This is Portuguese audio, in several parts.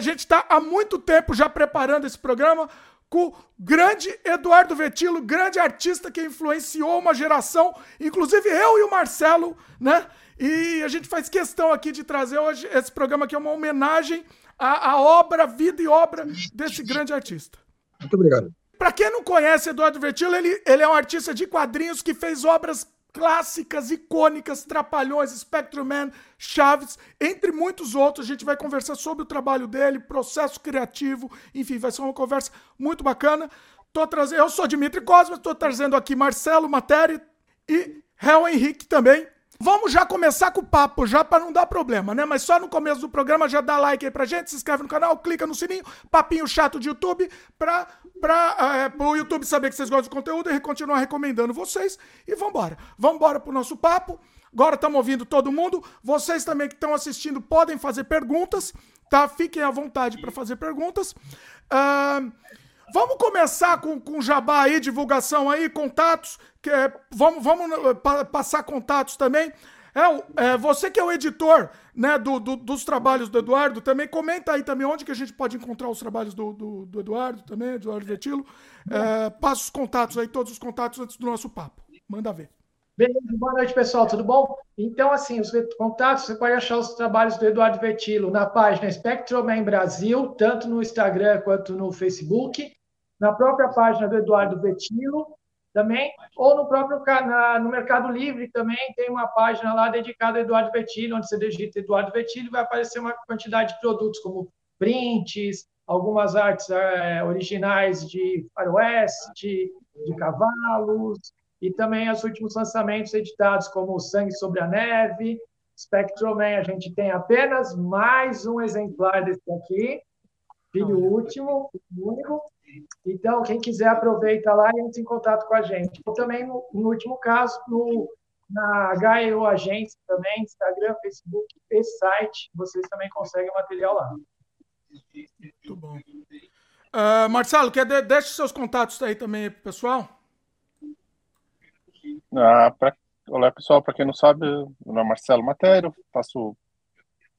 A gente está há muito tempo já preparando esse programa com o grande Eduardo Vetilo, grande artista que influenciou uma geração, inclusive eu e o Marcelo, né? E a gente faz questão aqui de trazer hoje esse programa que é uma homenagem à, à obra, vida e obra desse grande artista. Muito obrigado. Para quem não conhece Eduardo Vetilo, ele, ele é um artista de quadrinhos que fez obras clássicas, icônicas, Trapalhões, Spectrum Man, Chaves, entre muitos outros. A gente vai conversar sobre o trabalho dele, processo criativo, enfim, vai ser uma conversa muito bacana. Tô trazendo, eu sou Dimitri Cosma, estou trazendo aqui Marcelo Materi e Hel Henrique também. Vamos já começar com o papo, já para não dar problema, né? Mas só no começo do programa já dá like aí pra gente, se inscreve no canal, clica no sininho, papinho chato de YouTube, pra, pra é, o YouTube saber que vocês gostam do conteúdo e continuar recomendando vocês. E vambora. Vambora pro nosso papo. Agora estamos ouvindo todo mundo. Vocês também que estão assistindo podem fazer perguntas, tá? Fiquem à vontade para fazer perguntas. Uh, vamos começar com, com jabá aí, divulgação aí, contatos que, é, vamos vamos eh, pa, passar contatos também. É, é, você que é o editor né, do, do, dos trabalhos do Eduardo, também comenta aí também onde que a gente pode encontrar os trabalhos do, do, do Eduardo também, Eduardo Vetilo. É, passa os contatos aí, todos os contatos antes do nosso papo. Manda ver. Beleza, boa noite, pessoal, tudo bom? Então, assim, os contatos, você pode achar os trabalhos do Eduardo Vetilo na página Spectroman Brasil, tanto no Instagram quanto no Facebook, na própria página do Eduardo Vetilo, também, ou no próprio na, no Mercado Livre também tem uma página lá dedicada a Eduardo Vettilli, onde você digita Eduardo Vettilli vai aparecer uma quantidade de produtos como prints, algumas artes é, originais de faroeste, de, cavalos, e também os últimos lançamentos editados como Sangue sobre a Neve, Spectroman, a gente tem apenas mais um exemplar desse aqui, filho último, único, então, quem quiser, aproveita lá e entra em contato com a gente. Ou também, no, no último caso, no, na HEO Agência também, Instagram, Facebook e site, vocês também conseguem material lá. Muito bom. Uh, Marcelo, quer de, deixa seus contatos aí também pro pessoal? Ah, pra, olá, pessoal. Para quem não sabe, meu nome é Marcelo Matério, faço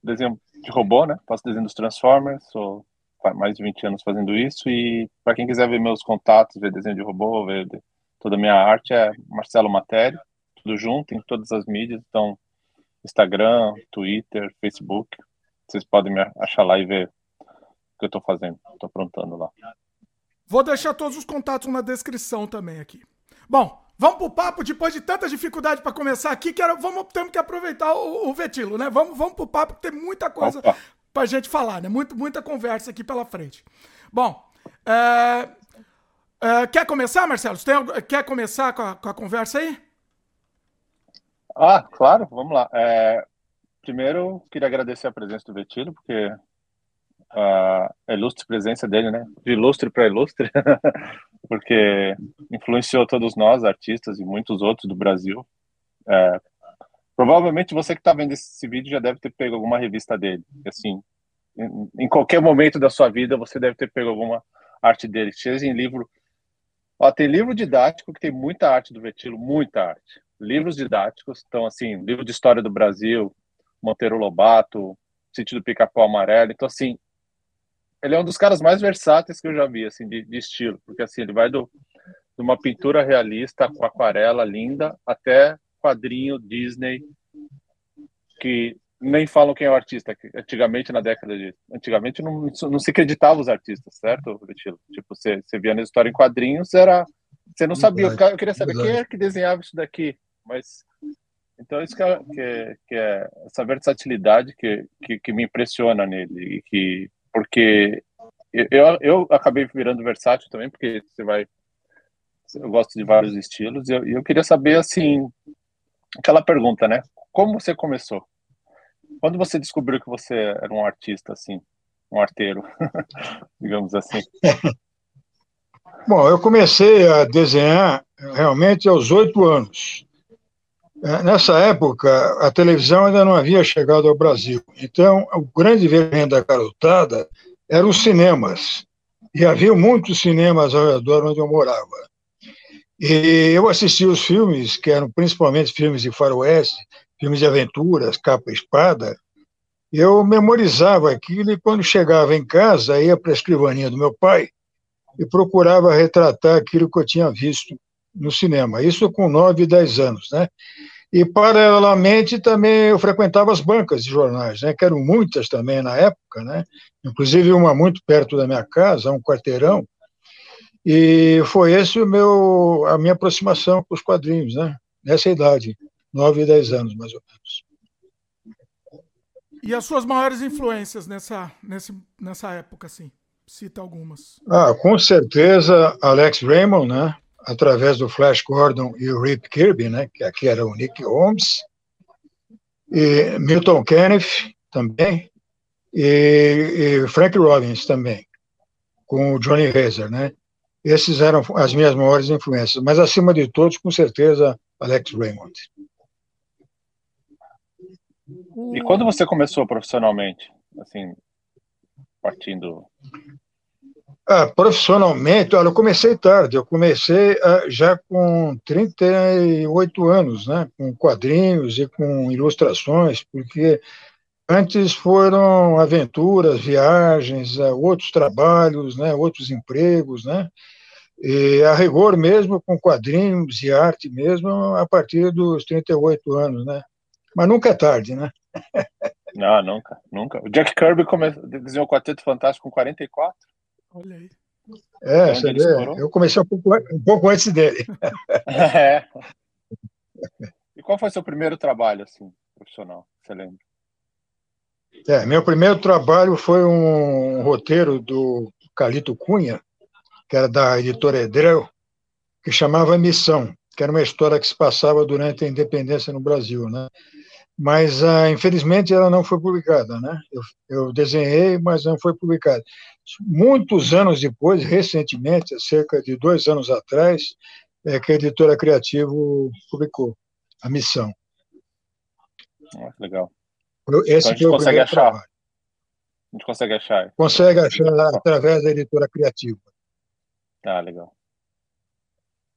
desenho de robô, né? Faço desenho dos Transformers, sou mais de 20 anos fazendo isso e para quem quiser ver meus contatos, ver desenho de robô, ver toda a minha arte é Marcelo Matério, tudo junto em todas as mídias, então Instagram, Twitter, Facebook, vocês podem me achar lá e ver o que eu estou fazendo, estou aprontando lá. Vou deixar todos os contatos na descrição também aqui. Bom, vamos pro papo depois de tanta dificuldade para começar aqui, que era, vamos temos que aproveitar o, o Vetilo, né? Vamos, vamos pro papo, que tem muita coisa Opa para a gente falar, né? Muito, muita conversa aqui pela frente. Bom, é, é, quer começar, Marcelo? Tem, quer começar com a, com a, conversa aí? Ah, claro, vamos lá. É, primeiro, queria agradecer a presença do Vetilo, porque a ilustre presença dele, né? De ilustre para ilustre, porque influenciou todos nós, artistas e muitos outros do Brasil. É, Provavelmente você que está vendo esse vídeo já deve ter pego alguma revista dele. Assim, em, em, qualquer momento da sua vida você deve ter pego alguma arte dele. Seja em livro. Ó, tem livro didático que tem muita arte do Vetilo, muita arte. Livros didáticos, então assim, livro de história do Brasil, Monteiro Lobato, Sentido Pica-Pau Amarelo. Então assim, ele é um dos caras mais versáteis que eu já vi, assim, de, de estilo, porque assim ele vai do de uma pintura realista com aquarela linda até quadrinho Disney que nem falam quem é o artista. Antigamente, na década de. Antigamente não, não se acreditava os artistas, certo, Betilo? Tipo, você, você via na história em quadrinhos, era. Você não sabia, eu queria saber quem é que desenhava isso daqui. Mas. Então, isso que é, que é, que é essa versatilidade que, que, que, me impressiona nele. E que, porque eu, eu acabei virando versátil também, porque você vai. Eu gosto de vários estilos, e eu, eu queria saber, assim, aquela pergunta, né? Como você começou? Quando você descobriu que você era um artista, assim, um arteiro, digamos assim? Bom, eu comecei a desenhar realmente aos oito anos. É, nessa época, a televisão ainda não havia chegado ao Brasil. Então, o grande vermelho da garotada eram os cinemas. E havia muitos cinemas ao redor onde eu morava. E eu assisti os filmes, que eram principalmente filmes de faroeste, filmes de aventuras, capa e espada, Eu memorizava aquilo e quando chegava em casa, ia para a escrivaninha do meu pai e procurava retratar aquilo que eu tinha visto no cinema. Isso com 9, 10 anos, né? E, paralelamente, também eu frequentava as bancas de jornais, né, que eram muitas também na época, né, inclusive uma muito perto da minha casa, um quarteirão, e foi esse o meu, a minha aproximação com os quadrinhos, né, nessa idade, 9 e 10 anos, mais ou menos. E as suas maiores influências nessa, nessa, nessa época, assim? Cita algumas. Ah, com certeza, Alex Raymond, né? através do Flash Gordon e o Rip Kirby, né, que aqui era o Nick Holmes, e Milton Kenneth também, e, e Frank Robbins também, com o Johnny Hazer, né? Esses eram as minhas maiores influências, mas acima de todos, com certeza, Alex Raymond. E quando você começou profissionalmente, assim, partindo ah, profissionalmente, olha, eu comecei tarde, eu comecei ah, já com 38 anos, né, com quadrinhos e com ilustrações, porque antes foram aventuras, viagens, ah, outros trabalhos, né, outros empregos, né, e a rigor mesmo com quadrinhos e arte mesmo a partir dos 38 anos, né, mas nunca é tarde, né. Não, nunca, nunca. O Jack Kirby começou, desenhou o Quarteto Fantástico com 44? Olha aí. É, você vê, eu comecei um pouco, um pouco antes dele. É. E qual foi seu primeiro trabalho, assim, profissional, você lembra? É, meu primeiro trabalho foi um roteiro do Calito Cunha, que era da editora Edreu, que chamava Missão, que era uma história que se passava durante a independência no Brasil, né? Mas, ah, infelizmente, ela não foi publicada, né? Eu, eu desenhei, mas não foi publicada. Muitos anos depois, recentemente, cerca de dois anos atrás, é que a editora Criativo publicou a missão. Ah, legal. Esse então a gente consegue achar. Trabalho. A gente consegue achar. Consegue achar através da editora Criativo. Ah, legal.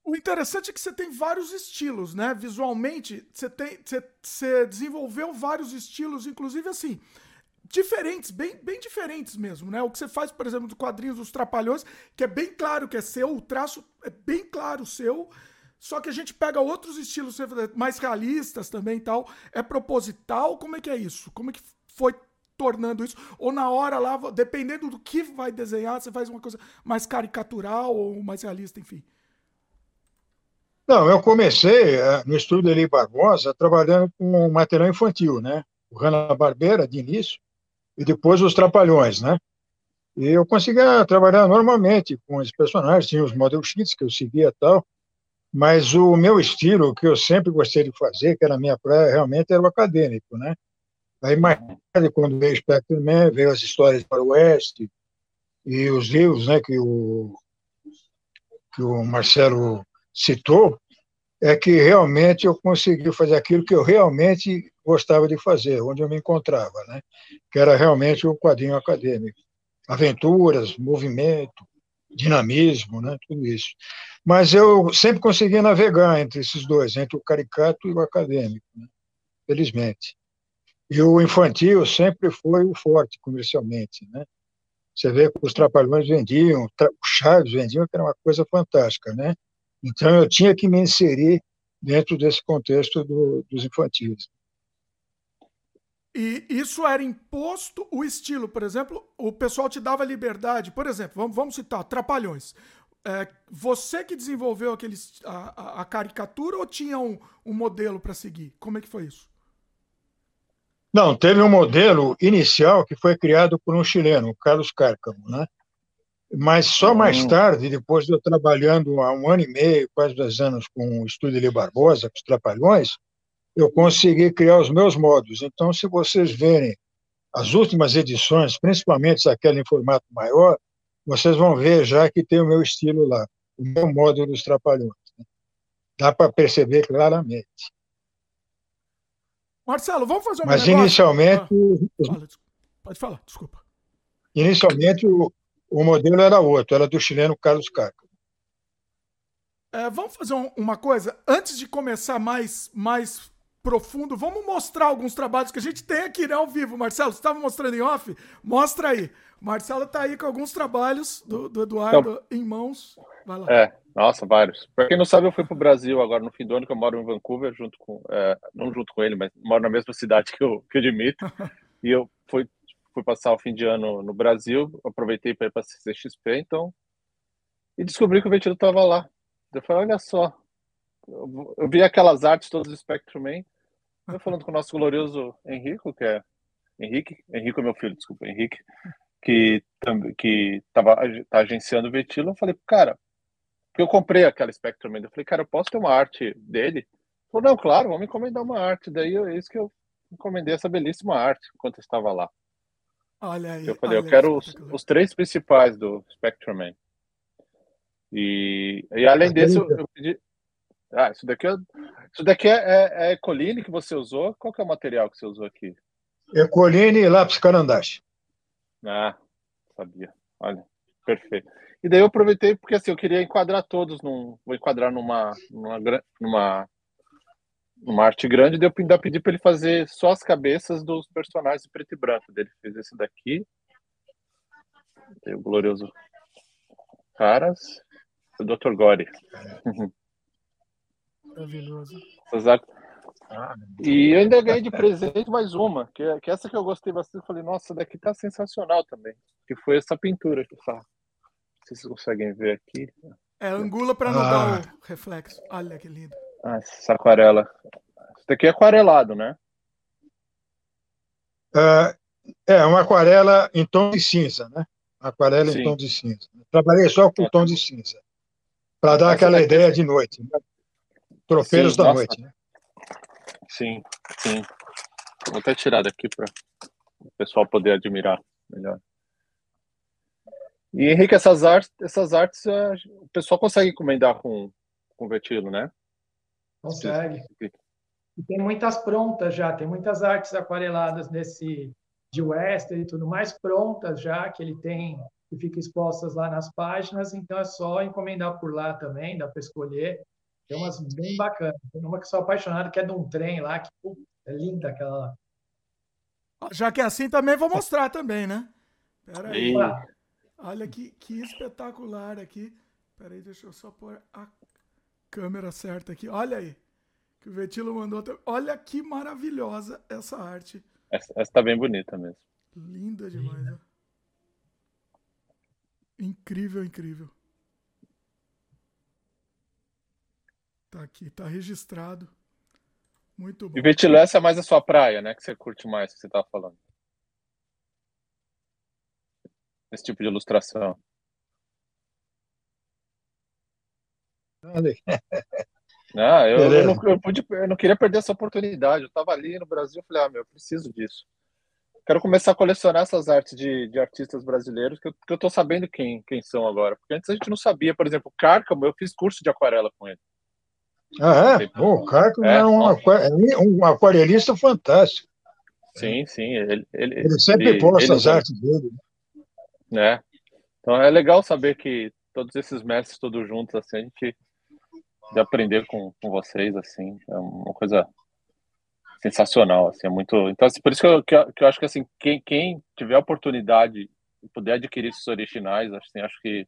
O interessante é que você tem vários estilos, né? Visualmente, você, tem, você, você desenvolveu vários estilos, inclusive assim, diferentes, bem, bem diferentes mesmo, né? O que você faz, por exemplo, do quadrinhos dos Trapalhões, que é bem claro que é seu, o traço é bem claro seu, só que a gente pega outros estilos mais realistas também e tal. É proposital? Como é que é isso? Como é que foi tornando isso? Ou na hora lá, dependendo do que vai desenhar, você faz uma coisa mais caricatural ou mais realista, enfim? Não, eu comecei eh, no estúdio Eli Barbosa trabalhando com material infantil, né? O Hanna-Barbera, de início, e depois os Trapalhões, né? E eu conseguia trabalhar normalmente com os personagens, tinha os model sheets que eu seguia e tal, mas o meu estilo, o que eu sempre gostei de fazer, que era a minha praia, realmente era o acadêmico, né? Aí mais tarde, quando veio Spectre Man, veio as histórias para o Oeste e os livros, né, que o, que o Marcelo citou, é que realmente eu consegui fazer aquilo que eu realmente gostava de fazer, onde eu me encontrava, né? que era realmente o quadrinho acadêmico. Aventuras, movimento, dinamismo, né? tudo isso. Mas eu sempre consegui navegar entre esses dois, entre o caricato e o acadêmico, né? felizmente. E o infantil sempre foi o forte comercialmente. Né? Você vê que os trapalhões vendiam, os chaves vendiam, que era uma coisa fantástica. Né? Então eu tinha que me inserir dentro desse contexto do, dos infantis. E isso era imposto o estilo, por exemplo, o pessoal te dava liberdade. Por exemplo, vamos, vamos citar Trapalhões. É, você que desenvolveu aqueles, a, a, caricatura ou tinha um, um modelo para seguir? Como é que foi isso? Não, teve um modelo inicial que foi criado por um chileno, Carlos Cárcamo, né? Mas só mais tarde, depois de eu trabalhando há um ano e meio, quase dois anos, com o Estúdio Eli Barbosa, com os Trapalhões, eu consegui criar os meus modos. Então, se vocês verem as últimas edições, principalmente aquela em formato maior, vocês vão ver já que tem o meu estilo lá, o meu modo dos Trapalhões. Né? Dá para perceber claramente. Marcelo, vamos fazer um Mas negócio? inicialmente. Ah, Pode falar, desculpa. Inicialmente o, o modelo era outro, era do chileno Carlos Caca. É, vamos fazer um, uma coisa? Antes de começar mais, mais profundo. Vamos mostrar alguns trabalhos que a gente tem aqui né, ao vivo. Marcelo, você estava mostrando em off? Mostra aí. Marcelo está aí com alguns trabalhos do, do Eduardo então, em mãos. Vai lá. É, nossa, vários. Para quem não sabe, eu fui para o Brasil agora no fim do ano, que eu moro em Vancouver, junto com, é, não junto com ele, mas moro na mesma cidade que eu, que e eu fui, fui passar o fim de ano no Brasil, aproveitei para ir para a CXP, então, e descobri que o Ventilo estava lá. Eu falei, olha só, eu, eu vi aquelas artes todas do Spectrum Man, eu falando com o nosso glorioso Henrico, que é Henrique, Henrico é meu filho, desculpa, Henrique, que que tava tá agenciando o Vetilo, eu falei, cara, que eu comprei aquela Spectrum eu falei, cara, eu posso ter uma arte dele? Ele falou, não, claro, vamos encomendar uma arte. Daí é isso que eu encomendei essa belíssima arte enquanto eu estava lá. Olha aí. Eu falei, eu quero os, os, três principais do Spectrum Man. E, e além desse, eu, eu pedi, ah, isso daqui, é, isso daqui é, é, é Coline que você usou? Qual que é o material que você usou aqui? É Coline e lápis carandache. Ah, sabia. Olha, perfeito. E daí eu aproveitei porque assim, eu queria enquadrar todos num, vou enquadrar numa numa numa, arte grande, daí eu ainda pedi para ele fazer só as cabeças dos personagens preto e branco. Ele fez esse daqui. o glorioso Caras, o Dr. Gore. Maravilhoso. Exato. E eu ainda ganhei de presente mais uma, que, é, que é essa que eu gostei bastante. Eu falei, nossa, essa daqui tá sensacional também. Que foi essa pintura que eu Não sei se vocês conseguem ver aqui. É, angula para não ah. dar o reflexo. Olha que lindo. Ah, essa aquarela. Isso daqui é aquarelado, né? É, é uma aquarela em tom de cinza, né? Aquarela Sim. em tom de cinza. Trabalhei só com é. tom de cinza. Para dar essa aquela daqui... ideia de noite. Né? Tropeiros sim, da nossa. noite, né? Sim, sim. Vou até tirar daqui para o pessoal poder admirar melhor. E Henrique, essas artes, essas artes eh, o pessoal consegue encomendar com, com Vertilo, né? Consegue. E tem muitas prontas já, tem muitas artes aquareladas nesse de Western e tudo mais prontas já, que ele tem, que fica expostas lá nas páginas, então é só encomendar por lá também, dá para escolher. Tem umas bem bacanas. Tem uma que sou apaixonado, que é de um trem lá, que é linda aquela lá. Já que é assim, também vou mostrar também, né? Pera aí. Olha que, que espetacular aqui. Pera aí, deixa eu só pôr a câmera certa aqui. Olha aí. Que o Vetilo mandou. Olha que maravilhosa essa arte. Essa, essa tá bem bonita mesmo. Linda demais, né? Incrível, incrível. Tá aqui, tá registrado. Muito bom. E Vetilo, essa é mais a sua praia, né? Que você curte mais, que você tava falando. Esse tipo de ilustração. Não, eu, eu, não, eu, pude, eu não queria perder essa oportunidade. Eu estava ali no Brasil e falei, ah, meu, eu preciso disso. Quero começar a colecionar essas artes de, de artistas brasileiros, que eu, que eu tô sabendo quem, quem são agora. Porque antes a gente não sabia, por exemplo, Cárcamo, eu fiz curso de aquarela com ele. Ah, é? Pô, o Caco é, é, um, é um aquarelista fantástico. Sim, sim. Ele, ele, ele sempre ele, posta ele, as artes dele. Né? Então é legal saber que todos esses mestres todos juntos, assim, a gente de aprender com, com vocês, assim, é uma coisa sensacional, assim, é muito... Então, assim, por isso que eu, que eu, que eu acho que, assim, quem, quem tiver a oportunidade e puder adquirir esses originais, assim, acho que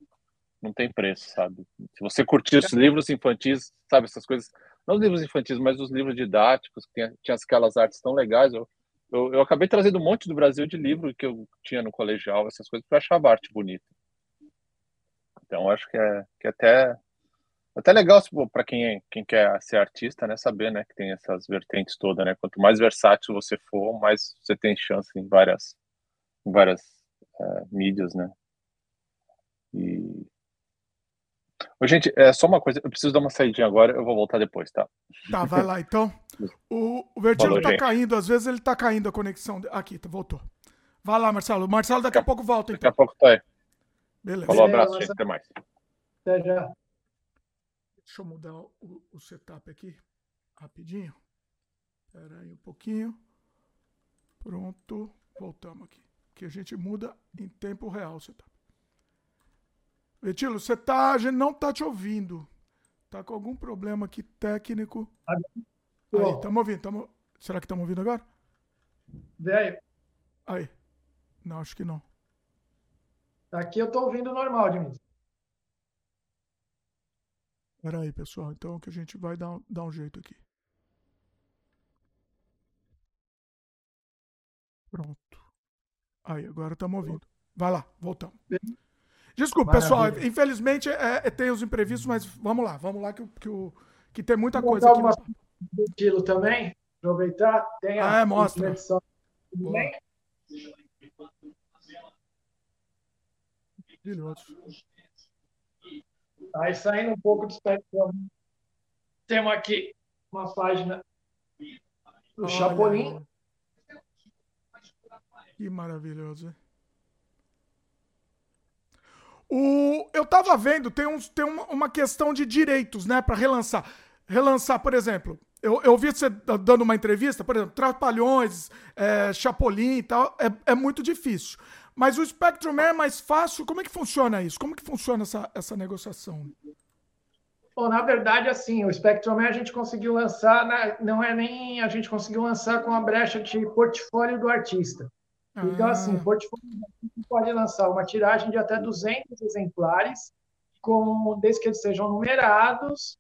não tem preço, sabe? Se você curtir os livros infantis, sabe, essas coisas, não os livros infantis, mas os livros didáticos, que tinha, tinha aquelas artes tão legais, eu, eu, eu, acabei trazendo um monte do Brasil de livro que eu tinha no colegial, essas coisas, porque eu achava arte bonita. Então, acho que é, que é até, até legal para quem, é, quem quer ser artista, né, saber, né, que tem essas vertentes todas, né? Quanto mais versátil você for, mais você tem chance em várias, em várias é, mídias, né? E, Ô, gente, é só uma coisa, eu preciso dar uma saidinha agora, eu vou voltar depois, tá? Tá, vai lá então. O, o Vertilo tá gente. caindo, às vezes ele tá caindo a conexão. Aqui, tá, voltou. Vai lá, Marcelo. O Marcelo daqui a pouco volta, então. Daqui a pouco tá aí. Beleza. Falou, abraço, gente, até mais. Até já. Deixa eu mudar o, o setup aqui, rapidinho. Espera aí um pouquinho. Pronto, voltamos aqui. Que a gente muda em tempo real o setup. Vetilo, você tá, a gente não tá te ouvindo. Tá com algum problema aqui técnico. Aí, estamos ouvindo. Tamo... Será que estamos ouvindo agora? Vê aí. Aí. Não, acho que não. Aqui eu estou ouvindo normal, Diniz. Espera aí, pessoal. Então que a gente vai dar, dar um jeito aqui. Pronto. Aí, agora estamos ouvindo. Vai lá, voltamos. Desculpa, Maravilha. pessoal. Infelizmente é, é, tem os imprevistos, mas vamos lá, vamos lá que, que, que tem muita Vou coisa aqui. Uma... estilo também, aproveitar. Tem a ah, é, mostra. Aí saindo um pouco do espectro, temos aqui uma página do Chapolin. Que maravilhoso. O, eu tava vendo, tem, uns, tem uma, uma questão de direitos, né, para relançar. Relançar, por exemplo, eu, eu vi você dando uma entrevista, por exemplo, Trapalhões, é, Chapolin e tal, é, é muito difícil. Mas o Spectrum é mais fácil. Como é que funciona isso? Como que funciona essa, essa negociação? Bom, na verdade, assim, o Spectrum a gente conseguiu lançar, não é nem a gente conseguiu lançar com a brecha de portfólio do artista. Então, assim, ah. portfólio pode lançar uma tiragem de até 200 exemplares, com, desde que eles sejam numerados,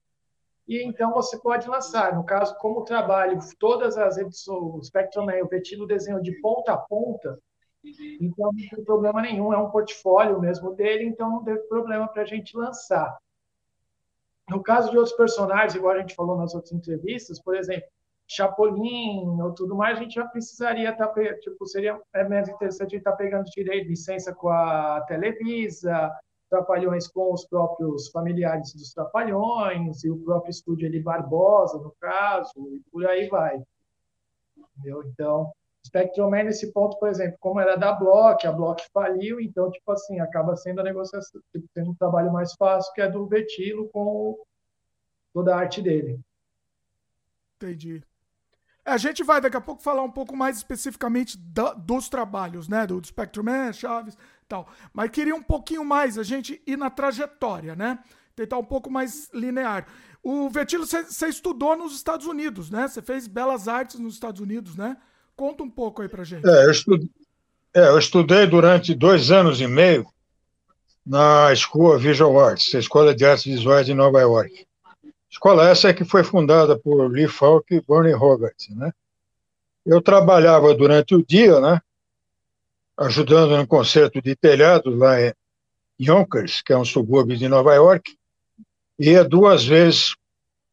e então você pode lançar. No caso, como trabalho, todas as edições, o Spectrum o Vetilo desenho de ponta a ponta, então não tem problema nenhum, é um portfólio mesmo dele, então não teve problema para a gente lançar. No caso de outros personagens, igual a gente falou nas outras entrevistas, por exemplo, Chapolin ou tudo mais, a gente já precisaria estar, tá, tipo, seria é mais interessante estar tá pegando direito, licença com a Televisa, Trapalhões com os próprios familiares dos Trapalhões, e o próprio estúdio ali, Barbosa, no caso, e por aí vai. Entendeu? Então, Spectrum nesse ponto, por exemplo, como era da Block, a Block faliu, então, tipo assim, acaba sendo a negociação, tipo, tendo um trabalho mais fácil, que é do Betilo com toda a arte dele. Entendi. A gente vai daqui a pouco falar um pouco mais especificamente dos trabalhos, né? Do, do Spectrum Chaves tal. Mas queria um pouquinho mais a gente ir na trajetória, né? Tentar um pouco mais linear. O Vetilo, você estudou nos Estados Unidos, né? Você fez belas artes nos Estados Unidos, né? Conta um pouco aí pra gente. É, eu é, eu estudei durante dois anos e meio na of Visual Arts, a Escola de Artes Visuais de Nova York. Escola essa é que foi fundada por Lee Falk e Bernie Hogarth, né? Eu trabalhava durante o dia, né? Ajudando no concerto de telhados lá em Yonkers, que é um subúrbio de Nova York, e ia duas vezes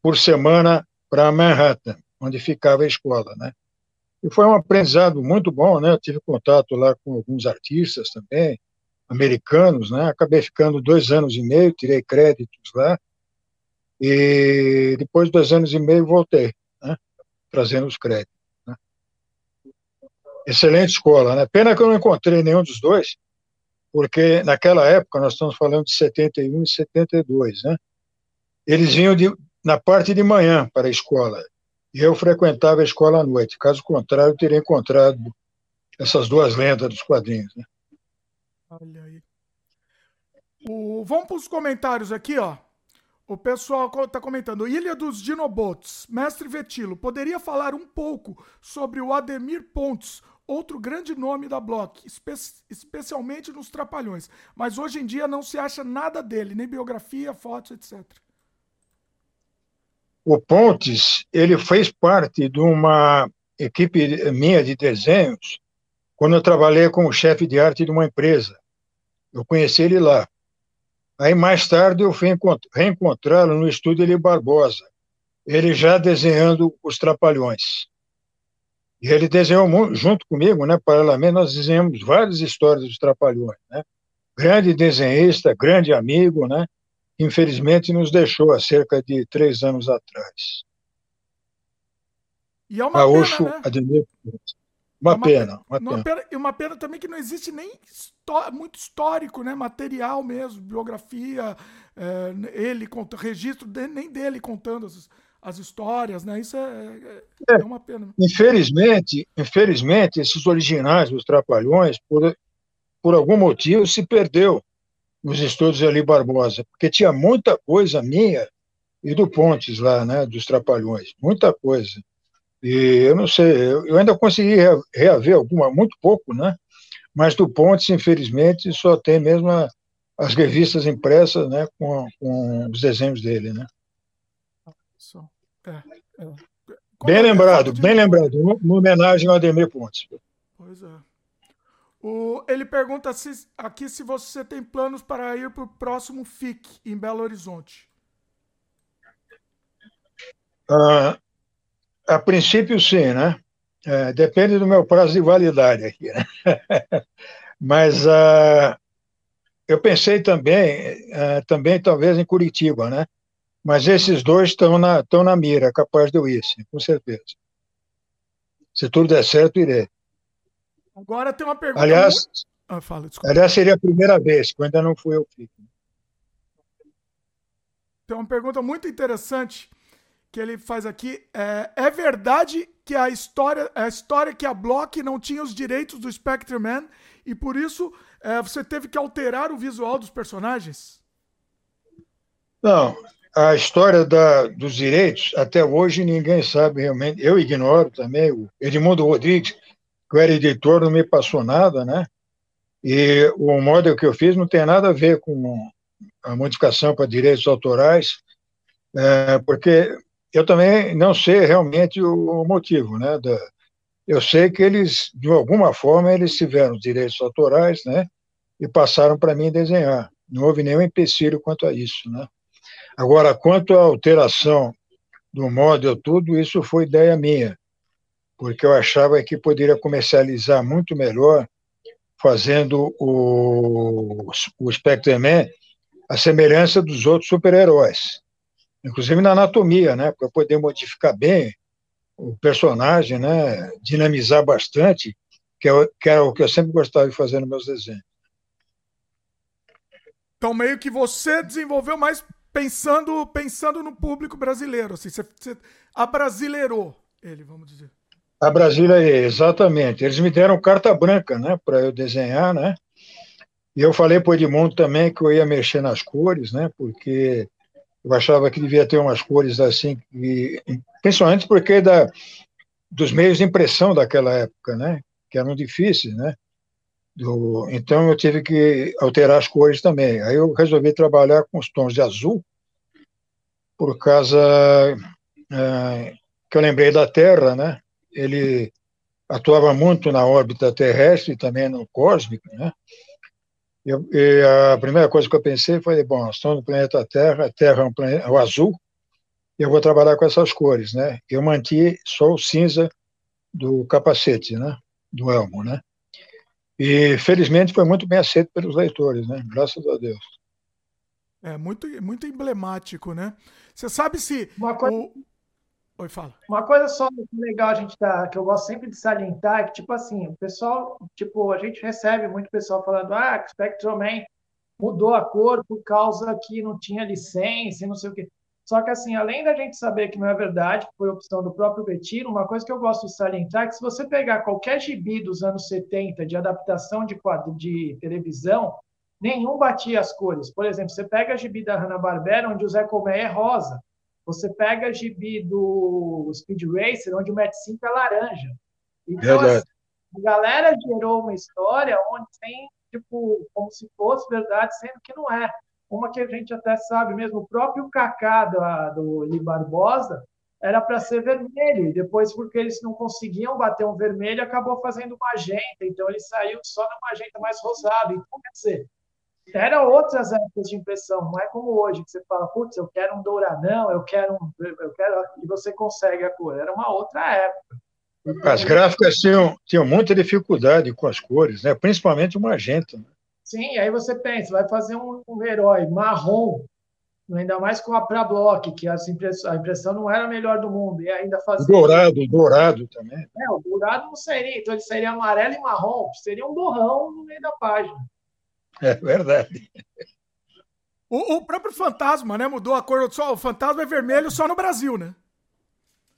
por semana para Manhattan, onde ficava a escola, né? E foi um aprendizado muito bom, né? Eu tive contato lá com alguns artistas também, americanos, né? Acabei ficando dois anos e meio, tirei créditos lá, e depois de dois anos e meio voltei, né, trazendo os créditos. Né. Excelente escola, né? Pena que eu não encontrei nenhum dos dois, porque naquela época, nós estamos falando de 71 e 72, né? Eles vinham de, na parte de manhã para a escola, e eu frequentava a escola à noite. Caso contrário, eu teria encontrado essas duas lendas dos quadrinhos. Né? Olha aí. O, vamos para os comentários aqui, ó. O pessoal está comentando. Ilha dos Dinobots, Mestre Vetilo, poderia falar um pouco sobre o Ademir Pontes, outro grande nome da Block, espe especialmente nos Trapalhões. Mas hoje em dia não se acha nada dele, nem biografia, fotos, etc. O Pontes, ele fez parte de uma equipe minha de desenhos quando eu trabalhei como chefe de arte de uma empresa. Eu conheci ele lá. Aí, mais tarde, eu fui reencontrá-lo no estúdio Eli Barbosa, ele já desenhando os Trapalhões. E ele desenhou junto comigo, né, paralelamente, nós desenhamos várias histórias dos Trapalhões, né? Grande desenhista, grande amigo, né? Infelizmente nos deixou há cerca de três anos atrás. E é uma pena, né? Ademir uma, uma pena, uma pena. pena. E uma pena também que não existe nem muito histórico, né? Material mesmo, biografia, é, ele conta, registro de, nem dele contando as, as histórias, né? Isso é, é, é, uma pena. Infelizmente, infelizmente, esses originais dos Trapalhões, por, por algum motivo, se perdeu nos estúdios ali Barbosa, porque tinha muita coisa minha e do Pontes lá, né? Dos Trapalhões, muita coisa. E eu não sei, eu ainda consegui reaver alguma, muito pouco, né? Mas do Pontes, infelizmente, só tem mesmo a, as revistas impressas, né, com, com os desenhos dele, né? É, é. Bem é lembrado, bem lembrado, uma homenagem ao Ademir Pontes. Pois é. O, ele pergunta se, aqui se você tem planos para ir para o próximo FIC em Belo Horizonte. Ah, a princípio, sim, né? É, depende do meu prazo de validade aqui, né? Mas uh, eu pensei também, uh, também talvez em Curitiba, né? Mas esses dois estão na, na mira, capaz de eu ir, sim, com certeza. Se tudo der certo, irei. Agora tem uma pergunta. Aliás, muito... ah, fala, aliás seria a primeira vez, que ainda não fui eu que Tem uma pergunta muito interessante que ele faz aqui. É, é verdade que a história, a história que a Block não tinha os direitos do Spectre Man e por isso é, você teve que alterar o visual dos personagens? Não, a história da, dos direitos, até hoje ninguém sabe realmente. Eu ignoro também. O Edmundo Rodrigues, que era editor, não me passou nada, né? E o modelo que eu fiz não tem nada a ver com a modificação para direitos autorais, é, porque eu também não sei realmente o, motivo, né? Da, eu sei que eles, de alguma forma, eles tiveram direitos autorais, né? E passaram para mim desenhar. Não houve nenhum empecilho quanto a isso, né? Agora, quanto à alteração do modelo, tudo isso foi ideia minha, porque eu achava que poderia comercializar muito melhor fazendo o, o Spectreman a semelhança dos outros super-heróis inclusive na anatomia, né, para poder modificar bem o personagem, né, dinamizar bastante, que é, que é o que eu sempre gostava de fazer nos meus desenhos. Então, meio que você desenvolveu mais pensando pensando no público brasileiro, assim, você, você abrasileirou ele, vamos dizer. A Brasília, exatamente. Eles me deram carta branca, né, para eu desenhar, né? E eu falei para o Edmundo também que eu ia mexer nas cores, né, porque eu achava que devia ter umas cores assim, e, principalmente porque da, dos meios de impressão daquela época, né? Que eram difíceis, né? Do, então eu tive que alterar as cores também. Aí eu resolvi trabalhar com os tons de azul, por causa é, que eu lembrei da Terra, né? Ele atuava muito na órbita terrestre e também no cósmico, né? Eu, e a primeira coisa que eu pensei foi, bom, nós estamos no planeta Terra, a Terra é um planeta, é o azul, eu vou trabalhar com essas cores, né? Eu mantive só o cinza do capacete, né? Do elmo, né? E felizmente foi muito bem aceito pelos leitores, né? Graças a Deus. É muito, muito emblemático, né? Você sabe se Uma coisa... o, Oi, fala. Uma coisa só legal a gente tá, que eu gosto sempre de salientar é que, tipo assim, o pessoal, tipo, a gente recebe muito pessoal falando, ah, que Spectrum Man mudou a cor por causa que não tinha licença e não sei o quê. Só que, assim, além da gente saber que não é verdade, que foi opção do próprio Betino, uma coisa que eu gosto de salientar é que se você pegar qualquer gibi dos anos 70 de adaptação de, quadro, de televisão, nenhum batia as cores. Por exemplo, você pega a gibi da Hanna-Barbera, onde o Zé Colmeia é rosa. Você pega a gibi do Speed Racer, onde o Matt 5 é laranja. Então, assim, a galera gerou uma história onde tem, tipo, como se fosse verdade, sendo que não é. Uma que a gente até sabe mesmo, o próprio Kaká do, do Eli Barbosa era para ser vermelho, e depois, porque eles não conseguiam bater um vermelho, acabou fazendo magenta, então ele saiu só no magenta mais rosado. Então, quer dizer, era outras épocas de impressão, não é como hoje, que você fala, putz, eu quero um douradão, eu quero um. Eu quero, e você consegue a cor. Era uma outra época. As gráficas tinham, tinham muita dificuldade com as cores, né? principalmente o magenta. Né? Sim, aí você pensa, vai fazer um, um herói marrom, ainda mais com a Pra Block, que a impressão, a impressão não era a melhor do mundo, e ainda fazer. Dourado, dourado também. É, o dourado não seria, então ele seria amarelo e marrom, seria um borrão no meio da página. É verdade. O, o, próprio fantasma, né? Mudou a cor. Só, o fantasma é vermelho só no Brasil, né?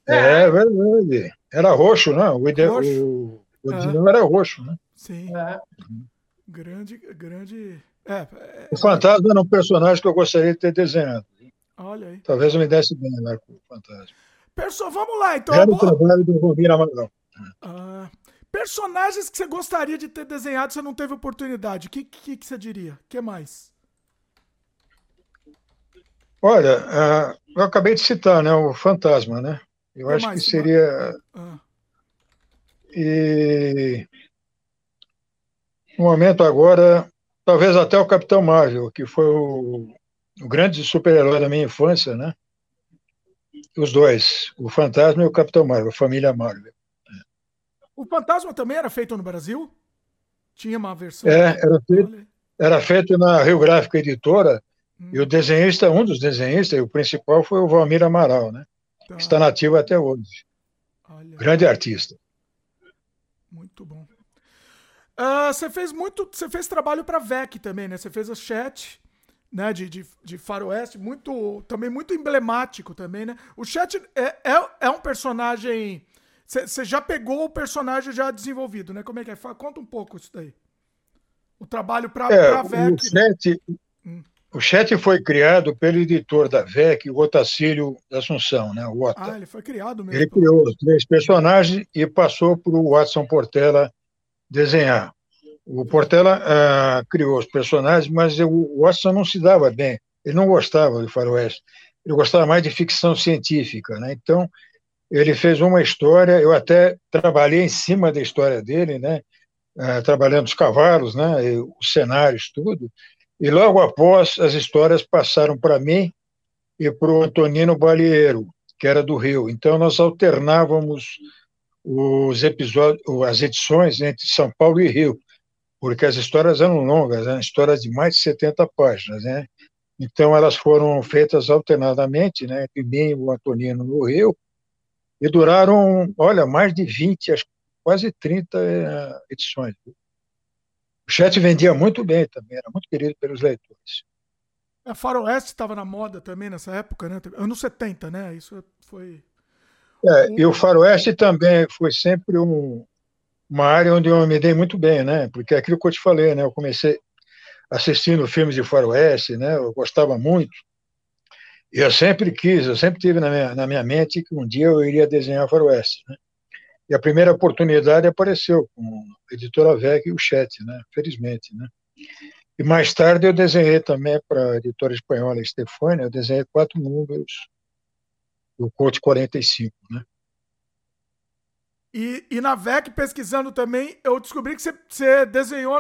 É, é verdade. Era roxo, né? O, ide... roxo. o, o é. era roxo, né? Sim. É. Grande, grande. É, é, o fantasma era um personagem que eu gostaria de ter desenhado. Olha aí. Talvez eu me desse bem lá com o fantasma. Perso... Vamos lá, então. Era o trabalho do Romir Amaral. Ah, personagens que você gostaria de ter desenhado você não teve oportunidade. O que, que, que, você diria? O que mais? Olha, uh, eu acabei de citar, né? O Fantasma, né? Eu que acho mais? que seria... Ah. E... No momento agora, talvez até o Capitão Marvel, que foi o, o grande super-herói da minha infância, né? Os dois, o Fantasma e o Capitão Marvel, a família Marvel. O Fantasma também era feito no Brasil? Tinha uma versão? É, era feito, era feito na Rio Gráfica Editora, hum. e o desenhista, um dos desenhistas, o principal foi o Valmir Amaral, né? Tá. Está nativo até hoje. Olha. Grande artista. Muito bom. Uh, você fez muito, você fez trabalho para VEC também, né? Você fez a chat, né? De, de, de faroeste, muito, também muito emblemático também, né? O chat é, é, é um personagem você já pegou o personagem já desenvolvido, né? Como é que é? Conta um pouco isso daí. O trabalho para é, a VEC. O chat, hum. o chat foi criado pelo editor da VEC, o Otacílio da Assunção, né? O Ota. Ah, ele foi criado mesmo. Ele criou os três personagens e passou para o Watson Portela desenhar. O Portela ah, criou os personagens, mas o Watson não se dava bem. Ele não gostava do faroeste. Ele gostava mais de ficção científica, né? Então, ele fez uma história, eu até trabalhei em cima da história dele, né? Uh, trabalhando os cavalos, né? Os cenários, tudo. E logo após, as histórias passaram para mim e para o Antonino Balieiro, que era do Rio. Então, nós alternávamos os episódios, as edições entre São Paulo e Rio, porque as histórias eram longas, eram histórias de mais de 70 páginas, né? Então, elas foram feitas alternadamente, né? Entre mim e o Antonino no Rio, e duraram, olha, mais de 20, quase 30 eh, edições. O chat vendia muito bem também, era muito querido pelos leitores. A Faroeste estava na moda também nessa época, né? Anos 70, né? Isso foi. É, e o Faroeste também foi sempre um, uma área onde eu me dei muito bem, né? Porque é aquilo que eu te falei, né? Eu comecei assistindo filmes de Faroeste, né? Eu gostava muito. Eu sempre quis, eu sempre tive na minha, na minha mente que um dia eu iria desenhar faroeste, né? E a primeira oportunidade apareceu com a editora VEC e o Chat, né? Felizmente, né? E mais tarde eu desenhei também para a editora espanhola Estefânia, eu desenhei quatro números do Coach 45, né? E, e na VEC, pesquisando também, eu descobri que você, você desenhou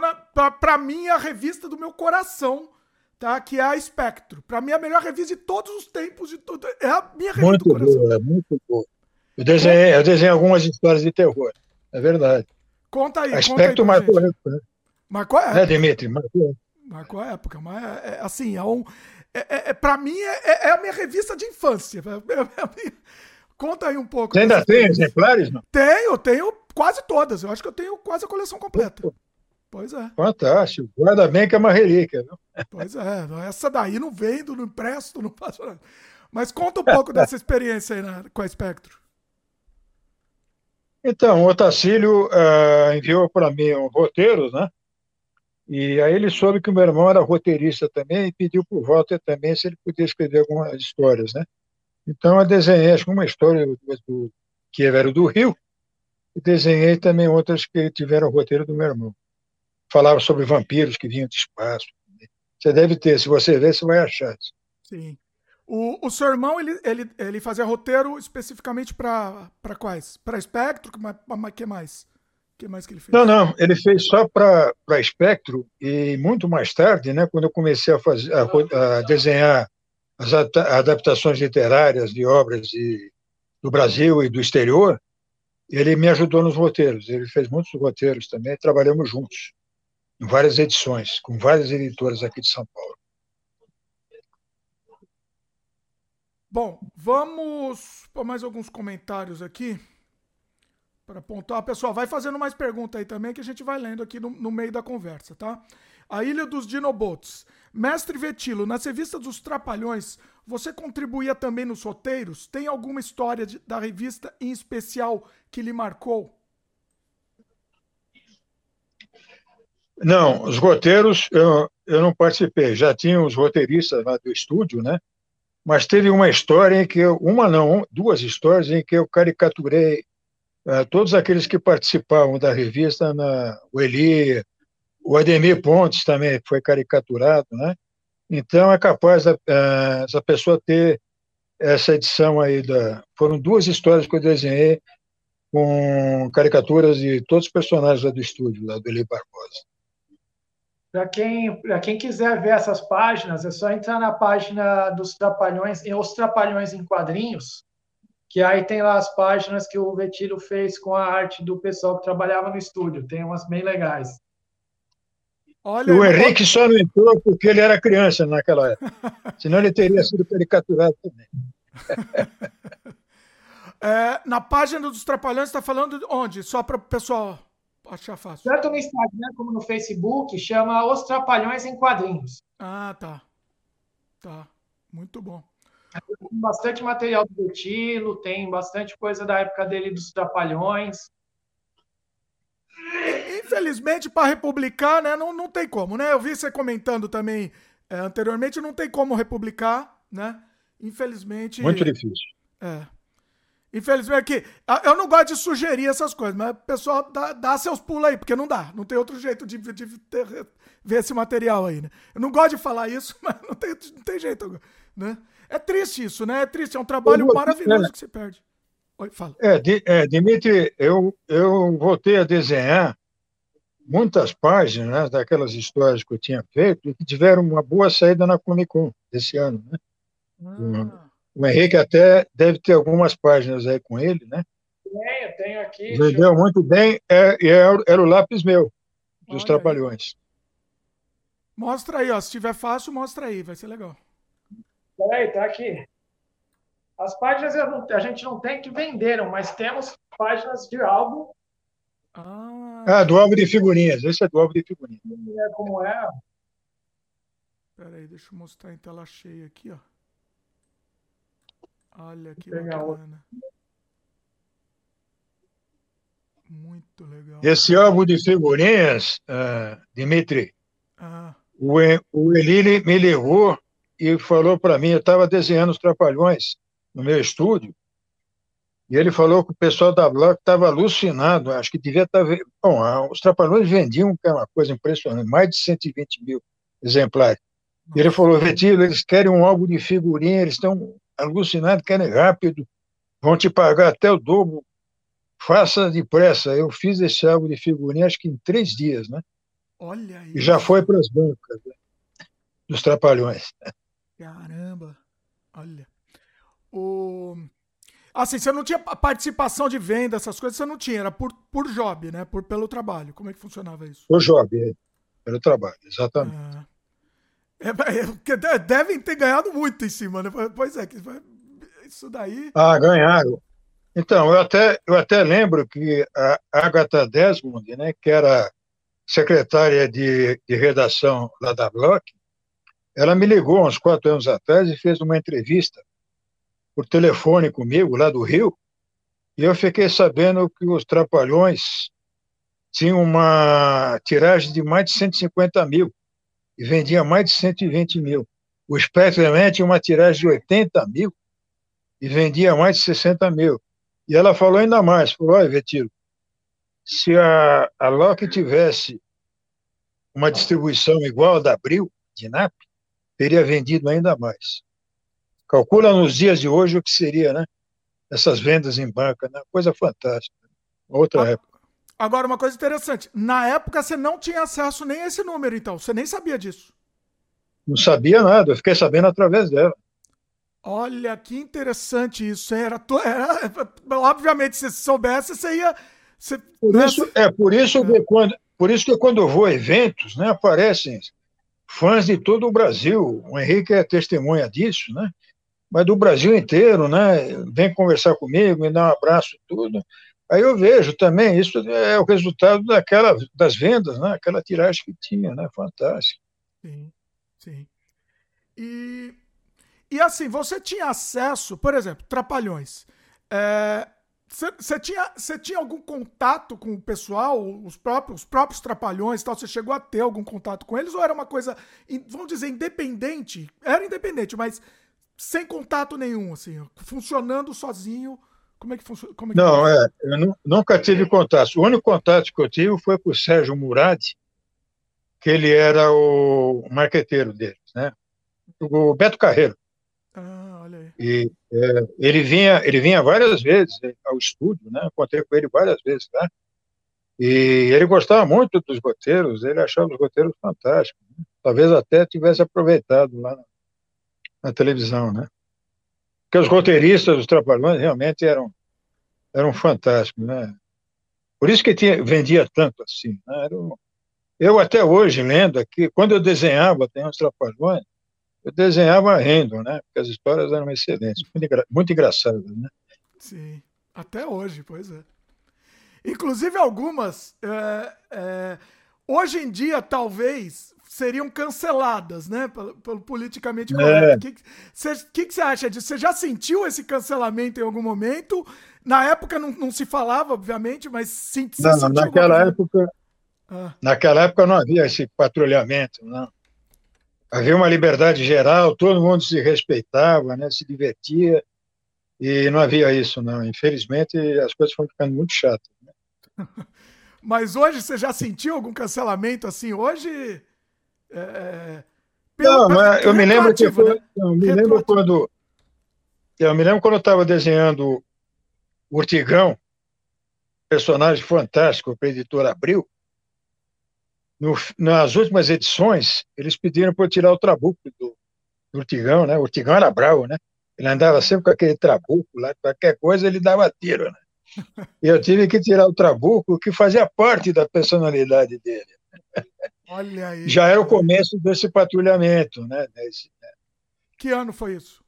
para mim a revista do meu coração, tá? Que é a Espectro. Para mim, é a melhor revista de todos os tempos. De todo... É a minha revista muito do coração. Boa, muito boa. Eu desenhei, eu desenhei algumas histórias de terror. É verdade. Conta aí. A Espectro marcou época, né? Marcou a época. É, Dimitri, marcou. Marcou a época. Mas, é, é, assim, é um... É, é, é para mim, é, é, a minha revista de infância. É, Conta aí um pouco. Você ainda tem exemplares? Não? Tenho, tenho quase todas. Eu acho que eu tenho quase a coleção completa. Pois é. Fantástico. Guarda bem que é uma relíquia, viu? Pois é. Essa daí não vendo, não empresto, não faço nada. Mas conta um pouco dessa experiência aí na, com a Spectro. Então, o Otacílio uh, enviou para mim um roteiro, né? E aí ele soube que o meu irmão era roteirista também e pediu para o Walter também se ele podia escrever algumas histórias, né? Então eu desenhei acho, uma história do, do, que era do Rio e desenhei também outras que tiveram o roteiro do meu irmão falava sobre vampiros que vinham de espaço. Você deve ter, se você ver, você vai achar. Sim. O, o seu irmão, ele, ele, ele fazia roteiro especificamente para quais? Para Espectro? O que mais? que mais que ele fez? Não, não, ele fez só para Espectro e muito mais tarde, né, quando eu comecei a, fazer, a, a desenhar as adaptações literárias de obras de, do Brasil e do exterior, ele me ajudou nos roteiros. Ele fez muitos roteiros também, trabalhamos juntos em várias edições, com várias editoras aqui de São Paulo. Bom, vamos para mais alguns comentários aqui para apontar. Pessoal, vai fazendo mais perguntas aí também que a gente vai lendo aqui no, no meio da conversa, tá? A Ilha dos Dinobots. Mestre Vetilo, nas revistas dos Trapalhões, você contribuía também nos roteiros? Tem alguma história de, da revista em especial que lhe marcou? Não, os roteiros eu, eu não participei. Já tinha os roteiristas lá do estúdio, né? mas teve uma história em que eu, uma não, duas histórias em que eu caricaturei uh, todos aqueles que participavam da revista, na, o Eli, o Ademir Pontes também foi caricaturado, né? Então é capaz da, uh, essa pessoa ter essa edição aí da. Foram duas histórias que eu desenhei com caricaturas de todos os personagens lá do estúdio, lá do Eli Barbosa. Para quem, quem quiser ver essas páginas, é só entrar na página dos Trapalhões, Os Trapalhões em Quadrinhos, que aí tem lá as páginas que o Vetilo fez com a arte do pessoal que trabalhava no estúdio. Tem umas bem legais. Olha, o Henrique só não entrou porque ele era criança naquela época. Senão ele teria sido caricaturado também. É, na página dos Trapalhões está falando onde? Só para o pessoal achar fácil. Tanto no Instagram como no Facebook, chama Os Trapalhões em Quadrinhos. Ah, tá. Tá. Muito bom. Tem bastante material do Betilo, tem bastante coisa da época dele dos Trapalhões. Infelizmente, para republicar, né, não, não tem como, né? Eu vi você comentando também é, anteriormente, não tem como republicar, né? Infelizmente. Muito difícil. É. Infelizmente, aqui, eu não gosto de sugerir essas coisas, mas o pessoal dá, dá seus pulos aí, porque não dá. Não tem outro jeito de, de ter, ver esse material aí, né? Eu não gosto de falar isso, mas não tem, não tem jeito, né? É triste isso, né? É triste, é um trabalho maravilhoso que se perde. Oi, fala. É, é, Dimitri, eu, eu voltei a desenhar muitas páginas né, daquelas histórias que eu tinha feito e que tiveram uma boa saída na Comic Con desse ano, né? Ah. O Henrique até deve ter algumas páginas aí com ele, né? Tenho, tenho aqui. Vendeu muito bem, é, é, era o lápis meu, dos Olha Trapalhões. Aí. Mostra aí, ó. Se tiver fácil, mostra aí, vai ser legal. Peraí, tá aqui. As páginas a gente não tem que venderam, mas temos páginas de álbum. Ah, ah do álbum de figurinhas. Esse é do álbum de figurinhas. É como é. Peraí, deixa eu mostrar em tela cheia aqui, ó. Olha que bacana. Muito legal. Esse álbum de figurinhas, uh, Dimitri, ah. o, o Elili me ligou e falou para mim, eu estava desenhando os Trapalhões no meu estúdio, e ele falou que o pessoal da Block estava alucinado, acho que devia estar... Tá... Bom, os Trapalhões vendiam, que é uma coisa impressionante, mais de 120 mil exemplares. E ele falou, Vetilo, eles querem um álbum de figurinha, eles estão alucinado, querem rápido, vão te pagar até o dobro. Faça depressa. Eu fiz esse álbum de figurinha acho que em três dias, né? Olha aí. E já foi para as bancas né? dos Trapalhões. Caramba! Olha. O... Assim, você não tinha participação de venda, essas coisas, você não tinha, era por, por job, né? Por, pelo trabalho. Como é que funcionava isso? Por job, é. pelo trabalho, exatamente. Ah. É, é, devem ter ganhado muito em cima, né? Pois é, isso daí. Ah, ganharam. Então, eu até, eu até lembro que a Agatha Desmond, né, que era secretária de, de redação lá da Block, ela me ligou uns quatro anos atrás e fez uma entrevista por telefone comigo, lá do Rio, e eu fiquei sabendo que os Trapalhões tinham uma tiragem de mais de 150 mil e vendia mais de 120 mil. O Spectreman tinha uma tiragem de 80 mil e vendia mais de 60 mil. E ela falou ainda mais, falou, olha, Vetiro, se a, a Loki tivesse uma distribuição igual a da Abril, de NAP, teria vendido ainda mais. Calcula nos dias de hoje o que seria, né? Essas vendas em banca, né? Coisa fantástica. Outra ah, época. Agora, uma coisa interessante. Na época, você não tinha acesso nem a esse número, então. Você nem sabia disso. Não sabia nada. Eu fiquei sabendo através dela. Olha, que interessante isso. Era, era obviamente, se você soubesse, você ia... Você... Por isso, é, por isso, é. Que quando, por isso que quando eu vou a eventos, né, aparecem fãs de todo o Brasil. O Henrique é testemunha disso, né? Mas do Brasil inteiro, né? Vem conversar comigo, me dá um abraço, tudo. Aí eu vejo também, isso é o resultado daquela, das vendas, né? aquela tiragem que tinha, né? Fantástico. Sim, sim. E, e assim, você tinha acesso, por exemplo, Trapalhões. Você é, tinha, tinha algum contato com o pessoal, os próprios, os próprios Trapalhões tal? Você chegou a ter algum contato com eles? Ou era uma coisa, vamos dizer, independente? Era independente, mas sem contato nenhum, assim, funcionando sozinho. Como é que funciona? É não, é, eu nunca tive contato. O único contato que eu tive foi com o Sérgio Murad, que ele era o marqueteiro deles, né? O Beto Carreiro. Ah, olha aí. E é, ele vinha, ele vinha várias vezes ao estúdio, né? Contei com ele várias vezes, tá? E ele gostava muito dos roteiros, ele achava os roteiros fantásticos. Né? Talvez até tivesse aproveitado lá na, na, televisão, né? Porque os roteiristas, os trapalhões, realmente eram, eram fantásticos, né? Por isso que tinha, vendia tanto assim. Né? Um, eu até hoje, lendo aqui, quando eu desenhava, tem uns trapalhões, eu desenhava rendo, né? Porque as histórias eram excelentes, muito, engra, muito engraçadas, né? Sim, até hoje, pois é. Inclusive algumas, é, é, hoje em dia, talvez, seriam canceladas, né? Pelo, pelo politicamente é. correto. O é. que, que, que, você acha disso? Você já sentiu esse cancelamento em algum momento? Na época não, não se falava, obviamente, mas sim, não, sentiu naquela época, ah. naquela época não havia esse patrulhamento, não. Havia uma liberdade geral, todo mundo se respeitava, né? Se divertia e não havia isso, não. Infelizmente, as coisas foram ficando muito chatas. Mas hoje você já sentiu algum cancelamento assim? Hoje. É, é não, mas eu me lembro que foi, né? eu me lembro quando eu me lembro quando eu estava desenhando o Urtigão, personagem fantástico para a editora Abril. No, nas últimas edições, eles pediram para eu tirar o trabuco do, do Urtigão, né? O Urtigão era bravo, né? Ele andava sempre com aquele trabuco lá, qualquer coisa ele dava tiro, né? Eu tive que tirar o trabuco, que fazia parte da personalidade dele. Olha aí. Já era o começo desse patrulhamento, né? Desse, né? Que ano foi isso?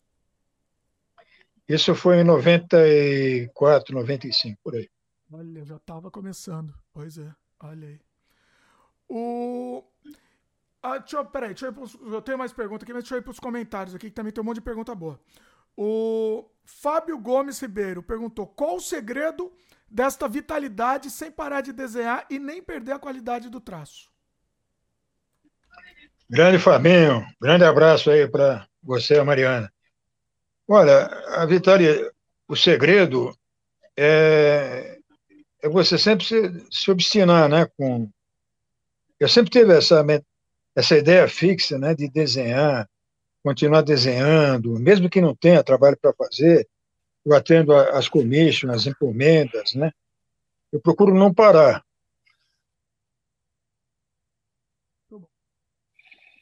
Isso foi em 94, 95, por aí. Olha, já estava começando. Pois é, olha aí. O... Ah, deixa eu, peraí, deixa eu, eu tenho mais perguntas aqui, mas deixa eu ir para os comentários aqui, que também tem um monte de pergunta boa. O Fábio Gomes Ribeiro perguntou: qual o segredo desta vitalidade sem parar de desenhar e nem perder a qualidade do traço? Grande Fabinho, grande abraço aí para você, Mariana. Olha, a Vitória, o segredo é, é você sempre se, se, obstinar, né? Com, eu sempre tive essa, essa ideia fixa, né, de desenhar, continuar desenhando, mesmo que não tenha trabalho para fazer, eu atendo as commissions, as encomendas, né? Eu procuro não parar.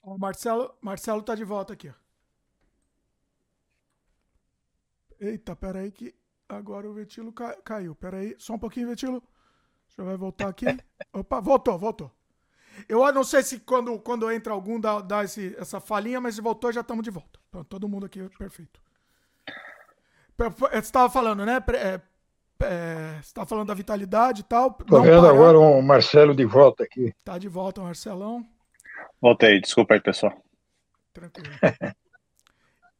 O Marcelo, Marcelo tá de volta aqui. Eita, peraí que agora o Vetilo caiu. Peraí, só um pouquinho, Vetilo. Já vai voltar aqui. Opa, voltou, voltou. Eu não sei se quando, quando entra algum dá, dá esse, essa falinha, mas se voltou, já estamos de volta. Pronto, todo mundo aqui perfeito. Você estava falando, né? É, é, você estava falando da vitalidade e tal. Estou vendo parar. agora o Marcelo de volta aqui. Tá de volta, Marcelão. Voltei, desculpa aí, pessoal. Tranquilo.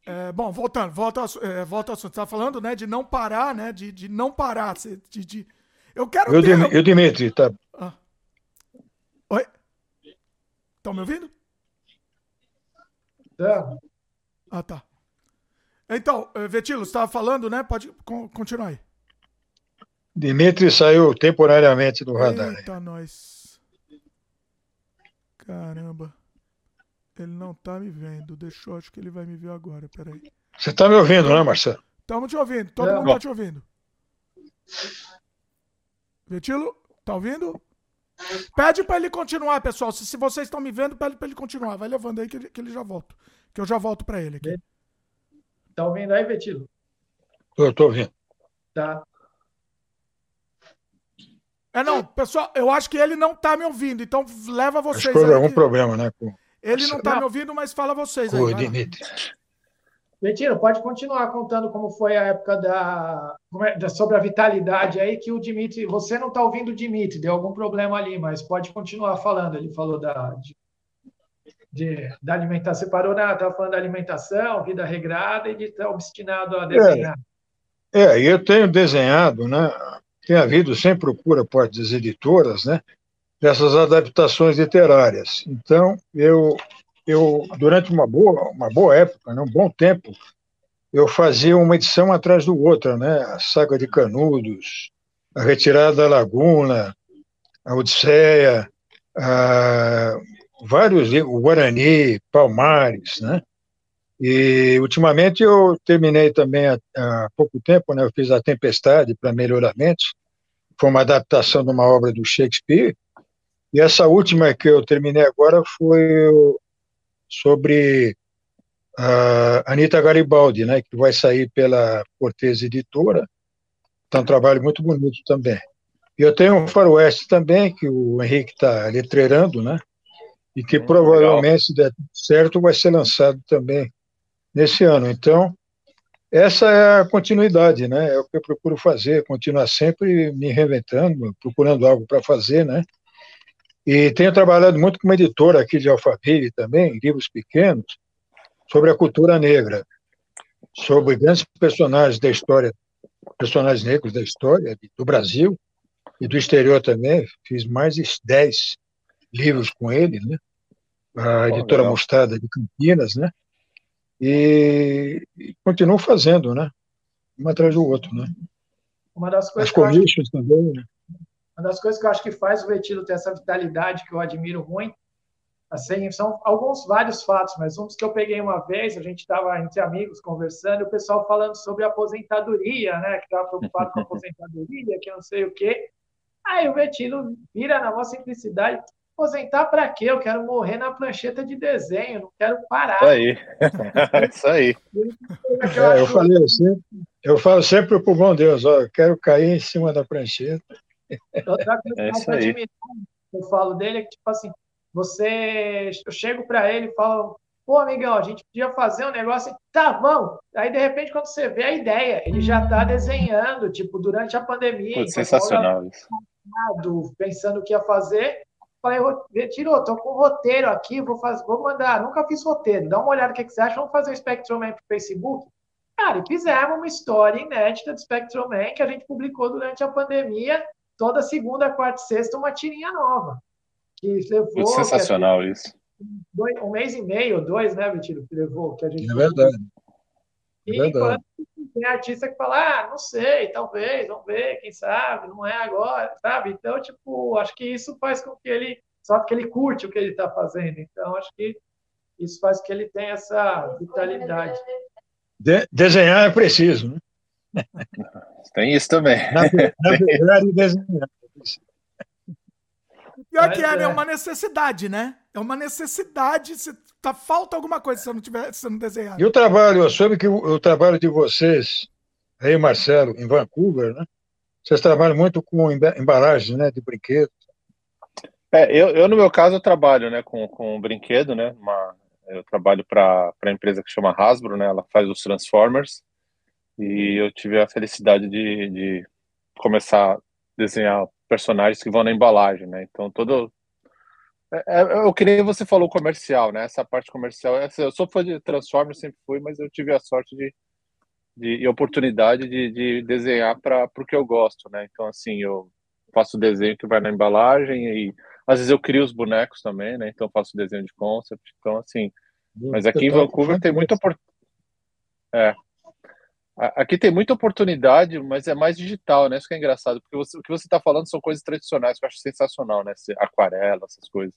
é, bom, voltando, volta, é, volta ao assunto. Você estava falando, né, de não parar, né? De, de não parar. De, de... Eu quero. Eu, ter... eu Dimitri, tá. Ah. Oi? Estão me ouvindo? Tá. Ah, tá. Então, eh, Vetilo, você estava falando, né? Pode continuar aí. Dimitri saiu temporariamente do radar. Eita, nós. Caramba. Ele não tá me vendo. Deixou, acho que ele vai me ver agora. Peraí. Você tá me ouvindo, né, Marcelo? Estamos te ouvindo. Todo é. mundo tá te ouvindo. Vetilo, tá ouvindo? Pede para ele continuar, pessoal. Se, se vocês estão me vendo, pede para ele continuar. Vai levando aí que ele, que ele já volta. Que eu já volto para ele aqui. Tá ouvindo aí, Betilo? Eu tô ouvindo. Tá. É, não, pessoal, eu acho que ele não tá me ouvindo, então leva vocês acho que algum problema, né? Com... Ele não tá não. me ouvindo, mas fala vocês aí. Dimitri. Betino, pode continuar contando como foi a época da, é, da, sobre a vitalidade aí, que o Dimitri, você não está ouvindo o Dimitri, deu algum problema ali, mas pode continuar falando. Ele falou da, de, de, da alimentação, você parou, estava né? falando da alimentação, vida regrada e de estar obstinado a desenhar. É, é, eu tenho desenhado, né? Tem havido sem procura por das editoras, né? Dessas adaptações literárias. Então, eu eu, durante uma boa, uma boa época, né, um bom tempo, eu fazia uma edição atrás do outra, né? A Saga de Canudos, a Retirada da Laguna, a Odisseia, a, vários o Guarani, Palmares, né? E ultimamente eu terminei também há, há pouco tempo, né? Eu fiz a Tempestade para Melhoramentos, foi uma adaptação de uma obra do Shakespeare. E essa última que eu terminei agora foi sobre a Anitta Garibaldi, né, que vai sair pela Cortez Editora. Então, um trabalho muito bonito também. E eu tenho um faroeste também, que o Henrique está letreirando, né? E que hum, provavelmente, se der certo, vai ser lançado também nesse ano. Então, essa é a continuidade, né? É o que eu procuro fazer, continuar sempre me reinventando, procurando algo para fazer, né? E tenho trabalhado muito como editor aqui de Alphaville também, livros pequenos, sobre a cultura negra, sobre grandes personagens da história, personagens negros da história do Brasil e do exterior também. Fiz mais de 10 livros com ele, né? A editora Mostarda de Campinas, né? E, e continuo fazendo, né? Um atrás do outro, né? Uma das coisas As commissions acho... também, né? Uma das coisas que eu acho que faz o Vetilo ter essa vitalidade que eu admiro muito, assim, são alguns vários fatos, mas uns que eu peguei uma vez, a gente estava entre amigos conversando, o pessoal falando sobre aposentadoria, né, que estava preocupado com aposentadoria, que não sei o quê. Aí o Vetilo vira na nossa simplicidade, aposentar para quê? Eu quero morrer na prancheta de desenho, não quero parar. Isso aí. Isso aí. É, eu, falei assim, eu falo sempre pro bom Deus, ó, eu quero cair em cima da prancheta. Outra coisa é que eu falo dele é que, tipo assim, você, eu chego para ele e falo, pô, amigão, a gente podia fazer um negócio tá, vamos. Aí, de repente, quando você vê a ideia, ele já está desenhando, tipo, durante a pandemia. Pô, sensacional isso. Pensando o que ia fazer. Falei, Retiro, tô com roteiro aqui, vou, fazer, vou mandar. Nunca fiz roteiro, dá uma olhada no que, que você acha. Vamos fazer o Spectrum Man pro Facebook? Cara, e fizemos uma história inédita do Spectrum Man que a gente publicou durante a pandemia toda segunda, quarta e sexta uma tirinha nova. Que levou. Muito sensacional que isso. Dois, um mês e meio, dois, né, Vitiro, que levou. Que a gente é verdade. É e verdade. Tem artista que fala, ah, não sei, talvez, vamos ver, quem sabe, não é agora, sabe? Então, tipo, acho que isso faz com que ele. Só que ele curte o que ele está fazendo. Então, acho que isso faz com que ele tenha essa vitalidade. De desenhar é preciso, né? Tem isso também. Na, na verdade, desenhar. Pior que é, é, é uma necessidade, né? É uma necessidade. Se tá, falta alguma coisa se eu não tiver, se eu não desenhar. E o trabalho, eu soube que o, o trabalho de vocês, aí, Marcelo, em Vancouver, né? Vocês trabalham muito com embalagens, né, de brinquedos. É, eu, eu, no meu caso, eu trabalho, né, com, com brinquedo, né? Uma, eu trabalho para a empresa que chama Hasbro, né? Ela faz os Transformers e eu tive a felicidade de, de começar a desenhar personagens que vão na embalagem, né? Então todo é, é, eu queria você falou comercial, né? Essa parte comercial, essa, eu sou fã de Transformers, sempre fui, mas eu tive a sorte de, de e oportunidade de, de desenhar para o que eu gosto, né? Então assim, eu faço desenho que vai na embalagem e às vezes eu crio os bonecos também, né? Então faço desenho de concept. Então assim, mas aqui em Vancouver tem muita oportunidade. É, Aqui tem muita oportunidade, mas é mais digital, né? Isso que é engraçado, porque você, o que você está falando são coisas tradicionais, que eu acho sensacional, né? Aquarela, essas coisas.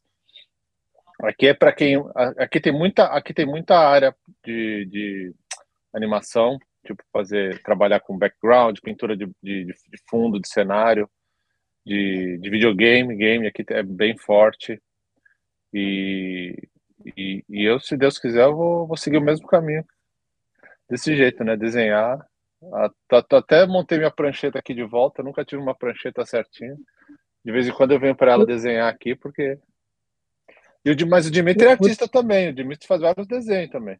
Aqui é para quem. Aqui tem muita, aqui tem muita área de, de animação, tipo fazer, trabalhar com background, pintura de, de, de fundo, de cenário, de, de videogame, game aqui é bem forte. E, e, e eu, se Deus quiser, eu vou, vou seguir o mesmo caminho desse jeito, né? Desenhar. Até montei minha prancheta aqui de volta, nunca tive uma prancheta certinha. De vez em quando eu venho para ela desenhar aqui, porque. E o, mas o Dimitri é artista também, o Dimitri faz vários desenhos também.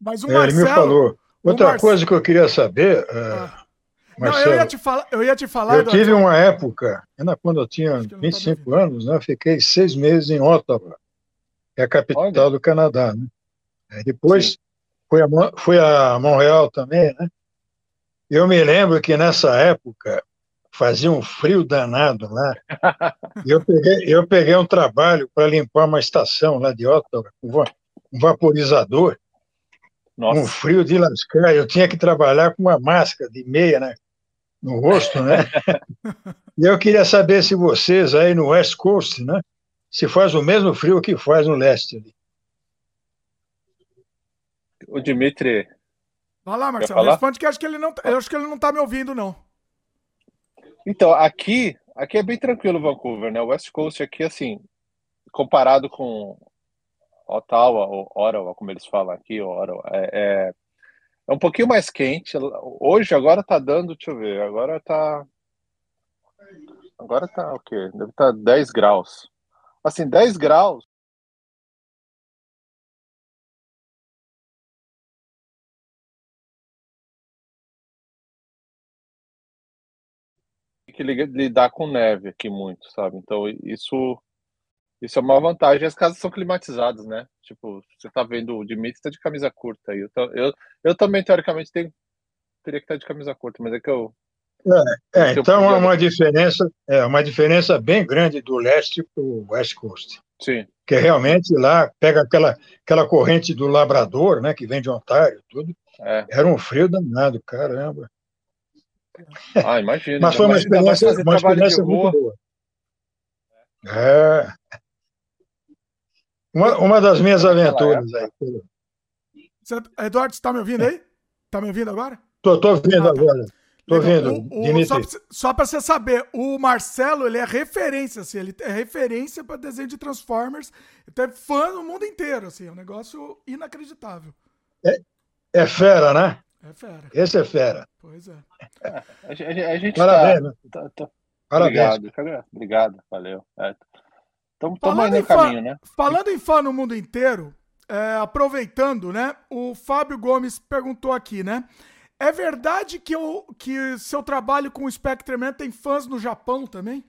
Mas o Marcelo, é, ele me falou. Outra Marcelo... coisa que eu queria saber. Uh, Marcelo, Não, eu ia te falar. Eu, ia te falar eu tive uma época, ainda quando eu tinha 25 tá anos, né, fiquei seis meses em Ottawa, que é a capital Olha. do Canadá. Né? depois Sim foi a, a Montreal também, né? Eu me lembro que nessa época fazia um frio danado lá. eu, peguei, eu peguei um trabalho para limpar uma estação lá de Ottawa, um vaporizador. Nossa. um frio de lascar. Eu tinha que trabalhar com uma máscara de meia né, no rosto, né? e eu queria saber se vocês aí no West Coast, né? Se faz o mesmo frio que faz no leste. Ali. O Dimitri. Vai lá, Marcelo. Responde que acho que ele não, eu acho que ele não tá me ouvindo, não. Então, aqui, aqui é bem tranquilo Vancouver, né? O West Coast aqui, assim, comparado com Ottawa, ou Ottawa, como eles falam aqui, Ottawa, é, é, é, um pouquinho mais quente. Hoje, agora tá dando, deixa eu ver, agora tá... Agora tá o quê? Deve estar tá 10 graus. Assim, 10 graus que lidar com neve aqui muito, sabe? Então isso isso é uma vantagem. As casas são climatizadas, né? Tipo, você tá vendo o Dimitri tá de camisa curta aí. Eu, eu, eu também, teoricamente, tenho, teria que estar de camisa curta, mas é que eu. É, é então é uma diferença, é uma diferença bem grande do leste para o West Coast. Sim. Que realmente lá pega aquela, aquela corrente do Labrador, né? Que vem de Ontário, tudo. É. Era um frio danado, caramba. Ah, imagina. Mas foi uma experiência, uma experiência muito boa. É. Uma, uma das minhas aventuras aí. Eduardo, você está me ouvindo aí? Está me ouvindo agora? Tô, tô ouvindo ah, tá. agora. Tô ouvindo, o, o, Só, só para você saber, o Marcelo, ele é referência, assim, ele é referência para desenho de Transformers. Ele é fã no mundo inteiro, assim, é um negócio inacreditável. É, é fera, né? É fera. Esse é fera. Pois é. é a, gente, a gente Parabéns, tá, né? tá, tá, Parabéns. Obrigado, obrigado, valeu. Estamos é, no caminho, né? Falando em fã no mundo inteiro, é, aproveitando, né? O Fábio Gomes perguntou aqui, né? É verdade que, o, que seu trabalho com o Spectreman tem fãs no Japão também?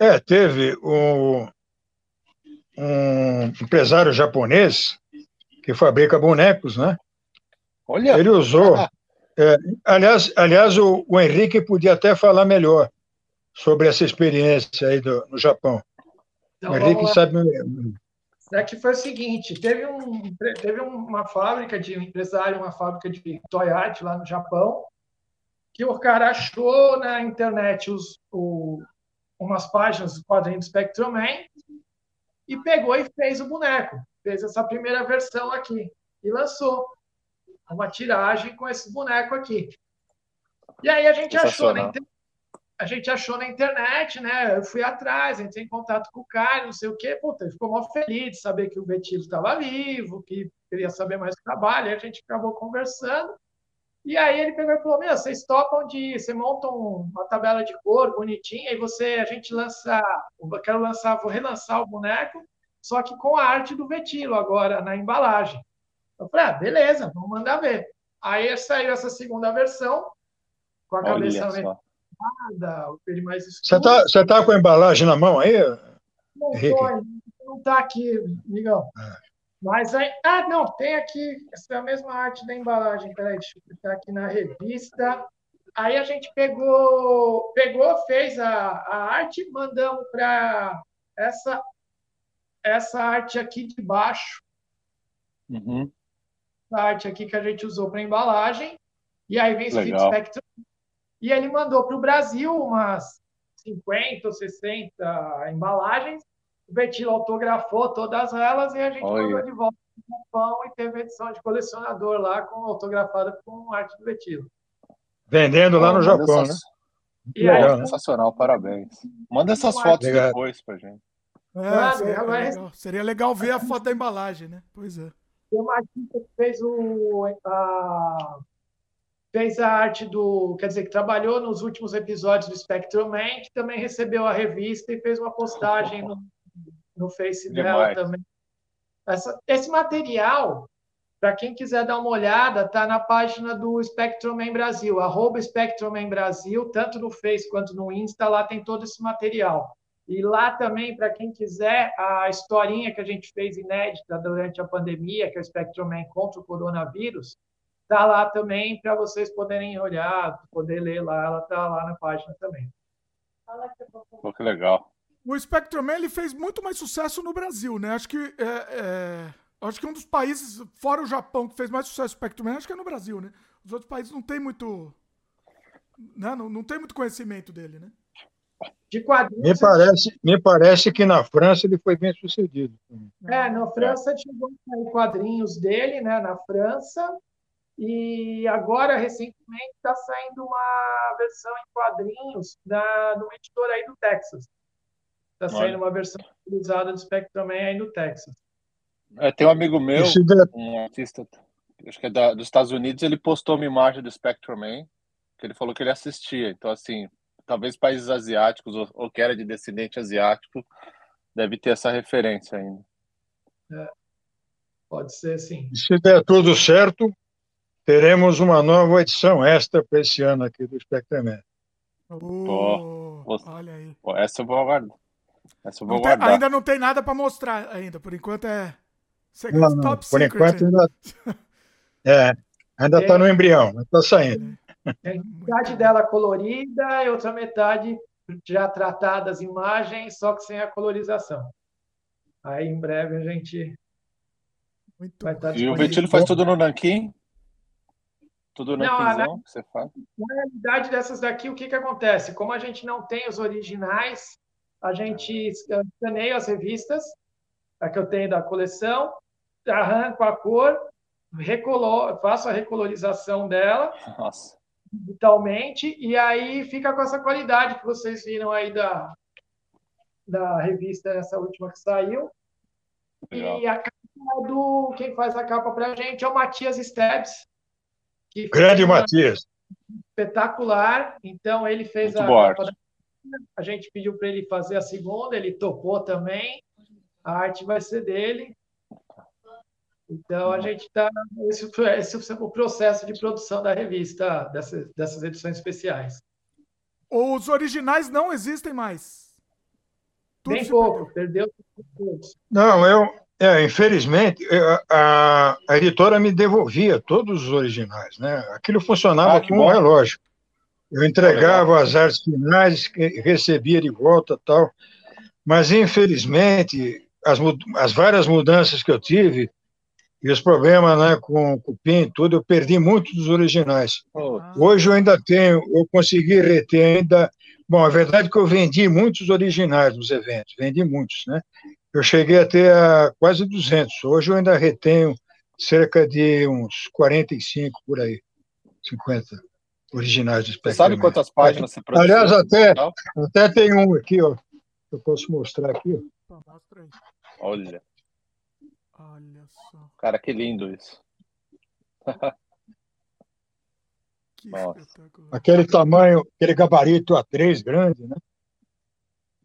É, teve um, um empresário japonês que fabrica bonecos, né? Olha. Ele usou. É, aliás, aliás o, o, Henrique podia até falar melhor sobre essa experiência aí do, no Japão. Então, o Henrique sabe. É que foi o seguinte: teve, um, teve uma fábrica de um empresário, uma fábrica de toy art lá no Japão, que o cara achou na internet os, o, umas páginas do quadrinho do Spectrum Man e pegou e fez o boneco fez essa primeira versão aqui e lançou uma tiragem com esse boneco aqui. E aí a gente achou na internet, a gente achou na internet, né? Eu fui atrás, entrei em contato com o cara, não sei o quê. Puta, ele ficou mó feliz de saber que o Betilo estava vivo, que queria saber mais do trabalho. Aí a gente acabou conversando. E aí ele pegou e falou: Meu, vocês topam de. Você monta uma tabela de cor bonitinha, e você, a gente lança. Eu quero lançar, vou relançar o boneco só que com a arte do Vetilo agora na embalagem. Eu falei, ah, beleza, vamos mandar ver. Aí saiu essa segunda versão, com a cabeça levantada, o pele mais escuro. Você está você tá com a embalagem na mão aí? Não, tô, não está aqui, amigão. É. Mas aí, ah, não, tem aqui, essa é a mesma arte da embalagem. Peraí, deixa eu clicar aqui na revista. Aí a gente pegou, pegou, fez a, a arte, mandamos para essa essa arte aqui de baixo. Uhum. A arte aqui que a gente usou para embalagem. E aí vem Street Spectrum. E ele mandou para o Brasil umas 50 ou 60 embalagens. O Betilo autografou todas elas e a gente Olha. mandou de volta para o Japão e teve edição de colecionador lá, com autografada com arte do Betilo. Vendendo lá no Japão, né? Legal, né? Sensacional, parabéns. Manda essas fotos Obrigado. depois pra gente. É, seria, legal. seria, legal. ver a foto da embalagem, né? Pois é. Tem uma artista que fez, o, a, fez a arte do. Quer dizer, que trabalhou nos últimos episódios do Spectrum Man, que também recebeu a revista e fez uma postagem no, no Face dela também. Essa, esse material, para quem quiser dar uma olhada, está na página do Spectrum Man Brasil, arroba Spectrum Man Brasil, tanto no Face quanto no Insta, lá tem todo esse material. E lá também, para quem quiser, a historinha que a gente fez inédita durante a pandemia, que é o Spectrum Man contra o coronavírus, está lá também para vocês poderem olhar, poder ler lá, ela está lá na página também. Pô, que legal. O Spectrum Man ele fez muito mais sucesso no Brasil, né? Acho que é, é, Acho que um dos países, fora o Japão, que fez mais sucesso Spectrum acho que é no Brasil, né? Os outros países não tem muito. Né? Não, não tem muito conhecimento dele, né? De quadrinhos. Me parece, me parece que na França ele foi bem sucedido. É, na França tinha quadrinhos dele, né? Na França. E agora, recentemente, está saindo uma versão em quadrinhos da, do editor aí do Texas. Está saindo uma versão utilizada do Spectrum aí no Texas. É, tem um amigo meu, um artista, acho que é da, dos Estados Unidos, ele postou uma imagem do Spectrum Man, que ele falou que ele assistia. Então, assim, talvez países asiáticos, ou, ou que era de descendente asiático, deve ter essa referência ainda. É, pode ser, sim. Se der tudo certo, teremos uma nova edição extra para esse ano aqui do Spectrum Man. Oh, olha aí. Pô, essa eu vou aguardar. Essa eu vou não tem, ainda não tem nada para mostrar ainda, por enquanto é não, não, top por enquanto ainda, é, ainda está no embrião, mas está saindo. Tem metade dela colorida e outra metade já tratada as imagens, só que sem a colorização. Aí em breve a gente Muito vai estar tá E o Betilho faz tudo no Nanquim? Tudo no Nanquimzão que você faz? Na realidade dessas daqui, o que, que acontece? Como a gente não tem os originais, a gente escaneia as revistas, a que eu tenho da coleção, arranco a cor, recolor, faço a recolorização dela Nossa. Digitalmente, e aí fica com essa qualidade que vocês viram aí da, da revista, essa última que saiu. Legal. E a capa do. Quem faz a capa para a gente é o Matias Stebbs. Grande Matias. Espetacular. Então, ele fez Muito a boa capa da... A gente pediu para ele fazer a segunda, ele topou também. A arte vai ser dele. Então, a gente está. Esse, esse é o processo de produção da revista, dessas, dessas edições especiais. Os originais não existem mais. Tudo Bem pouco, perdeu. perdeu. Não, eu. É, infelizmente, a, a, editora me devolvia todos os originais, né? Aquilo funcionava ah, como um relógio. Eu entregava as artes finais, recebia de volta tal, mas infelizmente as, as várias mudanças que eu tive e os problemas né, com o cupim e tudo, eu perdi muitos dos originais. Oh. Hoje eu ainda tenho, eu consegui reter ainda. Bom, a verdade é que eu vendi muitos originais nos eventos, vendi muitos, né? Eu cheguei a ter a quase 200. Hoje eu ainda retenho cerca de uns 45 por aí, 50 originais de Spectrum. Você sabe quantas páginas você produziu? Aliás, até, até tem um aqui, ó. Eu posso mostrar aqui. Olha. Olha só. Cara, que lindo isso. que aquele tamanho, aquele gabarito A3 grande, né?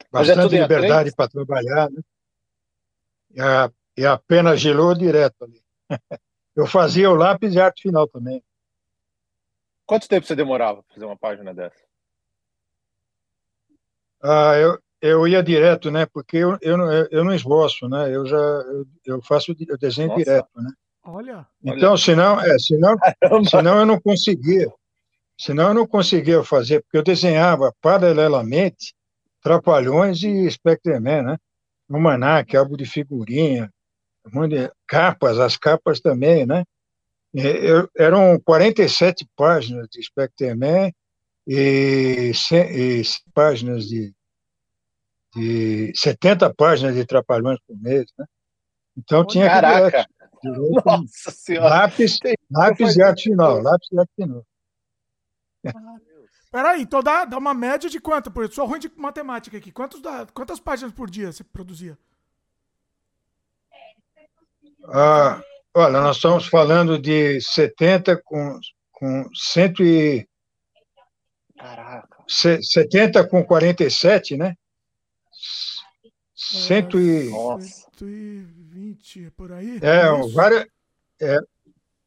É Bastante é liberdade para trabalhar, né? E a, e a pena gelou direto ali. Eu fazia o lápis e arte final também. Quanto tempo você demorava para fazer uma página dessa? Ah, eu, eu ia direto, né? Porque eu, eu, não, eu não esboço, né? Eu já eu, faço eu desenho Nossa. direto, né? Olha. Então, olha. senão, é, senão, senão eu não conseguia. Senão eu não conseguia fazer, porque eu desenhava paralelamente Trapalhões e Spectreman, né? Almanac, álbum de figurinha, capas, as capas também, né? Eu, eram 47 páginas de Spectreman e, 100, e páginas de de 70 páginas de Trapalhões por mês, né? Então tinha Caraca. que Nossa senhora. lápis, lápis e arte final, lápis e arte final. Peraí, então dá, dá uma média de quanto? Por sou ruim de matemática aqui. Quantos dá, quantas páginas por dia você produzia? Ah, olha, nós estamos falando de 70 com, com 100 e... Caraca. 70 com 47, né? Cento e... Nossa. 120, por aí? É, várias, é,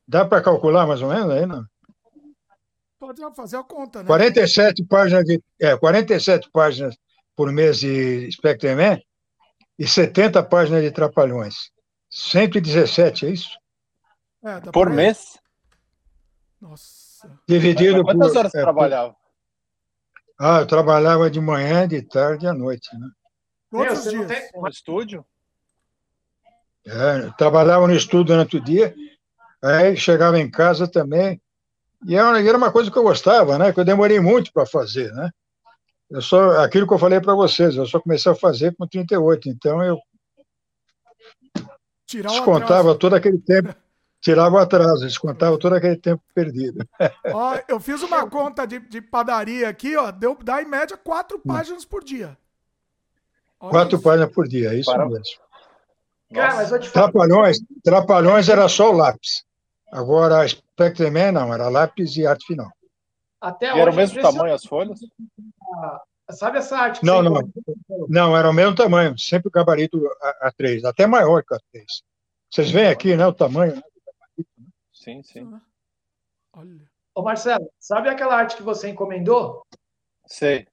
dá para calcular mais ou menos aí, não? Pode fazer a conta, né? 47 páginas, de, é, 47 páginas por mês de Spectreman e 70 páginas de Trapalhões. 117, é isso? É, por mês? Nossa. Dividido Mas, quantas por, horas você é, trabalhava? Por... Ah, eu trabalhava de manhã, de tarde e à noite, né? Todos os dias. Tem... No estúdio? É, trabalhava no estúdio durante o dia, aí chegava em casa também, e era uma coisa que eu gostava, né? Que eu demorei muito para fazer, né? Eu só, aquilo que eu falei para vocês, eu só comecei a fazer com 38, então eu Tirar descontava todo aquele tempo, tirava o atraso, descontava todo aquele tempo perdido. Ó, eu fiz uma conta de, de padaria aqui, ó, deu, dá em média quatro páginas por dia. Olha quatro isso. páginas por dia, é isso Para... mesmo. Cara, mas vou te falar. Trapalhões, Trapalhões era só o lápis. Agora, Spectreman não, era lápis e arte final. Até e era o mesmo tamanho as folhas? Ah, sabe essa arte que Não, não. Não, era o mesmo tamanho, sempre o gabarito A3, até maior que o A3. Vocês veem aqui, né, o tamanho. Né, sim, sim. Olha. Ô Marcelo, sabe aquela arte que você encomendou? Sei.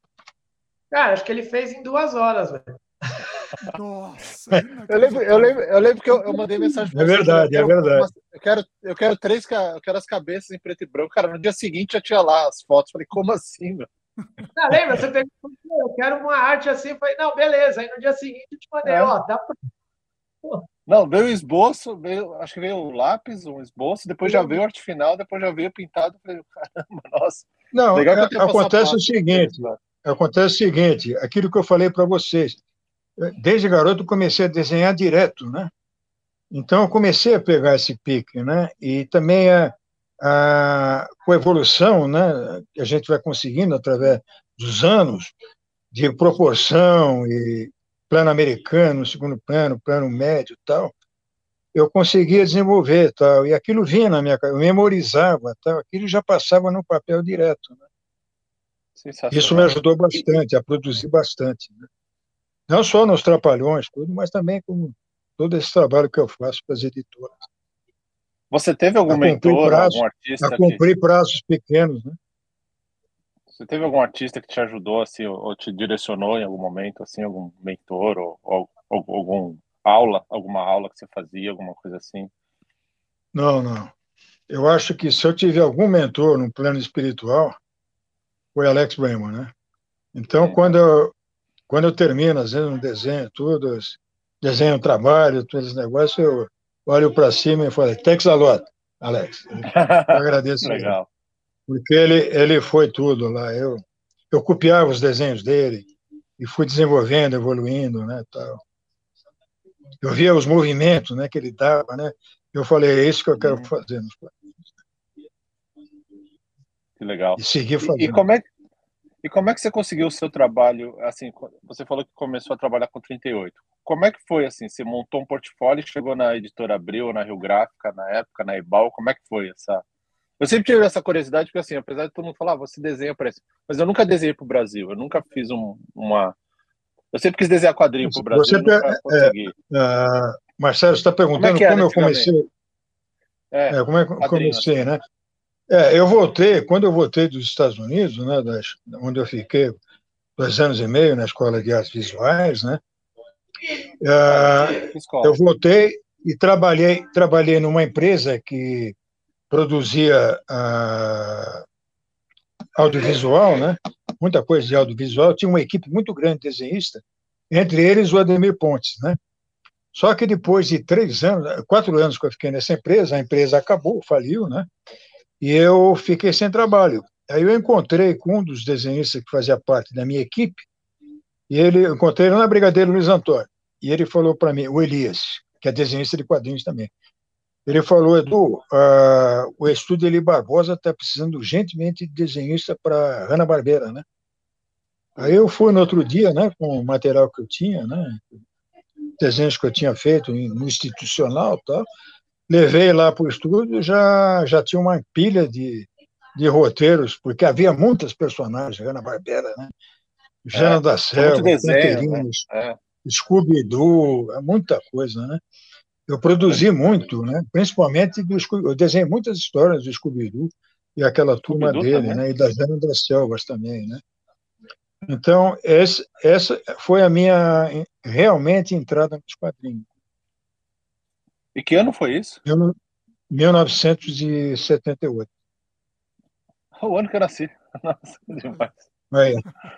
Cara, acho que ele fez em duas horas, velho. Nossa. eu, lembro, eu, lembro, eu lembro que eu, eu mandei mensagem pra É verdade, é verdade. eu, quero, eu quero três, eu quero as cabeças em preto e branco. Cara, no dia seguinte já tinha lá as fotos. Falei, como assim, meu? Não, lembra? Você perguntou, eu quero uma arte assim. Eu falei, não, beleza. Aí no dia seguinte eu te mandei, é. ó, dá pra. Não, veio o esboço, veio, acho que veio o lápis, um esboço, depois já veio o arte final, depois já veio pintado. Falei, caramba, nossa. Não, Legal é, acontece o seguinte: acontece o seguinte, aquilo que eu falei para vocês desde garoto comecei a desenhar direto, né? Então eu comecei a pegar esse pique, né? E também a, a, com a evolução, né, que a gente vai conseguindo através dos anos de proporção e plano americano, segundo plano, plano médio, tal, eu conseguia desenvolver tal e aquilo vinha na minha eu memorizava tal, aquilo já passava no papel direto. Né? Isso me ajudou bastante a produzir bastante. Né? Não só nos Trapalhões, tudo, mas também com todo esse trabalho que eu faço para as editoras. Você teve algum mentor, prazos, algum artista? A cumprir que... prazos pequenos, né? Você teve algum artista que te ajudou, assim, ou te direcionou em algum momento, assim, algum mentor, ou, ou, ou algum aula, alguma aula que você fazia, alguma coisa assim? Não, não. Eu acho que se eu tiver algum mentor no plano espiritual, foi Alex Raymond, né? Então, Sim. quando eu, quando eu termino, às vezes, um desenho, tudo, desenho um trabalho, todos os negócios, eu olho para cima e falo, thanks a lot, Alex. Eu agradeço. Legal. Porque ele, ele foi tudo lá. Eu, eu copiava os desenhos dele e fui desenvolvendo, evoluindo, né, tal. Eu via os movimentos, né, que ele dava, né. Eu falei, é isso que eu quero uhum. fazer Que legal. E seguir fazendo. E, e como é e como é que você conseguiu o seu trabalho? Assim, você falou que começou a trabalhar com 38. Como é que foi assim? Você montou um portfólio, chegou na editora Abril, na Rio Gráfica, na época, na Ebal. Como é que foi essa? Eu sempre tive essa curiosidade porque assim, apesar de todo mundo falar, ah, você desenha para isso, mas eu nunca desenhei para o Brasil. Eu nunca fiz um, uma. Eu sempre quis desenhar quadrinho para o Brasil. Você, nunca é, consegui. Uh, Marcelo está perguntando como, é como eu comecei. É, é, como é que eu comecei, assim. né? É, eu voltei, quando eu voltei dos Estados Unidos, né, das, onde eu fiquei dois anos e meio na Escola de Artes Visuais, né, uh, eu voltei e trabalhei, trabalhei numa empresa que produzia uh, audiovisual, né, muita coisa de audiovisual, tinha uma equipe muito grande de desenhista, entre eles o Ademir Pontes, né, só que depois de três anos, quatro anos que eu fiquei nessa empresa, a empresa acabou, faliu, né? E eu fiquei sem trabalho. Aí eu encontrei com um dos desenhistas que fazia parte da minha equipe, e ele encontrei ele na Brigadeiro Luiz Antônio, e ele falou para mim, o Elias, que é desenhista de quadrinhos também, ele falou, Edu, uh, o estúdio Eli Barbosa está precisando urgentemente de desenhista para Hanna-Barbera, né? Aí eu fui no outro dia, né, com o material que eu tinha, né, desenhos que eu tinha feito no institucional tal, levei lá para o estúdio, já, já tinha uma pilha de, de roteiros, porque havia muitas personagens, Ana Barbera, né? Jana é, da Selva, né? é. Scooby-Doo, é muita coisa, né? Eu produzi é. muito, né? principalmente do eu desenhei muitas histórias do Scooby-Doo e aquela turma dele, também. né? e da Jana das Selvas também. Né? Então, esse, essa foi a minha realmente entrada nos quadrinhos. E que ano foi isso? 1978. O ano que eu nasci. Nossa, demais. É.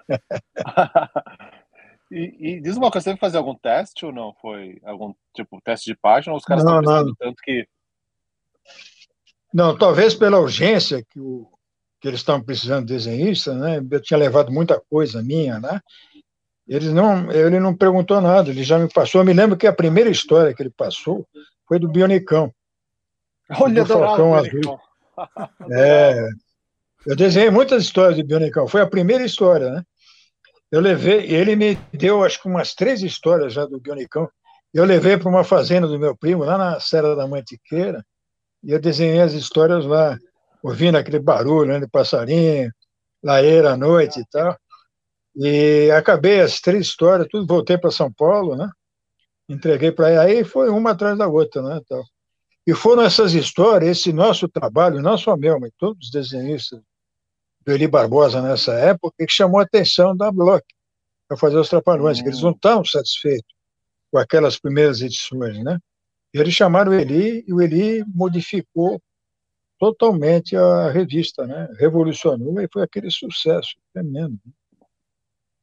E, e, diz uma coisa, você teve que fazer algum teste ou não? Foi algum tipo teste de página? Ou os caras não, estão não. tanto que. Não, talvez pela urgência que, o, que eles estavam precisando de desenhista, né? Eu tinha levado muita coisa minha, né? Eles não, ele não perguntou nada, ele já me passou. Eu me lembro que a primeira história que ele passou foi do Bionicão. Olha, do Falcão Azul. É, eu desenhei muitas histórias de Bionicão. Foi a primeira história, né? Eu levei, ele me deu acho que umas três histórias já do Bionicão. Eu levei para uma fazenda do meu primo, lá na Serra da Mantiqueira, e eu desenhei as histórias lá, ouvindo aquele barulho né, de passarinho, laeira à noite e tal. E acabei as três histórias, tudo voltei para São Paulo, né? Entreguei para ele, aí foi uma atrás da outra, né? Tal. E foram essas histórias, esse nosso trabalho, não só meu, mas todos os desenhistas do Eli Barbosa nessa época, que chamou a atenção da Block para fazer os Trapalhões, que eles não estavam satisfeitos com aquelas primeiras edições, né? E eles chamaram o Eli e o Eli modificou totalmente a revista, né? Revolucionou e foi aquele sucesso tremendo. Né?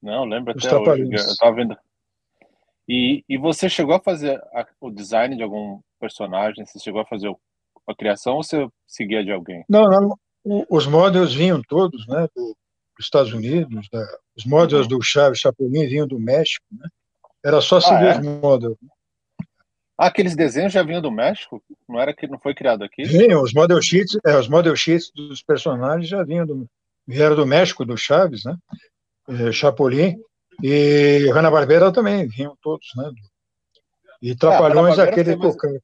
Não, lembro até hoje. Eu estava vendo. E, e você chegou a fazer a, o design de algum personagem? Você chegou a fazer a criação ou você seguia de alguém? Não, não. Os models vinham todos, né? Do, dos Estados Unidos. Da, os models do Chaves Chapolin vinham do México, né? Era só seguir ah, é? os models. Ah, aqueles desenhos já vinham do México? Não era que não foi criado aqui? Vinham, os model sheets, é, os model sheets dos personagens já vinham do, vieram do México, do Chaves, né? É, Chapolin e Hanna-Barbera também, vinham todos, né? E Trapalhões, é, aquele tocando.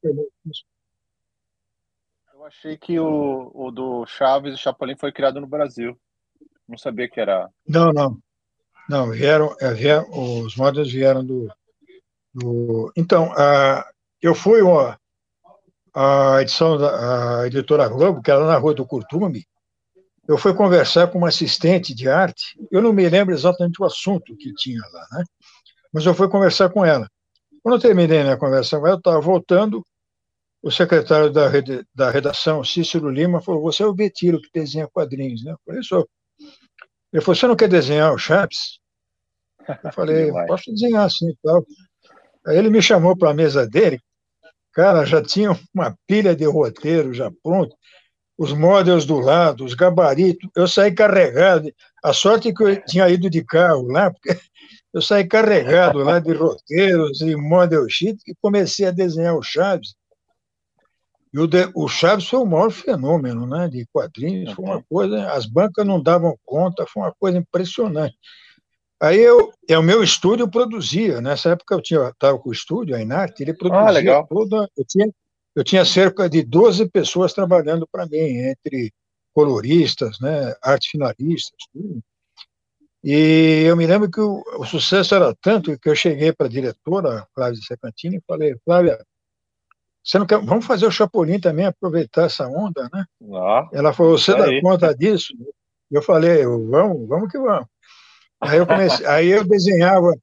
Eu achei que o, o do Chaves e Chapolin foi criado no Brasil. Não sabia que era. Não, não. Não, vieram, é, vieram os modelos vieram do. do... Então, a, eu fui uma, a edição da a editora Globo, que era na Rua do Curtume, eu fui conversar com uma assistente de arte, eu não me lembro exatamente o assunto que tinha lá, né? mas eu fui conversar com ela. Quando eu terminei minha conversa com ela, eu estava voltando, o secretário da, da redação, Cícero Lima, falou, você é o Betiro que desenha quadrinhos, né? Eu falei, sou. Ele falou, você não quer desenhar o Chaves? Eu falei, posso desenhar sim tal. Aí ele me chamou para a mesa dele, cara, já tinha uma pilha de roteiro já pronto, os models do lado, os gabaritos. Eu saí carregado. A sorte que eu tinha ido de carro lá, porque eu saí carregado lá de roteiros e model sheet e comecei a desenhar o Chaves. E o, de, o Chaves foi o maior fenômeno né, de quadrinhos, foi uma coisa, as bancas não davam conta, foi uma coisa impressionante. Aí eu, é o meu estúdio produzia, nessa época eu tinha estava com o estúdio, a Inart, ele produzia ah, toda, eu tinha eu tinha cerca de 12 pessoas trabalhando para mim, entre coloristas, né, arte finalistas, tudo. E eu me lembro que o, o sucesso era tanto que eu cheguei para a diretora, Flávia Secantini, e falei, Flávia, você não quer, vamos fazer o Chapolin também, aproveitar essa onda, né? Ah, Ela falou, você dá conta disso? Eu falei, vamos, vamos que vamos. Aí eu comecei, aí eu desenhava,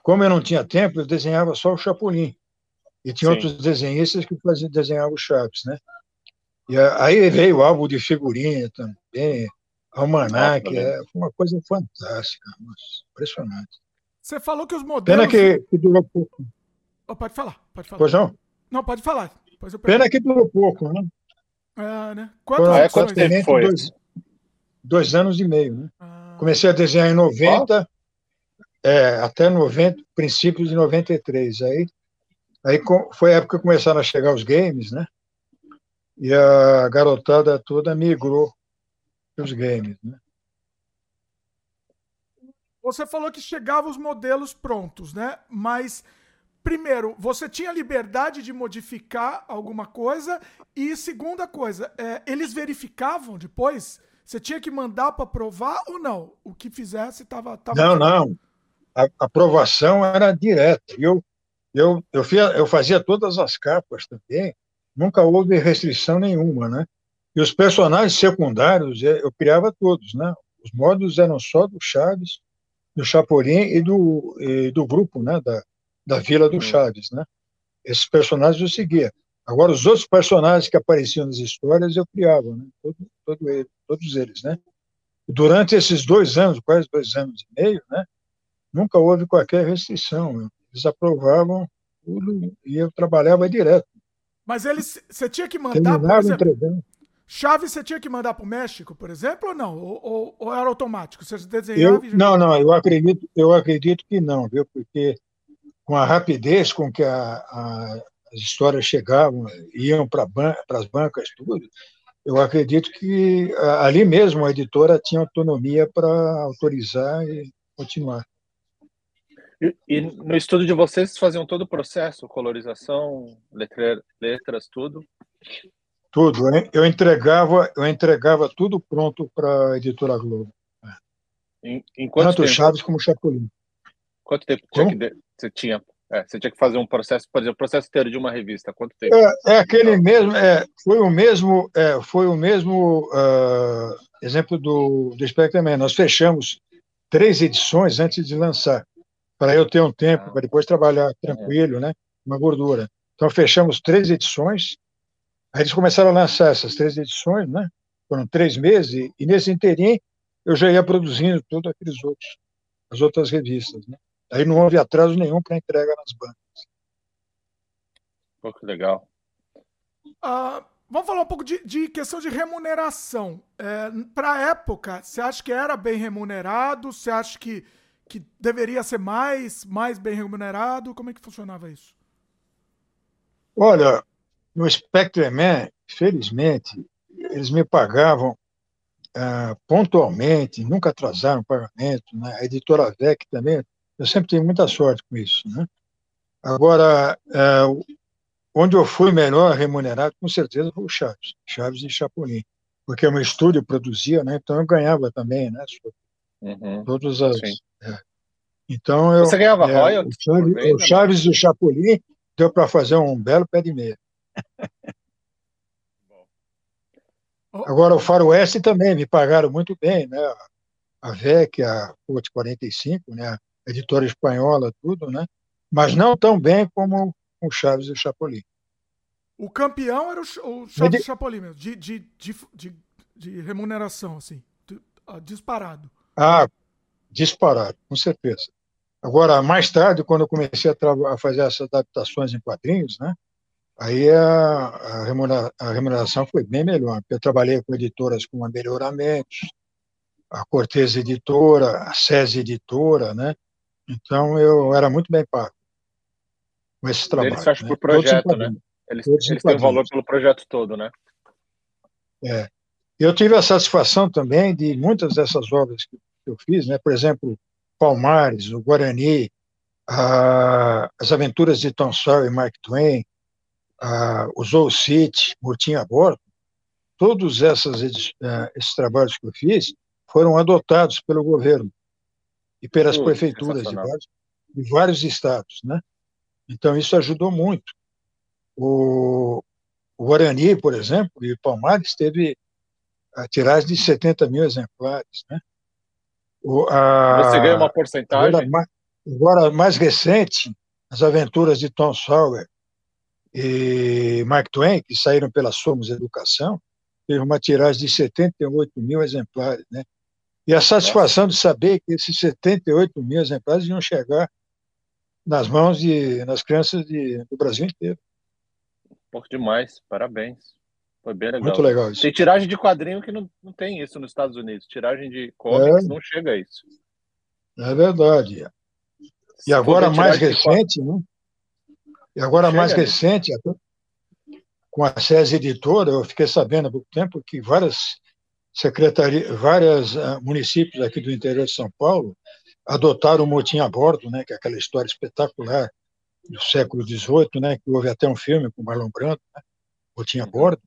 como eu não tinha tempo, eu desenhava só o Chapolin. E tinha Sim. outros desenhistas que faziam, desenhavam o Chaves, né? E aí veio o álbum de figurinha também, almanac, é, foi uma coisa fantástica, nossa, impressionante. Você falou que os modelos... Pena que, que durou pouco. Oh, pode falar, pode falar. Pois não? Não, pode falar. Pena que durou pouco, né? É, né? Quantos ah, é, quanto tempo foi? Dois, dois, anos e meio, né? Ah. Comecei a desenhar em 90, é, até 90, princípios de 93. Aí Aí foi a época que começaram a chegar os games, né? E a garotada toda migrou para os games, né? Você falou que chegavam os modelos prontos, né? Mas primeiro, você tinha liberdade de modificar alguma coisa e segunda coisa, é, eles verificavam depois? Você tinha que mandar para provar ou não? O que fizesse estava. Não, não. A aprovação era direta. Eu eu, eu, eu fazia todas as capas também, nunca houve restrição nenhuma, né? E os personagens secundários é, eu criava todos, né? Os módulos eram só do Chaves, do Chapolin e do, e do grupo, né? Da, da Vila do Chaves, né? Esses personagens eu seguia. Agora, os outros personagens que apareciam nas histórias eu criava, né? Todo, todo ele, todos eles, né? Durante esses dois anos, quase dois anos e meio, né? nunca houve qualquer restrição. Eles aprovavam tudo e eu trabalhava direto. Mas eles, você tinha que mandar, por exemplo, entregando. Chave você tinha que mandar para o México, por exemplo, ou não? Ou, ou, ou era automático? Você desenhava eu, e... Não, não, eu acredito, eu acredito que não, viu? Porque com a rapidez com que a, a, as histórias chegavam, iam para ban as bancas, tudo, eu acredito que ali mesmo a editora tinha autonomia para autorizar e continuar. E, e, no estudo de vocês faziam todo o processo, colorização, letra, letras, tudo? Tudo. Eu entregava, eu entregava tudo pronto para a editora Globo. Em, em quanto Tanto tempo? Chaves como Chapolin. Quanto tempo tinha você tinha? É, você tinha que fazer um processo, por exemplo, o processo inteiro de uma revista. Quanto tempo? É, é aquele mesmo, é, foi o mesmo, é, foi o mesmo uh, exemplo do, do Spectreman. Nós fechamos três edições antes de lançar para eu ter um tempo ah. para depois trabalhar tranquilo, né? Uma gordura. Então fechamos três edições. Aí eles começaram a lançar essas três edições, né? Foram três meses e nesse interim eu já ia produzindo todos aqueles outros, as outras revistas, né? Aí não houve atraso nenhum para entrega nas bancas. Pô, que legal. Uh, vamos falar um pouco de, de questão de remuneração. É, para a época, você acha que era bem remunerado? Você acha que que deveria ser mais, mais bem remunerado? Como é que funcionava isso? Olha, no Spectreman, felizmente, eles me pagavam uh, pontualmente, nunca atrasaram o pagamento. Né? A editora VEC também, eu sempre tive muita sorte com isso. Né? Agora, uh, onde eu fui melhor remunerado, com certeza, foi o Chaves, Chaves e Chapolin, porque o meu estúdio produzia, né? então eu ganhava também, né? Uhum. Todas as. É. Então eu. Você ganhava é, royalties? O Chaves, o né? Chaves e o Chapolin deu para fazer um belo pé de meia. Agora, o Faroeste também me pagaram muito bem, né? A VEC, a Forte 45, né? a editora espanhola, tudo, né? Mas não tão bem como o Chaves e o Chapolin. O campeão era o, Chaves e o Chapolin mesmo, de, de, de, de, de remuneração, assim, disparado. Ah, disparado, com certeza. Agora, mais tarde, quando eu comecei a, a fazer essas adaptações em quadrinhos, né, aí a, a, remuneração, a, remuneração foi bem melhor, porque eu trabalhei com editoras como a Melhoramentos, a Cortez Editora, a SESI Editora, né? Então, eu era muito bem pago com esse trabalho. Eles acham né? por projeto, né? Eles, eles têm valor pelo projeto todo, né? É. Eu tive a satisfação também de muitas dessas obras que eu fiz, né? por exemplo, Palmares, o Guarani, as aventuras de Tom Sawyer e Mark Twain, a, o Soul City, Murtinho a Bordo, todos essas, uh, esses trabalhos que eu fiz foram adotados pelo governo e pelas uh, prefeituras de vários, de vários, estados. Né? Então, isso ajudou muito. O, o Guarani, por exemplo, e Palmares teve a tiragem de 70 mil exemplares. Né? O, a, Você ganha uma porcentagem? Agora mais, agora, mais recente, as aventuras de Tom Sawyer e Mark Twain, que saíram pela Somos Educação, teve uma tiragem de 78 mil exemplares. Né? E a satisfação de saber que esses 78 mil exemplares iam chegar nas mãos de nas crianças de, do Brasil inteiro. Pouco demais, parabéns. Foi bem legal. Muito legal isso. Tem tiragem de quadrinho que não, não tem isso nos Estados Unidos. Tiragem de comics é. não chega a isso. É verdade. E agora mais recente, né? E agora mais recente, com a SESI Editora, eu fiquei sabendo há pouco tempo que várias secretarias, vários ah, municípios aqui do interior de São Paulo adotaram o motim a bordo, né, que é aquela história espetacular do século XVIII, né, que houve até um filme com Marlon Brando, né, motim a bordo.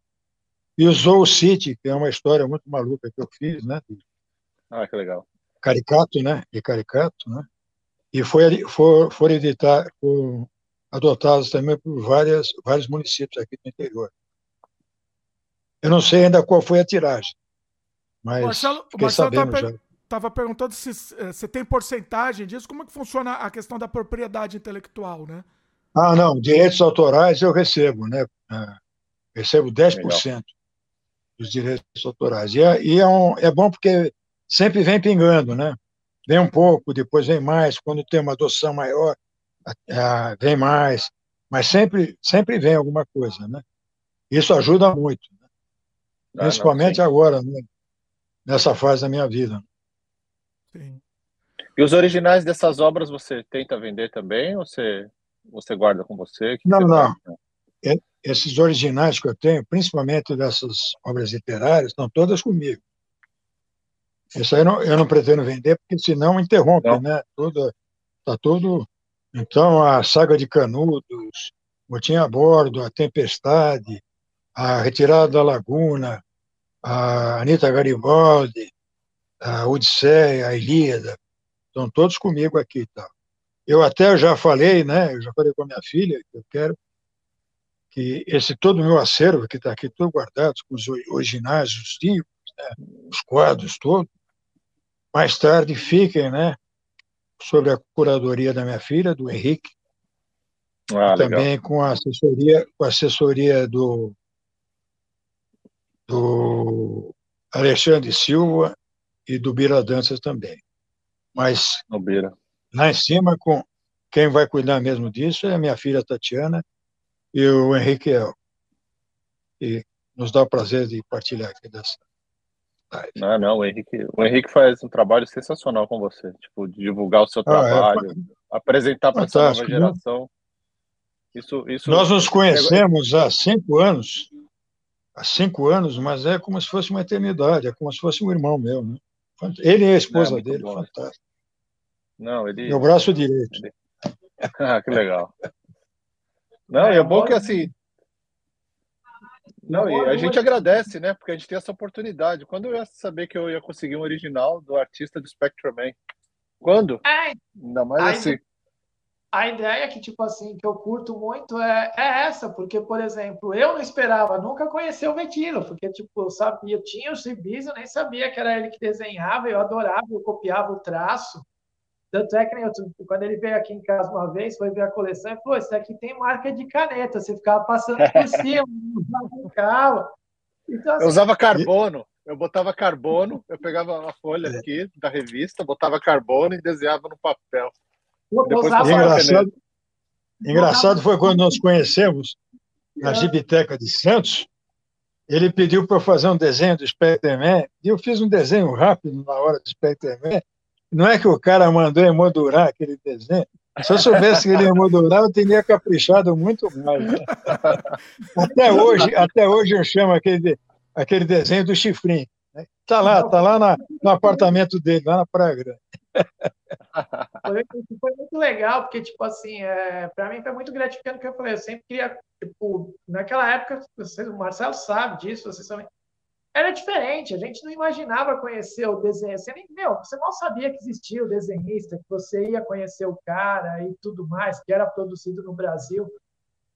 E o Soul City, que é uma história muito maluca que eu fiz, né? Ah, que legal. Caricato, né? De caricato, né? E foi, for, foram editar, foram adotados também por várias, vários municípios aqui do interior. Eu não sei ainda qual foi a tiragem, mas Marcelo, fiquei Marcelo sabendo tava, já. Estava perguntando se você tem porcentagem disso, como é que funciona a questão da propriedade intelectual, né? Ah, não, direitos autorais eu recebo, né? Ah, recebo 10%. Legal dos direitos autorais. E, é, e é, um, é bom porque sempre vem pingando, né? vem um pouco, depois vem mais, quando tem uma adoção maior, vem mais, mas sempre, sempre vem alguma coisa, né? Isso ajuda muito, né? ah, principalmente não, agora, né? nessa fase da minha vida. Sim. E os originais dessas obras você tenta vender também ou você, você guarda com você? Que não, não. Faz? Esses originais que eu tenho, principalmente dessas obras literárias, estão todas comigo. Isso aí eu não, eu não pretendo vender, porque senão interrompe, não. né? Tudo, tá tudo. Então, a saga de Canudos, Motim a Bordo, a Tempestade, a Retirada da Laguna, a Anitta Garibaldi, a Odisseia, a Ilíada, estão todos comigo aqui. Tá? Eu até já falei, né? Eu já falei com a minha filha que eu quero que esse todo o meu acervo, que está aqui todo guardado, com os originais, os livros, né, os quadros todos, mais tarde fiquem, né? Sobre a curadoria da minha filha, do Henrique, ah, também com a assessoria, com a assessoria do, do Alexandre Silva e do Bira Danças também. Mas lá em cima, com quem vai cuidar mesmo disso é a minha filha Tatiana e o Henrique El. E nos dá o prazer de partilhar aqui dessa live. Não, não, o Henrique, o Henrique faz um trabalho sensacional com você, tipo, divulgar o seu trabalho, ah, é, apresentar para essa nova né? geração. Né? Isso, isso... Nós nos conhecemos há cinco anos, há cinco anos, mas é como se fosse uma eternidade, é como se fosse um irmão meu, né? Ele e a esposa Não, dele, bom. fantástico. Não, ele. Meu braço direito. Ele... ah, que legal. Não, é, é bom que assim. Não, e a gente agradece, né? Porque a gente tem essa oportunidade. Quando eu ia saber que eu ia conseguir um original do artista do Spectrum Man? Quando? É, Ainda mais assim a ideia que, tipo assim, que eu curto muito é, é essa, porque, por exemplo, eu não esperava nunca conhecer o Vetilo, porque, tipo, eu sabia, eu tinha os civis, eu nem sabia que era ele que desenhava, eu adorava, eu copiava o traço. Tanto é que eu, quando ele veio aqui em casa uma vez, foi ver a coleção e falou: Isso aqui tem marca de caneta, você ficava passando por cima, não Então, assim, eu usava carbono, eu botava carbono, eu pegava a folha é. aqui da revista, botava carbono e desenhava no papel. Engraçado, engraçado foi quando nós conhecemos na Gibiteca de Santos. Ele pediu para eu fazer um desenho do Spectreman e eu fiz um desenho rápido na hora do Spectreman. Não é que o cara mandou emoldurar aquele desenho. Se eu soubesse que ele ia eu teria caprichado muito mais. Né? Até hoje, até hoje eu chamo aquele, aquele desenho do chifrinho. Está lá, está lá na, no apartamento dele, lá na Praia Grande. Foi, foi, muito legal, porque, tipo assim, é, para mim foi muito gratificante, que eu falei, eu sempre queria, tipo, naquela época, você, o Marcelo sabe disso, vocês também, era diferente, a gente não imaginava conhecer o desenho, você nem, meu, você mal sabia que existia o desenhista, que você ia conhecer o cara e tudo mais, que era produzido no Brasil.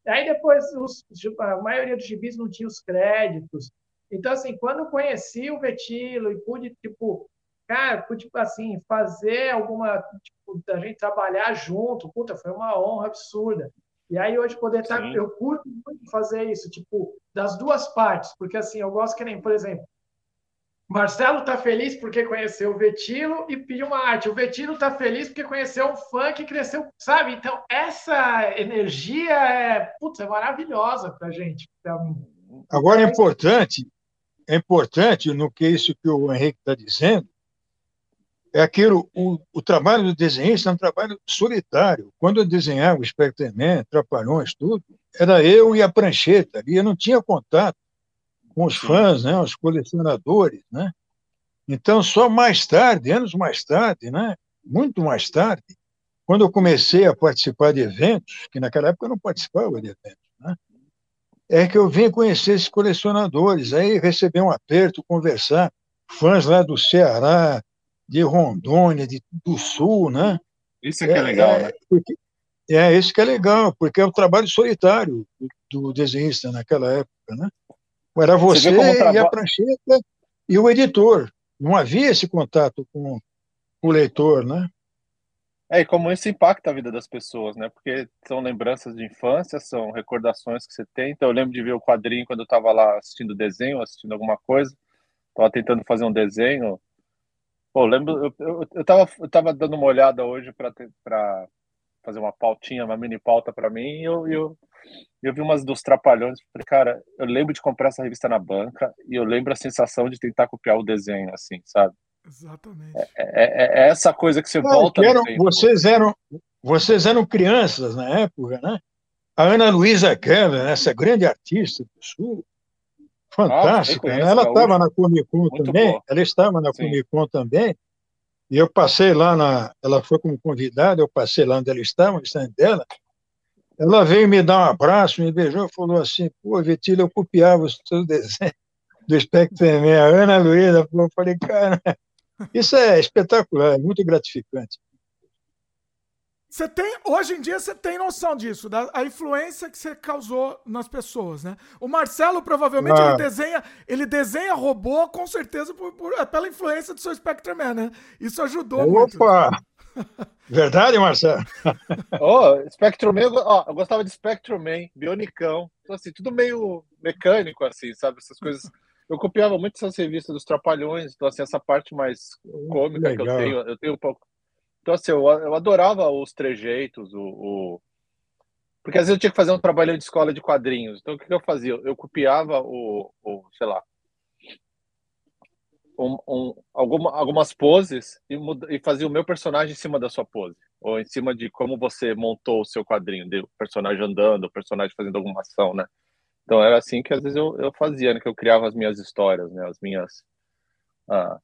Aí depois, os, a maioria dos gibis não tinha os créditos, então, assim, quando conheci o Vetilo e pude, tipo, cara, pude, assim, fazer alguma, tipo, da gente trabalhar junto, puta, foi uma honra absurda. E aí hoje poder estar, tá, eu curto muito fazer isso, tipo, das duas partes, porque assim, eu gosto que nem, por exemplo, Marcelo está feliz porque conheceu o Vetilo e pediu uma arte. O Vetilo está feliz porque conheceu um fã que cresceu, sabe? Então, essa energia é, putz, é maravilhosa para gente. Pra mim. Agora é importante é importante no que isso que o Henrique está dizendo, é aquilo, o, o, trabalho do desenhista é um trabalho solitário. Quando eu desenhava o Spectreman, Trapalhões, tudo, era eu e a prancheta ali, eu não tinha contato com os fãs, né, os colecionadores, né? Então, só mais tarde, anos mais tarde, né, muito mais tarde, quando eu comecei a participar de eventos, que naquela época eu não participava de eventos, né, é que eu vim conhecer esses colecionadores, aí receber um aperto, conversar, fãs lá do Ceará, de Rondônia, de, do Sul, né? Isso é que é, é legal, é, né? Porque, é, isso que é legal, porque é o trabalho solitário do, do desenhista naquela época, né? Era você, você e a prancheta e o editor. Não havia esse contato com o leitor, né? É, e como isso impacta a vida das pessoas, né? Porque são lembranças de infância, são recordações que você tem. Então, eu lembro de ver o quadrinho quando eu estava lá assistindo desenho, assistindo alguma coisa. Estava tentando fazer um desenho. Pô, lembro, eu, eu, eu, tava, eu tava dando uma olhada hoje para fazer uma pautinha, uma mini pauta para mim, e eu, eu, eu vi umas dos Trapalhões, falei, cara, eu lembro de comprar essa revista na banca, e eu lembro a sensação de tentar copiar o desenho, assim, sabe? Exatamente. É, é, é essa coisa que você volta. Que eram, vocês, eram, vocês eram crianças na época, né? A Ana Luísa Keller, essa grande artista do Sul, fantástica. Ah, né? Ela estava na Comic Con também, boa. ela estava na Sim. Comic Con também, e eu passei lá na. Ela foi como convidada, eu passei lá onde ela estava, no stand dela. Ela veio me dar um abraço, me beijou e falou assim: pô, Vitílio, eu copiava os seus desenhos do Spectrum A Ana Luísa falou: falei, cara, isso é espetacular, é muito gratificante. Você tem, hoje em dia você tem noção disso, da a influência que você causou nas pessoas, né? O Marcelo provavelmente ah. ele desenha, ele desenha robô com certeza por, por, é pela influência do seu Spectrum Man, né? Isso ajudou Opa. muito. Opa! Verdade, Marcelo? oh, Spectrum Man, ó, eu gostava de Spectrum Man, Bionicão, então, assim, tudo meio mecânico, assim, sabe? Essas coisas. Eu copiava muito essas revistas dos Trapalhões, então, assim, essa parte mais cômica que eu tenho, eu tenho um pouco então, assim, eu, eu adorava os trejeitos, o, o, Porque às vezes eu tinha que fazer um trabalho de escola de quadrinhos. Então, o que, que eu fazia? Eu copiava o, o sei lá, um, um, alguma, algumas poses e, e, fazia o meu personagem em cima da sua pose. Ou em cima de como você montou o seu quadrinho, o personagem andando, o personagem fazendo alguma ação, né? Então era assim que às vezes eu, eu fazia, né? Que eu criava as minhas histórias, né? As minhas... Ah,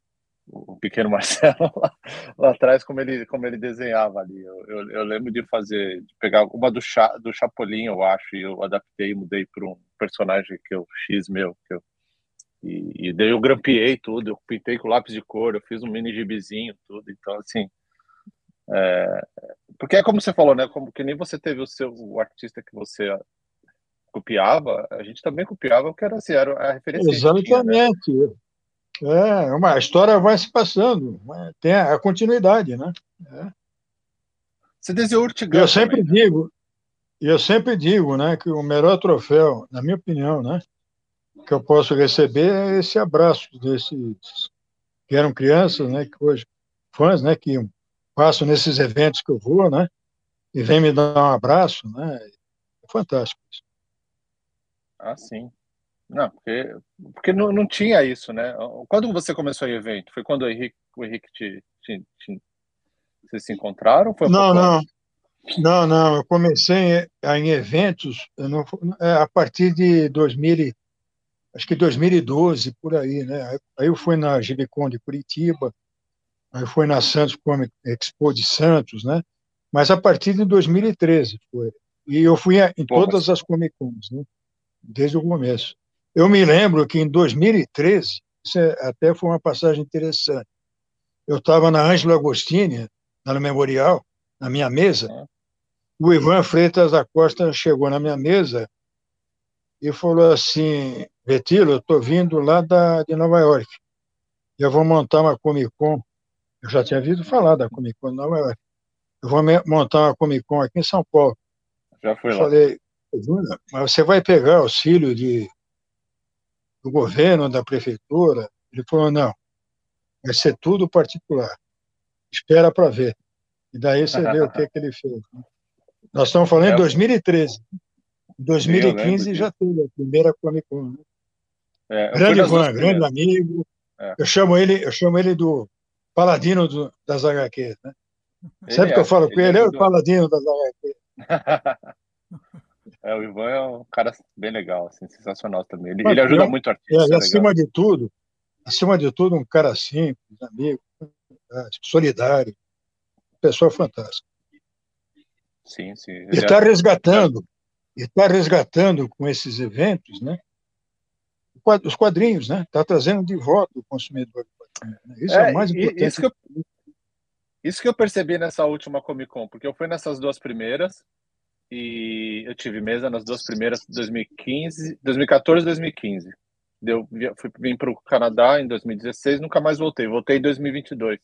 o pequeno Marcelo lá, lá, atrás como ele como ele desenhava ali. Eu, eu, eu, lembro de fazer de pegar uma do Cha, do Chapolin eu acho e eu adaptei e mudei para um personagem que eu X meu que eu e, e daí eu grampeei tudo eu pintei com lápis de cor eu fiz um mini gibizinho tudo. Então assim é, porque é como você falou né como que nem você teve o seu o artista que você copiava a gente também copiava que era assim era a referência exatamente. tinha, né? É, uma, a história vai se passando, né? tem a, a continuidade, né? É. Você desenhou Urtigão Eu sempre também, né? digo, eu sempre digo, né, que o melhor troféu, na minha opinião, né, que eu posso receber é esse abraço desses que eram crianças, né, que hoje fãs, né, que passam nesses eventos que eu vou, né, e vem me dar um abraço, né, é fantástico isso. Ah, sim. Não, porque, porque não, não tinha isso, né? Quando você começou o evento? Foi quando o Henrique, o Henrique te, te, te vocês se encontraram? Um não, não. Não, não. Eu comecei em eventos não, é, a partir de 2000, acho que 2012, por aí, né? Aí eu fui na Gibicon de Curitiba, aí fui na Santos Comic Expo de Santos, né? Mas a partir de 2013 foi. E eu fui em todas as Comic Cons, né? Desde o começo. Eu me lembro que em 2013, isso é, até foi uma passagem interessante, eu estava na Ângela Agostini, na Memorial, na minha mesa, o Ivan Freitas da Costa chegou na minha mesa e falou assim, Betilo, eu estou vindo lá da, de Nova York, eu vou montar uma Comic Con, eu já tinha ouvido falar da Comic Con de Nova York, eu vou montar uma Comic Con aqui em São Paulo. Já fui eu lá. Falei, mas você vai pegar auxílio de do governo, da prefeitura. Ele falou: não, vai ser tudo particular. Espera para ver. E daí você vê o que, que ele fez. Né? Nós estamos falando em 2013. Em 2015 já teve a primeira Comic Con. Né? É, grande Ivan, grande amigo. É. Eu chamo ele, eu chamo ele do paladino do, das HQs. Né? Sempre que eu é, falo com ele, ele é o paladino das HQs. É, o Ivan é um cara bem legal, assim, sensacional também. Ele, ele ajuda muito o artista. É, acima de tudo, acima de tudo, um cara simples, amigo, solidário, pessoa fantástica. Sim, sim. E está é resgatando, e está resgatando com esses eventos, né? Os quadrinhos, né? Está trazendo de volta o consumidor. Isso é, é o mais importante. Isso que, eu, isso que eu percebi nessa última Comic Con, porque eu fui nessas duas primeiras, e eu tive mesa nas duas primeiras, 2015, 2014 e 2015. Eu fui vim para o Canadá em 2016, nunca mais voltei. Voltei em 2022.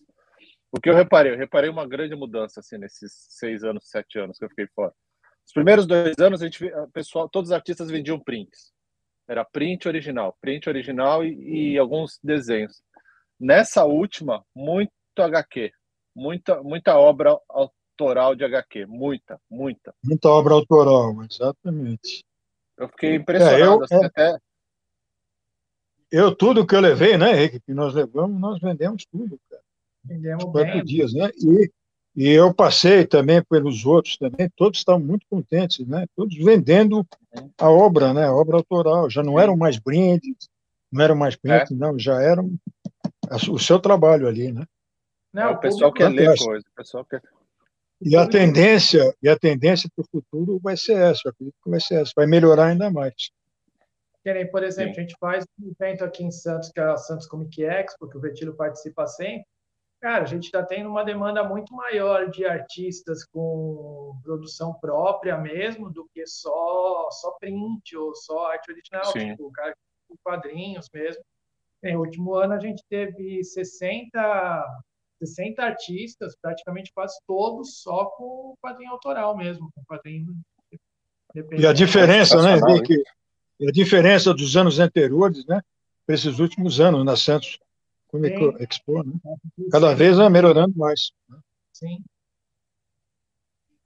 O que eu reparei? Eu reparei uma grande mudança assim nesses seis anos, sete anos que eu fiquei fora. Os primeiros dois anos, a gente, a pessoal, todos os artistas vendiam prints. Era print original, print original e, e alguns desenhos. Nessa última, muito HQ, muita, muita obra autoral de HQ, muita, muita. Muita obra autoral, exatamente. Eu fiquei impressionado. É, eu, assim, é, até... eu, tudo que eu levei, né, Henrique, que nós levamos, nós vendemos tudo, cara. Vendemos quatro bem. dias, né? E, e eu passei também pelos outros também, todos estavam muito contentes, né? Todos vendendo a obra, né? A obra autoral. Já não eram mais brindes, não eram mais brindes, é. não, já eram o seu trabalho ali, né? Não, é, o pessoal quer ler coisa, o pessoal quer e a tendência, e a tendência para o futuro vai ser essa, eu acredito que vai ser essa, vai melhorar ainda mais. Querem, por exemplo, Sim. a gente faz um evento aqui em Santos, que é a Santos Comic Expo, que o Vetilo participa sempre. Cara, a gente está tendo uma demanda muito maior de artistas com produção própria mesmo, do que só, só print ou só arte original, Sim. tipo, cara, com quadrinhos mesmo. No último ano a gente teve 60 60 artistas, praticamente quase todos, só com quadrinho autoral mesmo, com quadrinho. E a diferença, né, Vic? A diferença dos anos anteriores, né, para esses últimos anos na Santos Comic Expo, né? Cada vez vai melhorando mais. Né? Sim.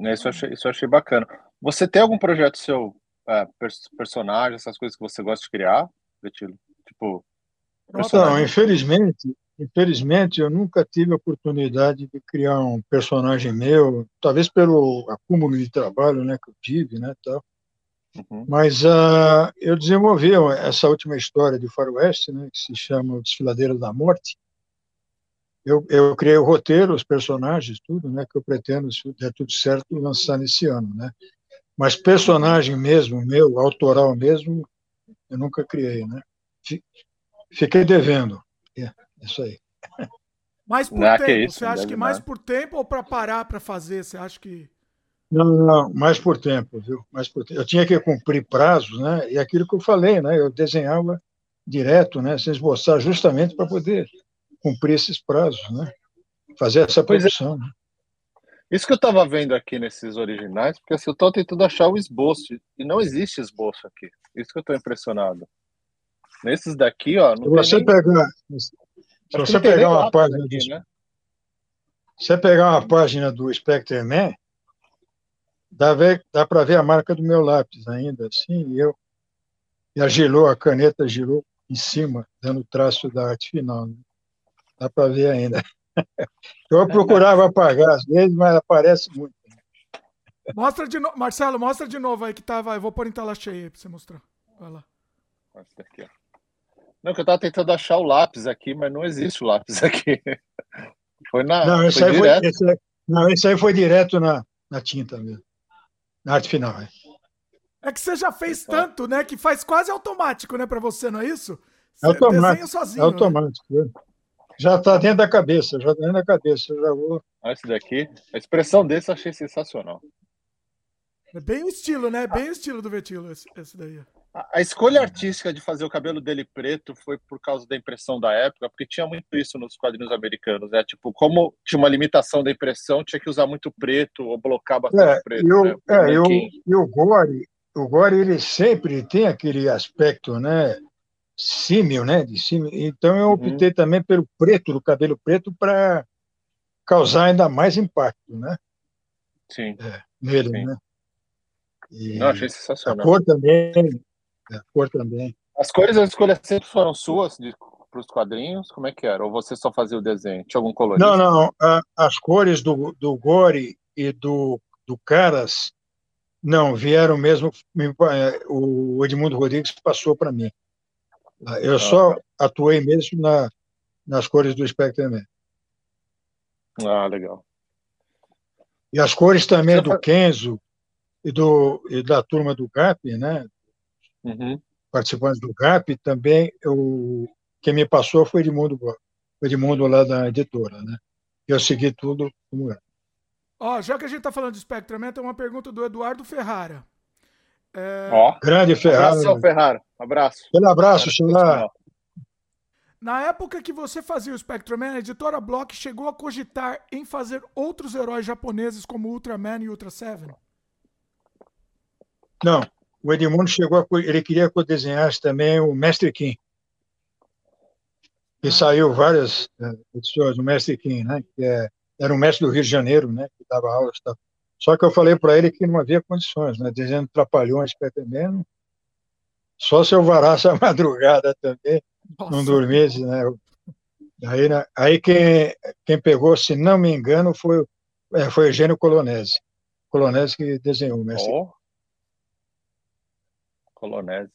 É, isso eu, achei, isso eu achei bacana. Você tem algum projeto seu, é, personagem, essas coisas que você gosta de criar, Betilo? Tipo, não, infelizmente, Infelizmente, eu nunca tive a oportunidade de criar um personagem meu, talvez pelo acúmulo de trabalho né, que eu tive, né, tal. Uhum. Mas uh, eu desenvolvi essa última história de Faroeste, né, que se chama O Desfiladeiro da Morte. Eu, eu criei o roteiro, os personagens, tudo, né, que eu pretendo, se der tudo certo, lançar nesse ano, né. Mas personagem mesmo, meu, autoral mesmo, eu nunca criei, né. Fiquei devendo. Yeah. Isso aí. Mais por não, tempo. Isso, você acha que mais por tempo ou para parar para fazer? Você acha que. Não, não, mais por tempo, viu? Mais por tempo. Eu tinha que cumprir prazos, né? E aquilo que eu falei, né? Eu desenhava direto, né? Sem esboçar, justamente para poder cumprir esses prazos, né? Fazer essa é. produção. É. Né? Isso que eu estava vendo aqui nesses originais, porque assim, eu estou tentando achar o esboço, e não existe esboço aqui. Isso que eu estou impressionado. Nesses daqui, ó. Não Se você nem... pegar, se você pegar uma página aqui, do, né? você pegar uma página do Spectre Man, dá, dá para ver a marca do meu lápis ainda, assim, e eu e a gelou, a caneta gelou em cima, dando traço da arte final. Né? Dá para ver ainda. Eu procurava apagar às vezes, mas aparece muito. Mostra de novo, Marcelo, mostra de novo aí que tava. Eu vou pôr em tela cheia aí para você mostrar. Vai lá. Mostra aqui, ó. Não, que eu estava tentando achar o lápis aqui, mas não existe o lápis aqui. Foi na. Não, esse, foi aí, foi, esse, aí, não, esse aí foi direto na, na tinta mesmo. Na arte final. É, é que você já fez tanto, né? Que faz quase automático, né, para você, não é isso? Você é automático. Sozinho, é né? automático. Né? Já está dentro da cabeça, já está dentro da cabeça. já vou. Olha esse daqui. A expressão desse eu achei sensacional. É bem o estilo, né? Bem o estilo do Vetilo, esse, esse daí. A escolha artística de fazer o cabelo dele preto foi por causa da impressão da época, porque tinha muito isso nos quadrinhos americanos, né? Tipo, como tinha uma limitação da impressão, tinha que usar muito preto ou blocar bastante é, preto. E o, né? é, e o, e o Gore, o Gore, ele sempre tem aquele aspecto, né? Símil, né? De símil. Então eu uhum. optei uhum. também pelo preto, do cabelo preto, para causar ainda mais impacto, né? Sim. É, nele, Sim. né? E Não, achei sensacional. A cor também, a cor também. As cores as escolhas sempre foram suas para os quadrinhos? Como é que era? Ou você só fazia o desenho? Tinha algum colorido? Não, não. A, as cores do, do Gore e do, do Caras não vieram mesmo. O Edmundo Rodrigues passou para mim. Eu ah, só tá. atuei mesmo na, nas cores do Spectreman. Ah, legal. E as cores também do Kenzo e, do, e da turma do GAP, né? Uhum. participantes do GAP, também eu, quem me passou foi Edmundo, Edmundo lá da editora, né? Eu segui tudo como é. Ó, já que a gente está falando de Spectrum, tem uma pergunta do Eduardo Ferrara. É... Ó, Grande Ferrara. Abraço, Ferrara. Abraço. Aquele abraço, Xilá. Na época que você fazia o Spectrum, a editora Block chegou a cogitar em fazer outros heróis japoneses como Ultraman e Ultra Seven? Não, o Edmundo chegou a, ele queria que eu desenhasse também o Mestre Kim. que saiu várias é, edições do Mestre Kim, né? Que é, era um mestre do Rio de Janeiro, né? Que dava aulas. Tá. Só que eu falei para ele que não havia condições, né? Dizendo trapalhões pretendendo. Só se eu varasse a madrugada também, Nossa. não dormisse, né? Aí, né, aí quem, quem pegou, se não me engano, foi, é, foi Eugênio Colonese. Colonese que desenhou o mestre. Oh. Colonese.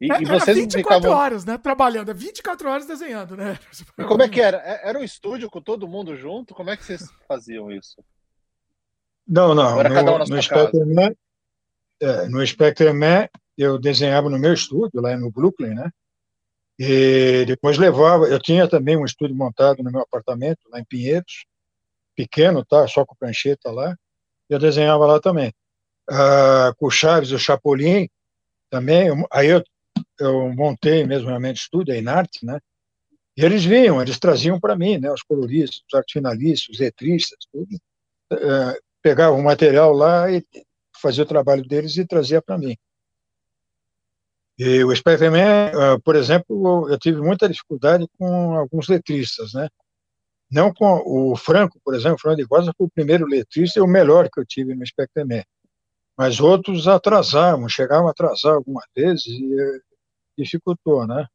E, é, e vocês 24 ficavam... horas, né? Trabalhando, 24 horas desenhando, né? E como é que era? É, era um estúdio com todo mundo junto? Como é que vocês faziam isso? Não, não. era no, cada um na no Spectrum é, no Spectrum eu desenhava no meu estúdio, lá no Brooklyn, né? E depois levava. Eu tinha também um estúdio montado no meu apartamento, lá em Pinheiros, pequeno, tá? Só com prancheta lá. Eu desenhava lá também. Ah, com o Chaves, o Chapolin, também. Aí eu eu montei mesmo realmente estúdio, a Inarte, né? E eles vinham, eles traziam para mim, né? Os coloristas, os artes finalistas, os letristas, tudo. Uh, pegavam o material lá e fazia o trabalho deles e trazia para mim. E o Spider-Man, uh, por exemplo, eu tive muita dificuldade com alguns letristas, né? Não com o Franco, por exemplo, o Franco de Costa foi o primeiro letrista e o melhor que eu tive no Spider-Man. Mas outros atrasavam, chegavam a atrasar algumas vezes e dificultou, né?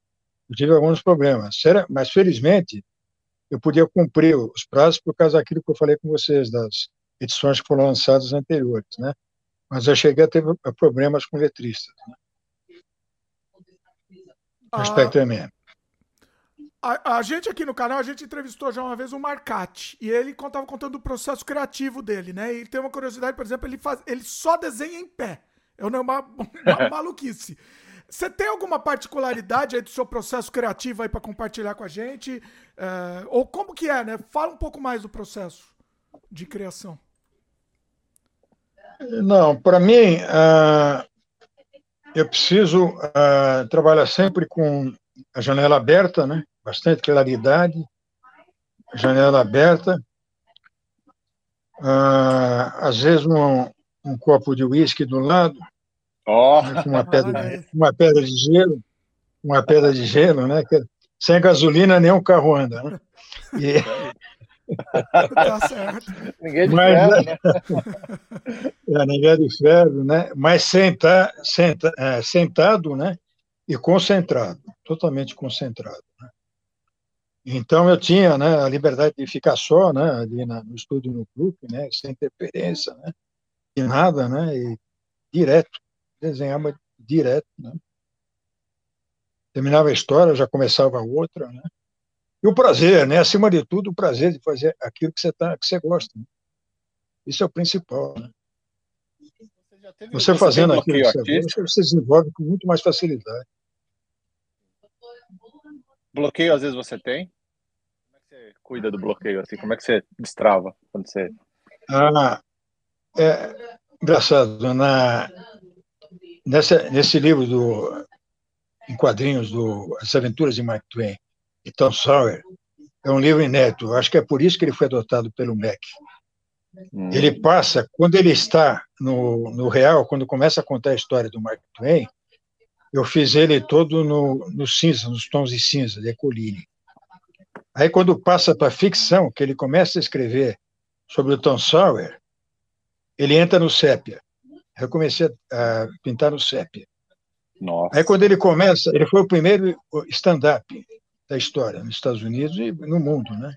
Eu tive alguns problemas, mas felizmente eu podia cumprir os prazos por causa daquilo que eu falei com vocês, das edições que foram lançadas anteriores, né? Mas eu cheguei a ter problemas com letristas, né? Ah, a, a, gente aqui no canal, a gente entrevistou já uma vez o Marcati, e ele contava contando o processo criativo dele, né? E tem uma curiosidade, por exemplo, ele, faz, ele só desenha em pé. É uma, uma maluquice. Você tem alguma particularidade aí do seu processo criativo aí para compartilhar com a gente? É, ou como que é, né? Fala um pouco mais do processo de criação. Não, para mim, uh, eu preciso uh, trabalhar sempre com a janela aberta, né? Bastante claridade, janela aberta. Uh, às vezes um, um copo de uísque do lado, Oh. Com uma pedra, uma pedra de gelo, uma pedra de gelo, né? Sem gasolina nem um carro anda, né? E... tá certo. Ninguém é de Mas, ferro, né? é, ninguém é de ferro, né? Mas senta, senta, é, sentado, né? E concentrado, totalmente concentrado. Né? Então eu tinha, né, a liberdade de ficar só, né, ali na, no estúdio no clube, né, sem interferência, né, e nada, né, e direto, desenhava direto, né? Terminava a história, já começava outra, né? E o prazer, né? Acima de tudo, o prazer de fazer aquilo que você tá, que você gosta. Né? Isso é o principal, né? Você, você fazendo aquilo que você gosta, você desenvolve com muito mais facilidade. Bloqueio às vezes você tem? Como é que você cuida do bloqueio assim? Como é que você destrava quando você? Ah, é engraçado. Na nessa, nesse livro do, em quadrinhos do As Aventuras de Mark Twain e Tom Sawyer, é um livro inédito. Acho que é por isso que ele foi adotado pelo MEC. Hum. Ele passa, quando ele está no, no real, quando começa a contar a história do Mark Twain, eu fiz ele todo no, no cinza, nos tons de cinza, de Colline. Aí, quando passa para a ficção, que ele começa a escrever sobre o Tom Sawyer, ele entra no sépia eu comecei a pintar no sépia. Nossa. Aí quando ele começa, ele foi o primeiro stand-up da história nos Estados Unidos e no mundo, né?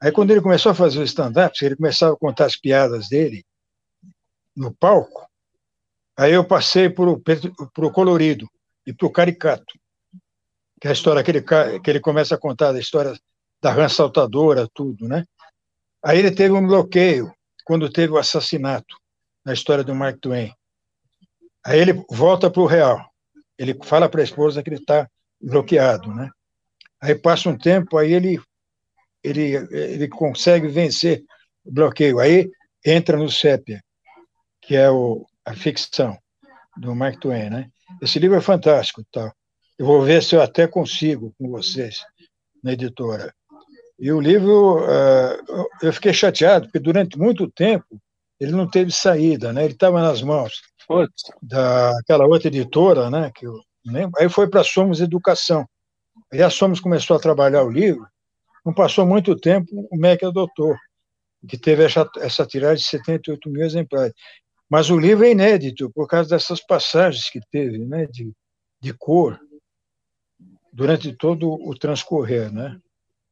Aí quando ele começou a fazer o stand-up, ele começava a contar as piadas dele no palco, aí eu passei para o colorido e para o caricato, que é a história que ele, que ele começa a contar, da história da rã saltadora, tudo, né? Aí ele teve um bloqueio quando teve o assassinato na história do Mark Twain. Aí ele volta para o real. Ele fala para a esposa que ele está bloqueado, né? Aí passa um tempo, aí ele ele ele consegue vencer o bloqueio. Aí entra no Sépia, que é o, a ficção do Mark Twain, né? Esse livro é fantástico, tal. Eu vou ver se eu até consigo com vocês na editora. E o livro, uh, eu fiquei chateado, porque durante muito tempo ele não teve saída, né? Ele estava nas mãos Putz. daquela outra editora, né? Que eu lembro. Aí foi para Somos Educação, Aí a Somos começou a trabalhar o livro, não passou muito tempo, o MEC adotou, que teve essa, essa tiragem de 78 mil exemplares. Mas o livro é inédito por causa dessas passagens que teve, né, de, de cor, durante todo o transcorrer, né?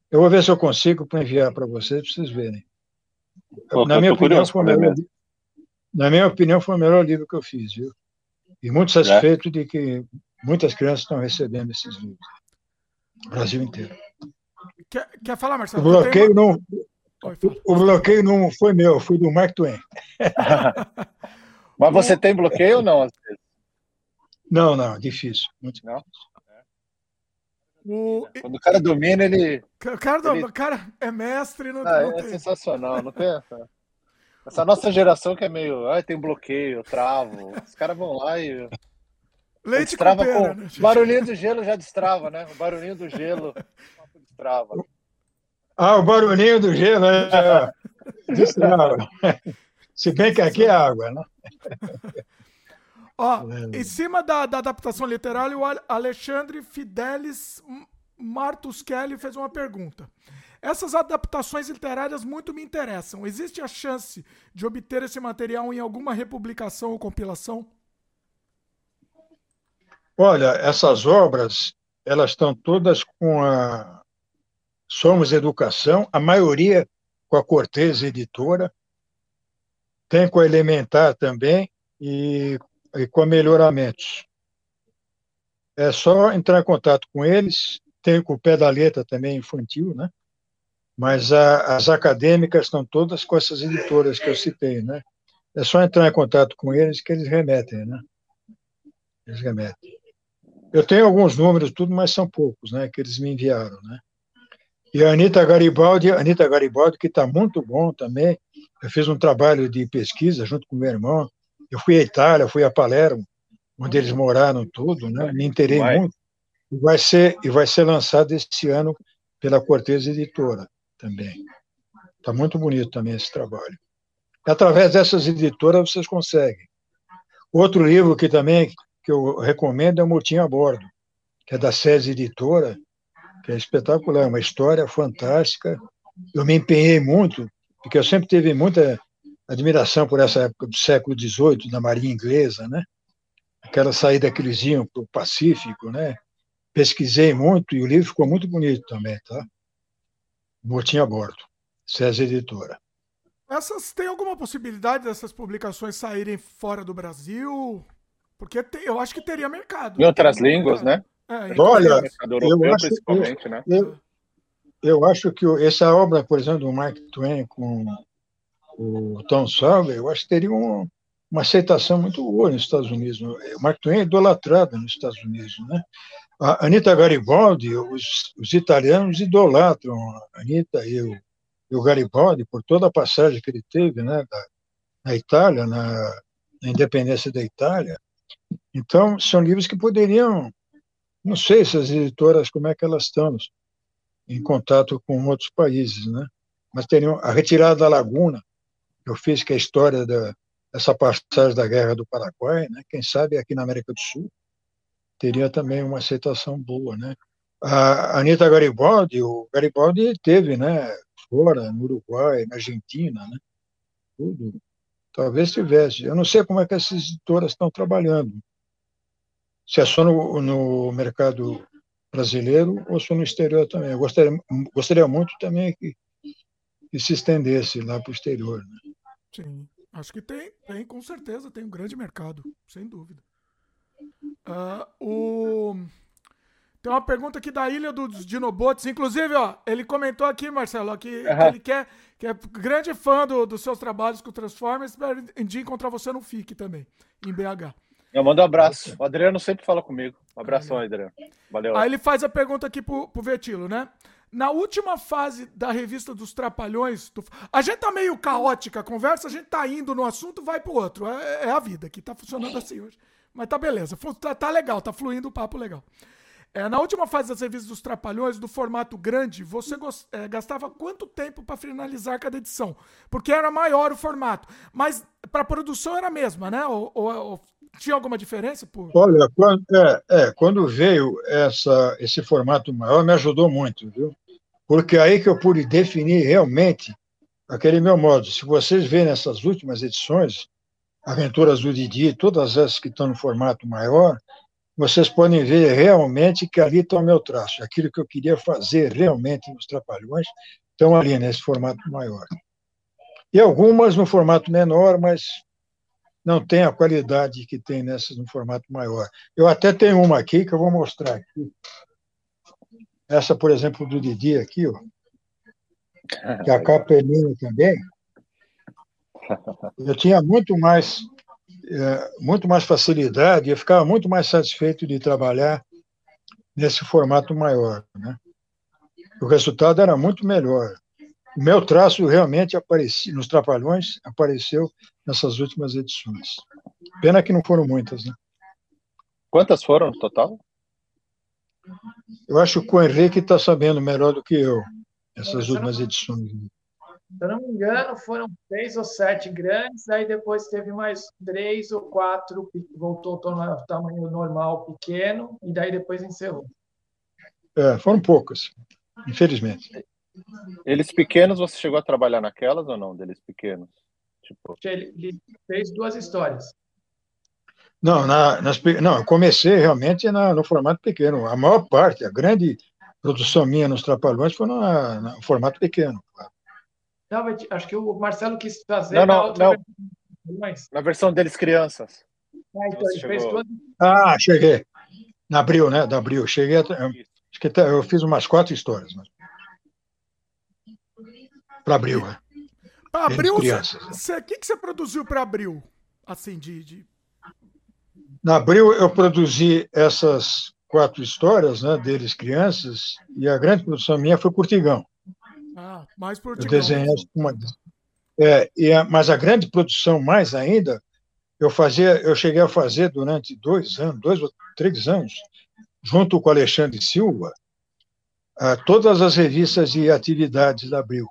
Eu vou ver se eu consigo para enviar para vocês, para vocês verem. Pô, na, minha opinião, foi melhor, na minha opinião, foi o melhor livro que eu fiz, viu? E muito satisfeito é. de que muitas crianças estão recebendo esses livros. Brasil inteiro. Quer, quer falar, Marcelo? O bloqueio, uma... não, o bloqueio não foi meu, foi do Mark Twain. Mas você tem bloqueio ou não? Não, não, difícil. Muito não? O... Quando o cara domina, ele. O cara, ele... cara é mestre. Não, ah, não é tem... sensacional, não tem essa. Essa nossa geração que é meio. Ai, tem bloqueio, travo. Os caras vão lá e. Leite destrava com, pera, com... Né, barulhinho do gelo já destrava, né? O barulhinho do gelo destrava. Ah, o barulhinho do gelo né? destrava. Se bem que aqui é água, né? Ó, em cima da, da adaptação literária, o Alexandre Fidelis Martus Kelly fez uma pergunta. Essas adaptações literárias muito me interessam. Existe a chance de obter esse material em alguma republicação ou compilação? Olha, essas obras, elas estão todas com a Somos Educação, a maioria com a Cortez Editora, tem com a Elementar também e e com melhoramentos. É só entrar em contato com eles, tem com o pé da letra também infantil, né? Mas a, as acadêmicas estão todas com essas editoras que eu citei, né? É só entrar em contato com eles que eles remetem, né? Eles remetem. Eu tenho alguns números, tudo, mas são poucos, né? Que eles me enviaram, né? E a Anitta Garibaldi, Anitta Garibaldi, que está muito bom também. Eu fiz um trabalho de pesquisa junto com meu irmão, eu fui à Itália, fui a Palermo, onde eles moraram tudo, né? Me interei vai. muito. E vai ser e vai ser lançado este ano pela Cortez Editora também. Está muito bonito também esse trabalho. Através dessas editoras vocês conseguem. Outro livro que também que eu recomendo é o Motim a Bordo, que é da SESI Editora, que é espetacular, é uma história fantástica. Eu me empenhei muito, porque eu sempre tive muita admiração por essa época do século XVIII, da Marinha Inglesa, né? Aquela saída que eles iam para o Pacífico, né? Pesquisei muito e o livro ficou muito bonito também, tá? Botinha a bordo, César Editora. Essas tem alguma possibilidade dessas publicações saírem fora do Brasil? Porque tem, eu acho que teria mercado. Em outras línguas, né? É, Olha, eu acho, eu, né? eu, eu acho que essa obra, por exemplo, do Mark Twain com o Tom Sawyer, eu acho que teria um, uma aceitação muito boa nos Estados Unidos. O Mark Twain é idolatrado nos Estados Unidos, né? A Anitta Garibaldi, os, os italianos idolatram a Anitta e o, e o, Garibaldi por toda a passagem que ele teve, né, da, na Itália, na, na independência da Itália. Então, são livros que poderiam, não sei se as editoras, como é que elas estão em contato com outros países, né? Mas teriam a retirada da laguna, eu fiz, que é a história da, dessa passagem da Guerra do Paraguai, né? quem sabe aqui na América do Sul teria também uma aceitação boa. Né? A Anitta Garibaldi, o Garibaldi teve né, fora, no Uruguai, na Argentina, né? tudo. Talvez tivesse. Eu não sei como é que essas editoras estão trabalhando. Se é só no, no mercado brasileiro ou só no exterior também. Eu gostaria, gostaria muito também que, que se estendesse lá para o exterior. Né? Sim, acho que tem, tem, com certeza, tem um grande mercado, sem dúvida. Uh, o... Tem uma pergunta aqui da Ilha dos Dinobots. Inclusive, ó, ele comentou aqui, Marcelo, que, uhum. que ele quer, que é grande fã do, dos seus trabalhos com Transformers, espera de encontrar você no FIC também, em BH. Eu mando um abraço. O Adriano sempre fala comigo. Um abração, Adriano. Valeu. Aí ele faz a pergunta aqui pro, pro Vetilo, né? Na última fase da revista dos Trapalhões, a gente tá meio caótica a conversa, a gente tá indo no assunto, vai pro outro. É, é a vida que tá funcionando assim hoje. Mas tá beleza, tá, tá legal, tá fluindo o papo legal. É, na última fase das revistas dos Trapalhões, do formato grande, você é, gastava quanto tempo para finalizar cada edição? Porque era maior o formato. Mas para produção era a mesma, né? Ou, ou, ou Tinha alguma diferença? Por... Olha, quando, é, é, quando veio essa, esse formato maior, me ajudou muito, viu? Porque aí que eu pude definir realmente aquele meu modo. Se vocês verem essas últimas edições, Aventuras do Didi, todas essas que estão no formato maior, vocês podem ver realmente que ali está o meu traço. Aquilo que eu queria fazer realmente nos Trapalhões estão ali nesse formato maior. E algumas no formato menor, mas não tem a qualidade que tem nessas no formato maior. Eu até tenho uma aqui que eu vou mostrar aqui. Essa, por exemplo, do Didi aqui, ó, que a capa é minha também. Eu tinha muito mais é, muito mais facilidade, eu ficava muito mais satisfeito de trabalhar nesse formato maior. Né? O resultado era muito melhor. O meu traço realmente aparecia, nos Trapalhões, apareceu nessas últimas edições. Pena que não foram muitas. Né? Quantas foram no total? Eu acho que o Henrique está sabendo melhor do que eu, essas últimas edições. Se eu não me engano, foram seis ou sete grandes, aí depois teve mais três ou quatro, voltou ao tamanho normal, pequeno, e daí depois encerrou. É, foram poucas, infelizmente. Eles pequenos, você chegou a trabalhar naquelas ou não, deles pequenos? Tipo... Ele fez duas histórias. Não, na, nas, não, eu comecei realmente na, no formato pequeno. A maior parte, a grande produção minha nos Trapalhões foi no, no formato pequeno. Não, acho que o Marcelo quis fazer. Não, não, não. Mas... Na versão deles crianças. Ah, então ele fez todo... ah, cheguei. Na Abril, né? Da Abril. Cheguei. Acho que até, eu fiz umas quatro histórias. Mas... Para Abril, né? Abril, o que, que você produziu para Abril? Assim, de, de. Na Abril, eu produzi essas quatro histórias, né? Deles crianças, e a grande produção minha foi Curtigão. Ah, mais por Eu desenhei uma. É, e a, mas a grande produção, mais ainda, eu fazia, eu cheguei a fazer durante dois anos, dois ou três anos, junto com Alexandre Silva, a, todas as revistas e atividades da Abril.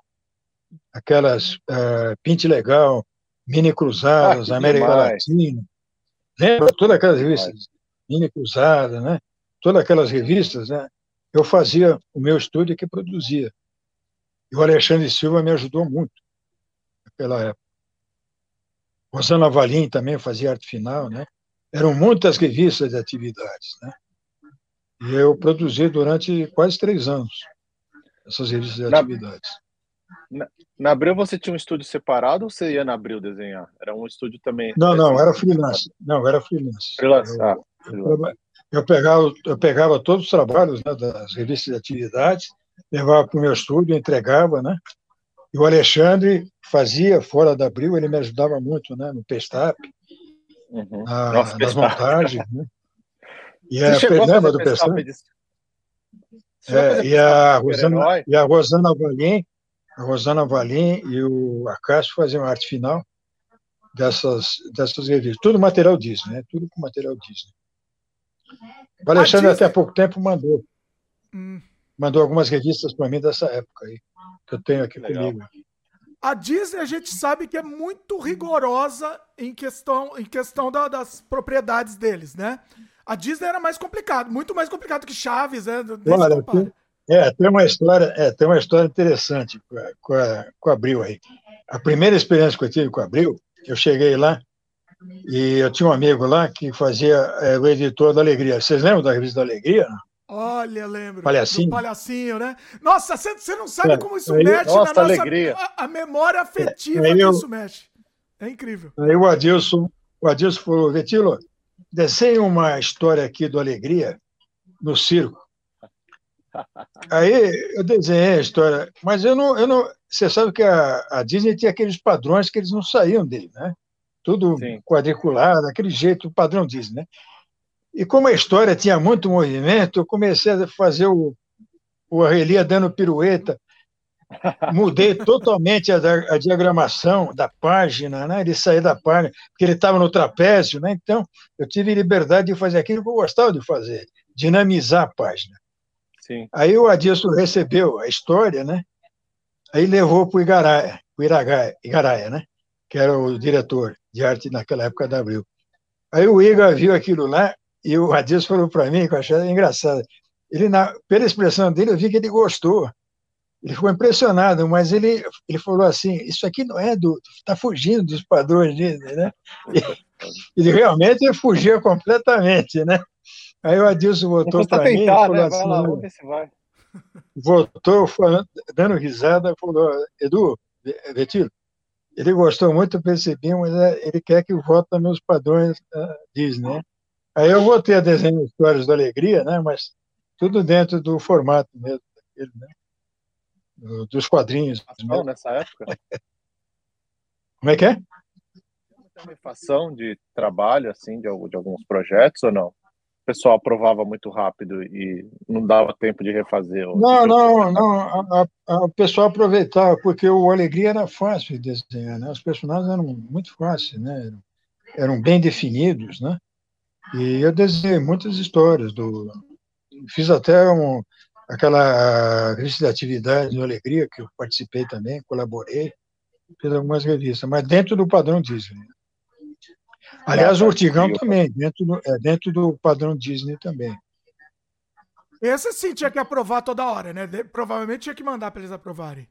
Aquelas uh, Pinte Legal, Mini Cruzadas, ah, América demais. Latina. Lembra? Todas aquelas revistas, Mini Cruzada, né? Todas aquelas revistas, né? Eu fazia o meu estúdio que produzia. E o Alexandre Silva me ajudou muito naquela época. Rosana Valim também fazia arte final, né? Eram muitas revistas de atividades, né? E eu produzi durante quase três anos essas revistas de na, atividades. Na, na Abril você tinha um estúdio separado ou você ia na Abril desenhar? Era um estúdio também? Não, não, era freelance. Não, era freelance. Freelance, eu, ah, freelance. Eu, pegava, eu pegava todos os trabalhos né, das revistas de atividades levava para o meu estúdio, entregava, né? E o Alexandre fazia fora da Abril, ele me ajudava muito, né? No Pestap, uhum. na, Nossa, nas montagens, né? E a, lembra do Pestap? É, e, a Rosana, e a Rosana Valim, a Rosana Valim e o Acácio faziam a arte final dessas, dessas revistas. Tudo material Disney, né? Tudo com material Disney. O Alexandre até há pouco tempo mandou. Hum mandou algumas revistas para mim dessa época aí, que eu tenho aqui Legal. comigo. A Disney a gente sabe que é muito rigorosa em questão, em questão da, das propriedades deles, né? A Disney era mais complicado, muito mais complicado que Chaves, né? Olha, tem, é, tem uma história, é, tem uma história interessante com a, com, a, com a Abril aí. A primeira experiência que eu tive com a Abril, eu cheguei lá e eu tinha um amigo lá que fazia é, o editor da Alegria. Vocês lembram da revista da Alegria? Olha, lembro. Palhacinho. Palhacinho, né? Nossa, você não sabe é, como isso aí, mexe nossa, na nossa alegria. A, a memória afetiva é, que eu, isso mexe. É incrível. Aí o Adilson, o Adilson falou, Vetilo, desenhe uma história aqui do Alegria no circo. Aí eu desenhei a história, mas eu não, eu não. Você sabe que a, a Disney tinha aqueles padrões que eles não saíam dele, né? Tudo Sim. quadriculado, aquele jeito, o padrão Disney, né? E como a história tinha muito movimento, eu comecei a fazer o, o Arrelia dando pirueta, mudei totalmente a, a, diagramação da página, né? ele saía da página, porque ele estava no trapézio, né? então eu tive liberdade de fazer aquilo que eu gostava de fazer, dinamizar a página. Sim. Aí o Adilson recebeu a história, né? aí levou para o Igaraia, né? que era o diretor de arte naquela época da Abril. Aí o Igor viu aquilo lá e o Adilson falou para mim, que eu achei engraçado. Ele, na, pela expressão dele, eu vi que ele gostou. Ele ficou impressionado, mas ele, ele falou assim: Isso aqui não é do. Está fugindo dos padrões Disney, né? Ele realmente fugia completamente, né? Aí o Adilson voltou para mim. Tentar, né? Assim, vai lá, vamos ver se vai. Voltou falando, dando risada, falou: Edu, Vetilo, ele gostou muito, percebi, mas é, ele quer que eu vote nos padrões uh, Disney. Né? Aí eu voltei a desenhar histórias da alegria, né? Mas tudo dentro do formato mesmo daquele, né? dos quadrinhos. Não, nessa época? Como é que é? Tem de trabalho, assim, de, de alguns projetos ou não? O pessoal aprovava muito rápido e não dava tempo de refazer? Não, não, não. o pessoal aproveitava, porque o Alegria era fácil de desenhar, né? Os personagens eram muito fáceis, né? Eram, eram bem definidos, né? E eu desenhei muitas histórias do... Fiz até um, aquela revista de atividade de alegria, que eu participei também, colaborei, fiz algumas revistas, mas dentro do padrão Disney. Aliás, o Urtigão também, dentro do, é, dentro do padrão Disney também. Esse sim tinha que aprovar toda hora, né? Provavelmente tinha que mandar para eles aprovarem.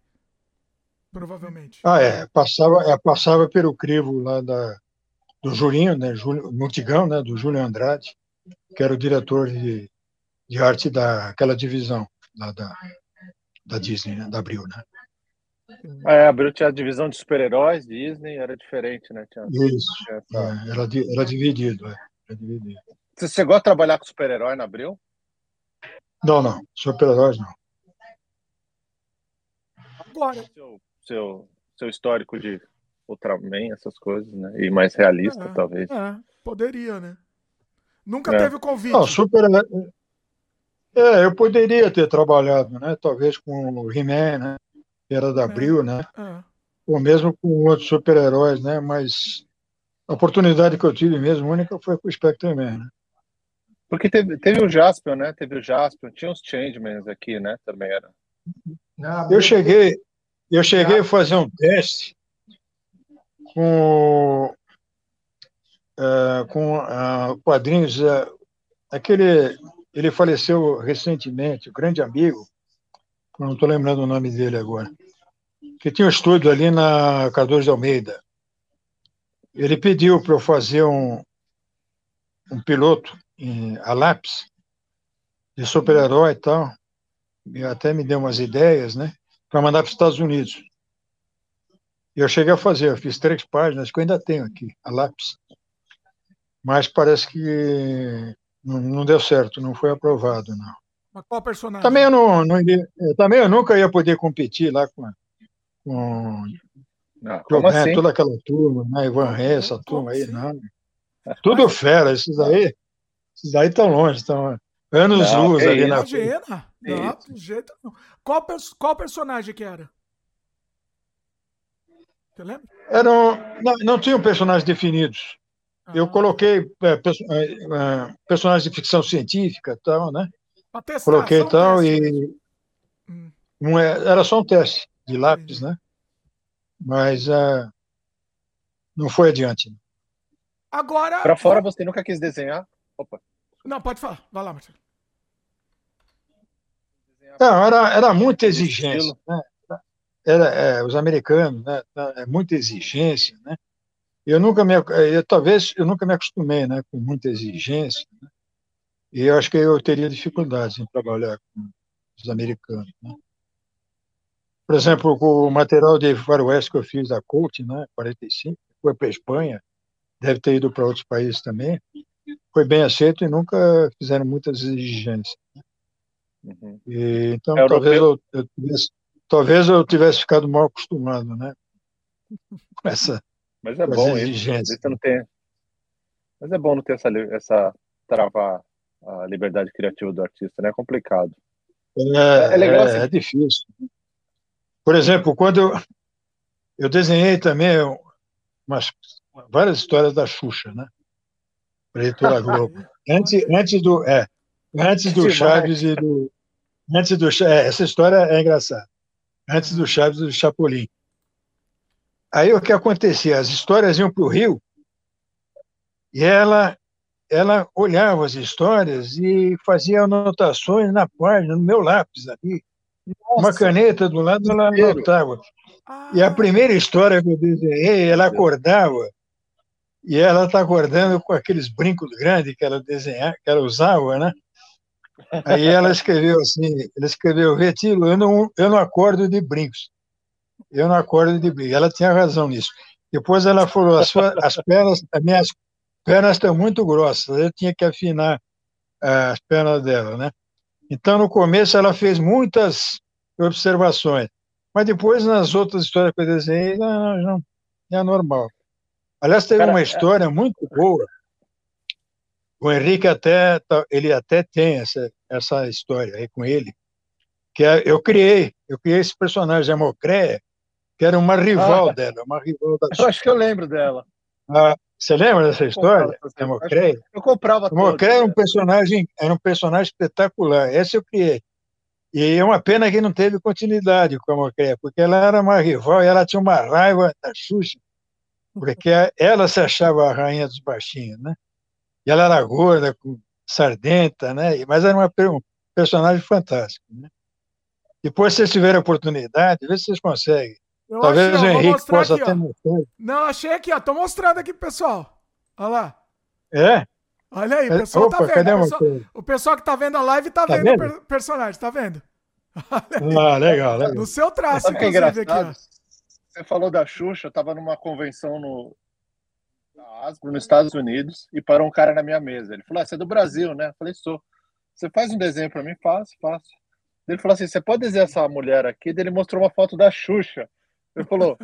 Provavelmente. Ah, é. Passava, é, passava pelo crivo lá da, do Julinho, né? Júlio, Urtigão, né? Do Júlio Andrade, que era o diretor de, de arte daquela divisão lá da, da Disney, né? da Abril, né? É, a Abril tinha a divisão de super-heróis, Disney era diferente, né? Tinha, Isso, tinha essa... é, era, era, dividido, é, era dividido. Você chegou a trabalhar com super-herói na Abril? Não, não, super-heróis não. Agora. Seu, seu, seu histórico de Ultraman, essas coisas, né? E mais realista, é, talvez. É, poderia, né? Nunca é. teve o convite. Não, super é, eu poderia ter trabalhado, né? Talvez com o He-Man, né? Que era da é, Abril, né? É. Ou mesmo com outros super-heróis, né? Mas a oportunidade que eu tive mesmo, única, foi com o Spectre-Man, né? Porque teve, teve o Jaspion, né? Teve o Jaspion, tinha os Changemans aqui, né? Também era. Eu cheguei, eu cheguei a fazer um teste com, uh, com uh, quadrinhos, uh, aquele ele faleceu recentemente, um grande amigo, não estou lembrando o nome dele agora, que tinha um estúdio ali na Cardoso de Almeida. Ele pediu para eu fazer um, um piloto em, a lápis, de super-herói e tal, e até me deu umas ideias, né, para mandar para os Estados Unidos. E eu cheguei a fazer, eu fiz três páginas, que eu ainda tenho aqui, a lápis. Mas parece que não, não deu certo, não foi aprovado, não. Mas qual personagem? Também eu, não, não iria, também eu nunca ia poder competir lá com, com não, assim? toda aquela turma, né? Ivan Ré, essa turma aí, não. Tudo fera, esses aí, esses aí estão longe, estão anos não, luz ali na Imagina, não, de jeito não. Qual, qual personagem que era? Você lembra? Eram, não, não tinham personagens definidos. Eu coloquei é, perso é, é, personagens de ficção científica tal, né? Testar, Coloquei tal um e hum. não é, era só um teste de lápis, né? Mas uh, não foi adiante. Agora. Para fora você nunca quis desenhar? Opa. Não, pode falar. Vai lá, Marcelo. Não, era, era muita exigência. Né? Era, é, os americanos, né? É muita exigência, né? eu nunca me eu, talvez eu nunca me acostumei né com muita exigência né? E eu acho que eu teria dificuldades em trabalhar com os americanos né? por exemplo o material de faroeste que eu fiz da Colt né 45 foi para a Espanha deve ter ido para outros países também foi bem aceito e nunca fizeram muitas exigências né? uhum. e, então é talvez eu, eu tivesse, talvez eu tivesse ficado mal acostumado né com essa mas é bom isso. Você não tem... Mas é bom não ter essa, essa travar a liberdade criativa do artista, né? É complicado. É, é, legal, é, assim. é difícil. Por exemplo, quando eu, eu desenhei também umas, várias histórias da Xuxa, né? Para editora Globo. antes, antes do, é, antes do Chaves e do, antes do, é, essa história é engraçada. Antes do Chaves e do Chapolin. Aí o que acontecia? As histórias iam para o Rio E ela, ela olhava as histórias e fazia anotações na página, no meu lápis ali. Nossa. Uma caneta do lado, ela anotava. Ah. E a primeira história que eu desenhei, ela acordava, e ela está acordando com aqueles brincos grandes que ela desenhava, que ela usava, né? Aí ela escreveu assim, ela escreveu, Retilo, eu não, eu não acordo de brincos. Eu não acordo de brincos. Ela tinha razão nisso. Depois ela falou, as, suas, as pernas, as minhas pernas estão muito grossas, eu tinha que afinar as pernas dela, né? Então, no começo, ela fez muitas observações, mas depois, nas outras histórias que eu desenhei, não, não, é normal. Aliás, teve Cara, uma é história muito boa o Henrique até ele até tem essa essa história aí com ele, que é, eu criei, eu criei esse personagem a Mocréia, que era uma rival ah, dela, uma rival da Eu acho que eu lembro dela. Ah, você lembra dessa história? A Mocréia? Eu comprava tudo. Mocréia era um personagem, era um personagem espetacular. Esse eu criei. E é uma pena que não teve continuidade com a Mocréia, porque ela era uma rival e ela tinha uma raiva da Xuxa, porque ela se achava a rainha dos baixinhos, né? E ela era gorda, sardenta, né? Mas era uma, um personagem fantástico, né? Depois, se vocês tiverem oportunidade, vê se vocês conseguem. Eu Talvez achei, o Henrique possa aqui, ter mostrado. Não, achei aqui, ó. Tô mostrando aqui pro pessoal. Olha lá. É? Olha aí, o pessoal tá Opa, tá vendo. O pessoal, o pessoal, que tá vendo a live tá, tá vendo, vendo o personagem, tá vendo? Ah, legal, legal. No seu traço, que é engraçado? Aqui, ó. Você falou da Xuxa, eu tava numa convenção no, Asbro, nos Estados Unidos, e parou um cara na minha mesa. Ele falou: ah, Você é do Brasil, né? Eu falei: Sou. Você faz um desenho para mim? Faço, faço. Ele falou assim: Você pode desenhar essa mulher aqui? Ele mostrou uma foto da Xuxa. Ele falou: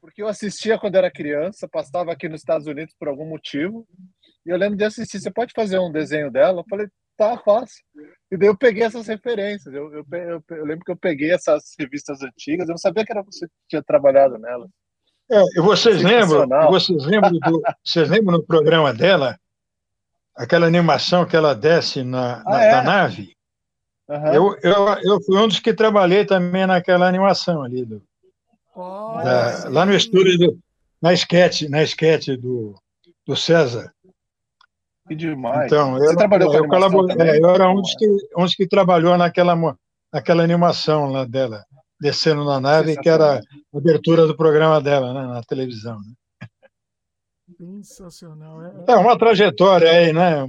Porque eu assistia quando era criança, passava aqui nos Estados Unidos por algum motivo, e eu lembro de assistir. Você pode fazer um desenho dela? Eu falei: Tá, faço. E daí eu peguei essas referências. Eu, eu, eu, eu lembro que eu peguei essas revistas antigas, eu não sabia que era você que tinha trabalhado nelas. É, e vocês lembram, vocês lembram, do, vocês lembram no programa dela, aquela animação que ela desce na, ah, na é? nave? Uhum. Eu, eu, eu fui um dos que trabalhei também naquela animação ali. Do, da, lá no estúdio, do, na esquete, na esquete do, do César. Que demais. Então, Você eu, trabalhou eu, com eu, é, eu era um dos, que, um dos que trabalhou naquela, naquela animação lá dela descendo na nave, que era a abertura do programa dela, né, na televisão. Né? Sensacional. É, é uma trajetória aí, né?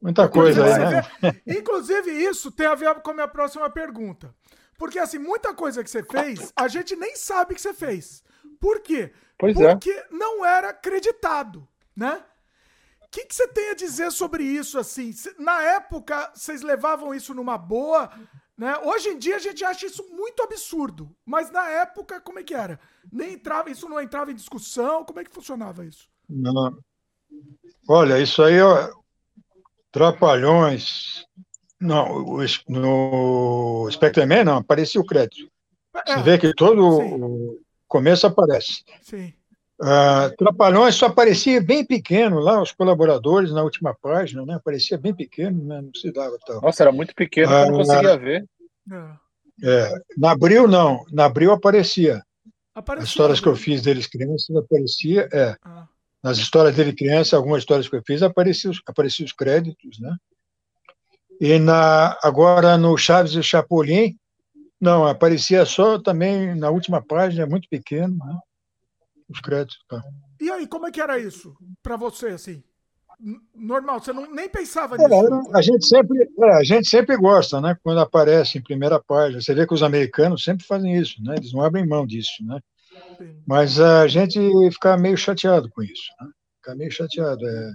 Muita coisa aí, né? Inclusive, isso tem a ver com a minha próxima pergunta. Porque, assim, muita coisa que você fez, a gente nem sabe que você fez. Por quê? Pois é. Porque é. não era acreditado, né? O que, que você tem a dizer sobre isso, assim? Na época, vocês levavam isso numa boa? Né? Hoje em dia a gente acha isso muito absurdo, mas na época como é que era? Nem entrava, isso não entrava em discussão, como é que funcionava isso? Não. Olha, isso aí, ó, trapalhões. Não, no Spectreman não, aparecia o crédito. É, Você vê que todo sim. o começo aparece. Sim. Uh, Trapalhões só aparecia bem pequeno lá, os colaboradores na última página, né? Aparecia bem pequeno, né? não se dava tal. Nossa, era muito pequeno, uh, não conseguia ver. É, na Abril, não. Na Abril aparecia. aparecia As histórias que eu fiz deles crianças aparecia, é. Ah. Nas histórias dele criança, algumas histórias que eu fiz, apareciam aparecia os créditos, né? E na, agora no Chaves e Chapolin, não, aparecia só também na última página, muito pequeno, né? os créditos. Tá. E aí, como é que era isso para você, assim? Normal, você não, nem pensava nisso. É, a, gente sempre, é, a gente sempre gosta, né? Quando aparece em primeira página. Você vê que os americanos sempre fazem isso, né? Eles não abrem mão disso, né? Sim. Mas a gente fica meio chateado com isso, né? Fica meio chateado. É,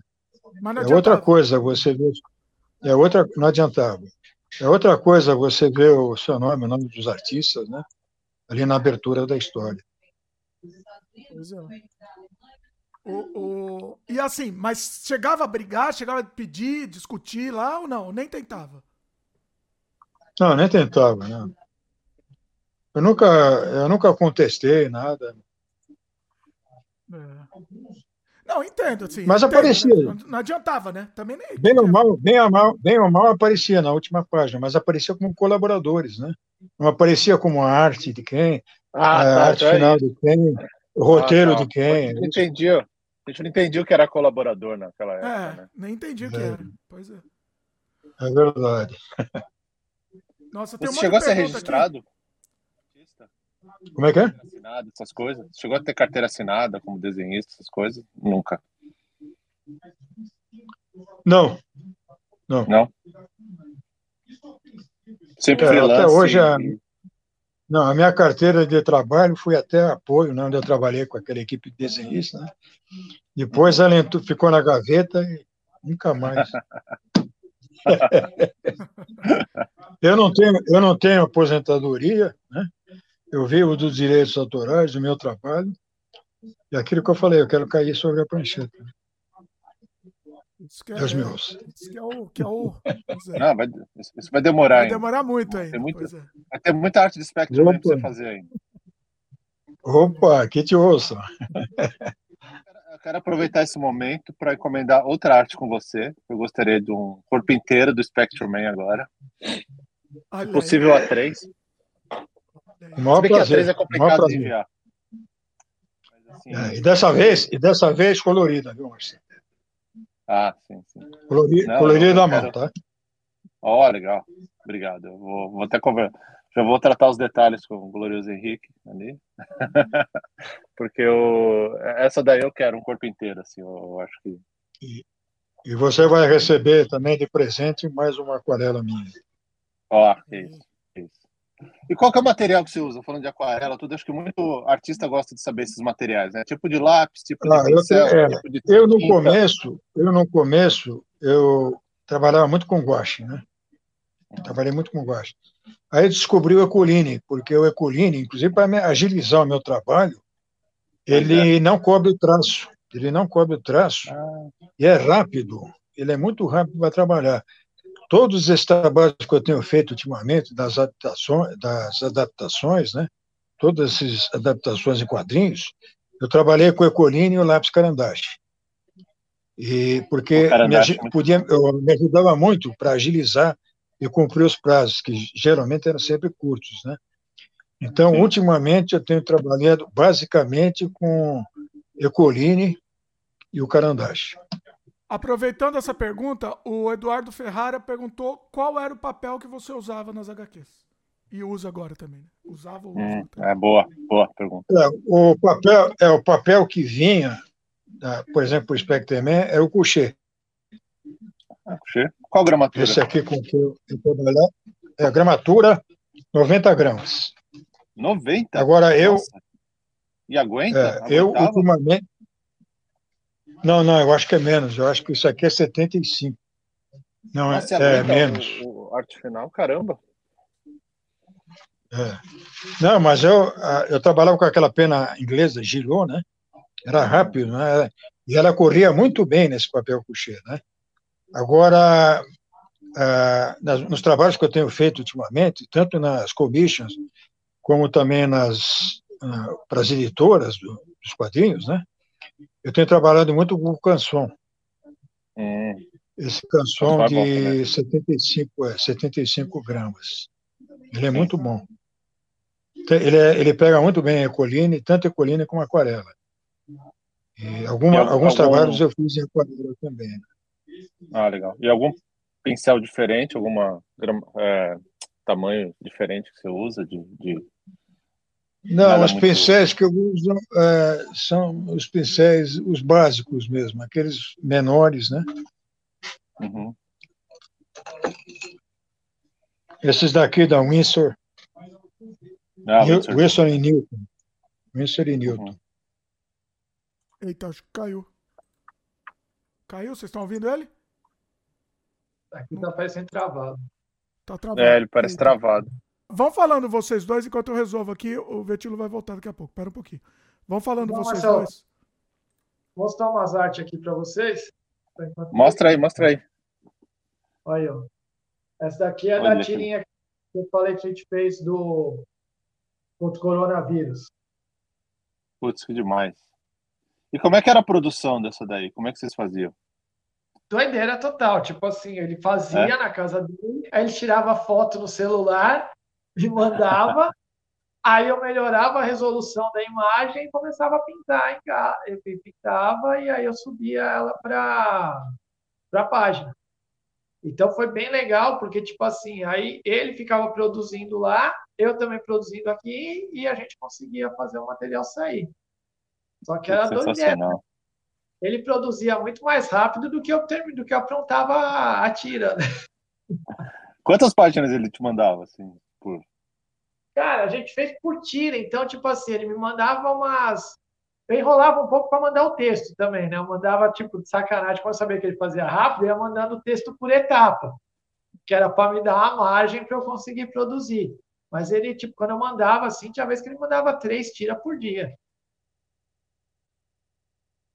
é outra coisa você ver. É outra, não adiantava. É outra coisa você ver o seu nome, o nome dos artistas, né? Ali na abertura da história. Pois é. O, o... E assim, mas chegava a brigar, chegava a pedir, discutir lá ou não? Nem tentava? Não, nem tentava, não. Eu nunca, eu nunca contestei nada. É. Não, entendo, assim. Mas entendo, aparecia. Né? Não adiantava, né? Também nem. Bem ou, mal, bem, ou mal, bem ou mal aparecia na última página, mas aparecia como colaboradores, né? Não aparecia como a arte de quem, ah, a tá, arte tá final de quem, o roteiro ah, de quem. Entendi. A gente não entendia o que era colaborador naquela época, É, né? nem entendi o que É. era. Pois é. É verdade. Nossa, tem Você monte chegou a ser pergunta aqui. Como é que é? Assinada, essas coisas? Chegou a ter carteira assinada como desenhista, essas coisas? Nunca. Não. Não. Não? Sempre É, freelance. até hoje a- Não, a minha carteira de trabalho foi até apoio, né, onde eu trabalhei com aquela equipe de desenhista. Né? Depois ela entrou- ficou na gaveta e nunca mais. eu, não tenho, eu não tenho aposentadoria, né? Eu vivo dos direitos autorais do meu trabalho, e aquilo que eu falei, eu quero cair sobre a prancheta. Isso que É os meus. Isso que é o. Que é o é. Não, vai, isso vai demorar Vai ainda. demorar muito ainda. Tem muito- é. Vai ter muita arte de espectro Opa. você fazer ainda. Opa, que te ouço. Eu quero aproveitar esse momento para encomendar outra arte com você. Eu gostaria de um corpo inteiro do Spectrum Man agora. Olha aí, Possível A3. Se O maior que A3 prazer. é o maior complicado de prazer. enviar. Mas, assim, É, e dessa vez, e dessa vez colorida, viu, Marcelo? Ah, sim, sim. Colori- Não, colorida quero- mão, tá? Ó, legal. Obrigado. Eu vou, vou até conversar. Já vou tratar os detalhes com o Glorioso Henrique ali. Porque eu, essa daí eu quero um corpo inteiro, assim. Eu, acho que. E você vai receber também de presente mais uma aquarela minha. Ó, que que isso. E qual que é o material que você usa? Falando de aquarela, tudo, acho que muito artista gosta de saber esses materiais, né? Tipo de lápis, tipo Ah, de eu pincel, tenho- é, tipo de Eu no começo, eu no começo, eu trabalhava muito com guache, né? Trabalhei muito com guache. Aí eu descobri o Ecoline, porque o Ecoline, inclusive para agilizar o meu trabalho, ele não cobre o traço. Ele não cobre o traço Ah, e é rápido. Ele é muito rápido para trabalhar. Todos esses trabalhos que eu tenho feito ultimamente, das adaptações, das adaptações, né? Todas essas adaptações em quadrinhos, eu trabalhei com o Ecoline e o lápis carandache. E porque Carandache me, é podia, eu, me ajudava muito para agilizar e cumprir os prazos, que geralmente eram sempre curtos, né? Então, Sim. ultimamente, eu tenho trabalhado basicamente com Ecoline e o carandache. Aproveitando essa pergunta, o Eduardo Ferrara perguntou qual era o papel que você usava nas HQs. E usa agora também, né? Usava ou usa hum, é boa, boa pergunta. É, o papel é o papel que vinha, da- por exemplo, o Spectreman é o coucher. Qual gramatura? Esse aqui com que eu eu trabalhar é a gramatura 90 gramas. 90? Agora eu, Nossa. E aguenta? é, eu ultimamente não, não, eu acho que é menos. Eu acho que isso aqui é 75. Não, é, Nossa, e é aguenta menos. O, o arte final, caramba. É. Não, mas eu, ah, eu trabalhava com aquela pena inglesa, Gillot, né? Era rápido, né? E ela corria muito bem nesse papel coucher, né? Agora, ah, nos trabalhos que eu tenho feito ultimamente, tanto nas commissions, como também nas ah, para as editoras do- dos quadrinhos, né? Eu tenho trabalhado muito com o canson. Hum, Esse canson é bom de também. 75, é, 75 gramas. Ele é muito bom. Ele, é- ele pega muito bem a ecoline, tanto ecoline como aquarela. E alguma, E algum- alguns algum- trabalhos eu fiz em aquarela também. né? ah, legal. E algum pincel diferente, alguma gram- é, tamanho diferente que você usa de, de- Não, Nada os muito- pincéis que eu uso é, são os pincéis, os básicos mesmo, aqueles menores, né? Uhum. Esses daqui da Winsor, Ah, New- e Newton. Winsor e Newton. Uhum. Eita, acho que caiu. Caiu? Vocês estão ouvindo ele? Aqui tá parecendo travado. Tá travado. É, ele parece Eita. travado. Vão falando vocês dois enquanto eu resolvo aqui. O Vetilo vai voltar daqui a pouco. Pera um pouquinho. Vão falando Não, vocês Marcelo. dois. Vou mostrar umas artes aqui para vocês. Enquanto- Mostra aí, mostra aí. Olha aí, ó. Essa daqui é Olha da aqui. tirinha que eu falei que a gente fez do contra o coronavírus. Putz, que demais. E como é que era a produção dessa daí? Como é que vocês faziam? Doideira total. Tipo assim, ele fazia É? na casa dele, aí ele tirava foto no celular, me mandava, Aí eu melhorava a resolução da imagem e começava a pintar em casa. Eu pintava e aí eu subia ela para a página. Então foi bem legal, porque, tipo assim, aí ele ficava produzindo lá, eu também produzindo aqui, e a gente conseguia fazer o material sair. Só que era doideira. Ele produzia muito mais rápido do que eu, do que eu aprontava a tira. Né? Quantas páginas ele te mandava, assim, por... Cara, a gente fez por tira, então, tipo assim, ele me mandava umas. Eu enrolava um pouco para mandar o texto também, né? Eu mandava, tipo, de sacanagem, quando eu sabia que ele fazia rápido, eu ia mandando o texto por etapa, que era para me dar a margem para eu conseguir produzir. Mas ele, tipo, quando eu mandava, assim, tinha vez que ele mandava três tiras por dia.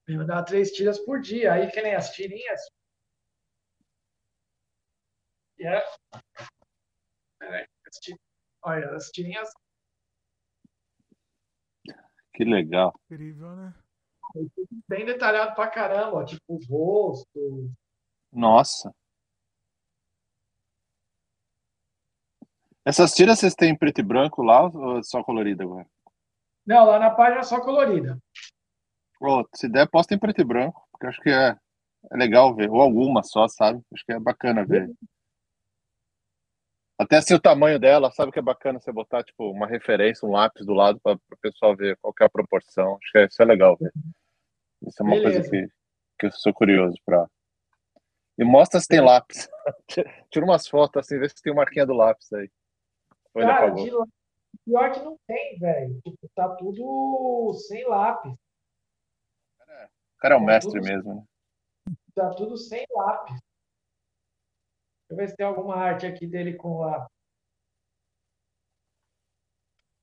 Ele mandava três tiras por dia. Aí, que nem as tirinhas. Yeah. Olha, as tirinhas. Que legal. Incrível, né? Bem detalhado pra caramba, tipo o rosto. Nossa. Essas tiras vocês têm preto e branco lá ou é só colorida agora? Não, lá na página é só colorida. Oh, se der, posta em preto e branco, porque acho que é, é legal ver. Ou alguma só, sabe? Acho que é bacana ver. Até assim o tamanho dela, sabe que é bacana você botar tipo uma referência, um lápis do lado para o pessoal ver qual é a proporção. Acho que é, isso é legal ver. Isso é uma Beleza. coisa que, que eu sou curioso para. E mostra se tem lápis. Tira umas fotos assim, vê se tem marquinha do lápis aí. Cara, de lá, pior que não tem, velho. Tipo, tá tudo sem lápis. O cara é um tá mestre tudo, mesmo, né? Tá tudo sem lápis. Eu ver se tem alguma arte aqui dele com lá.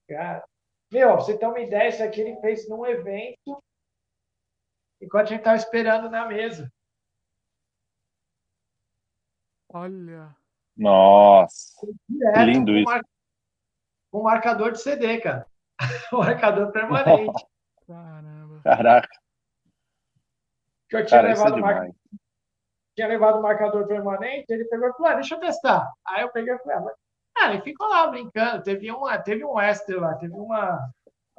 Cara, meu, pra você ter uma ideia, isso aqui ele fez num evento enquanto a gente estava esperando na mesa. Olha. Nossa. Direto, lindo isso. Mar... Um marcador de CD, cara. um marcador permanente. Caramba. Caraca. Que eu tinha Cara, levado é mar tinha levado o marcador permanente, ele pegou e falou, ah, deixa eu testar. Aí eu peguei e falei, ah, ah, ele ficou lá brincando, teve, uma, teve um extra lá, teve uma...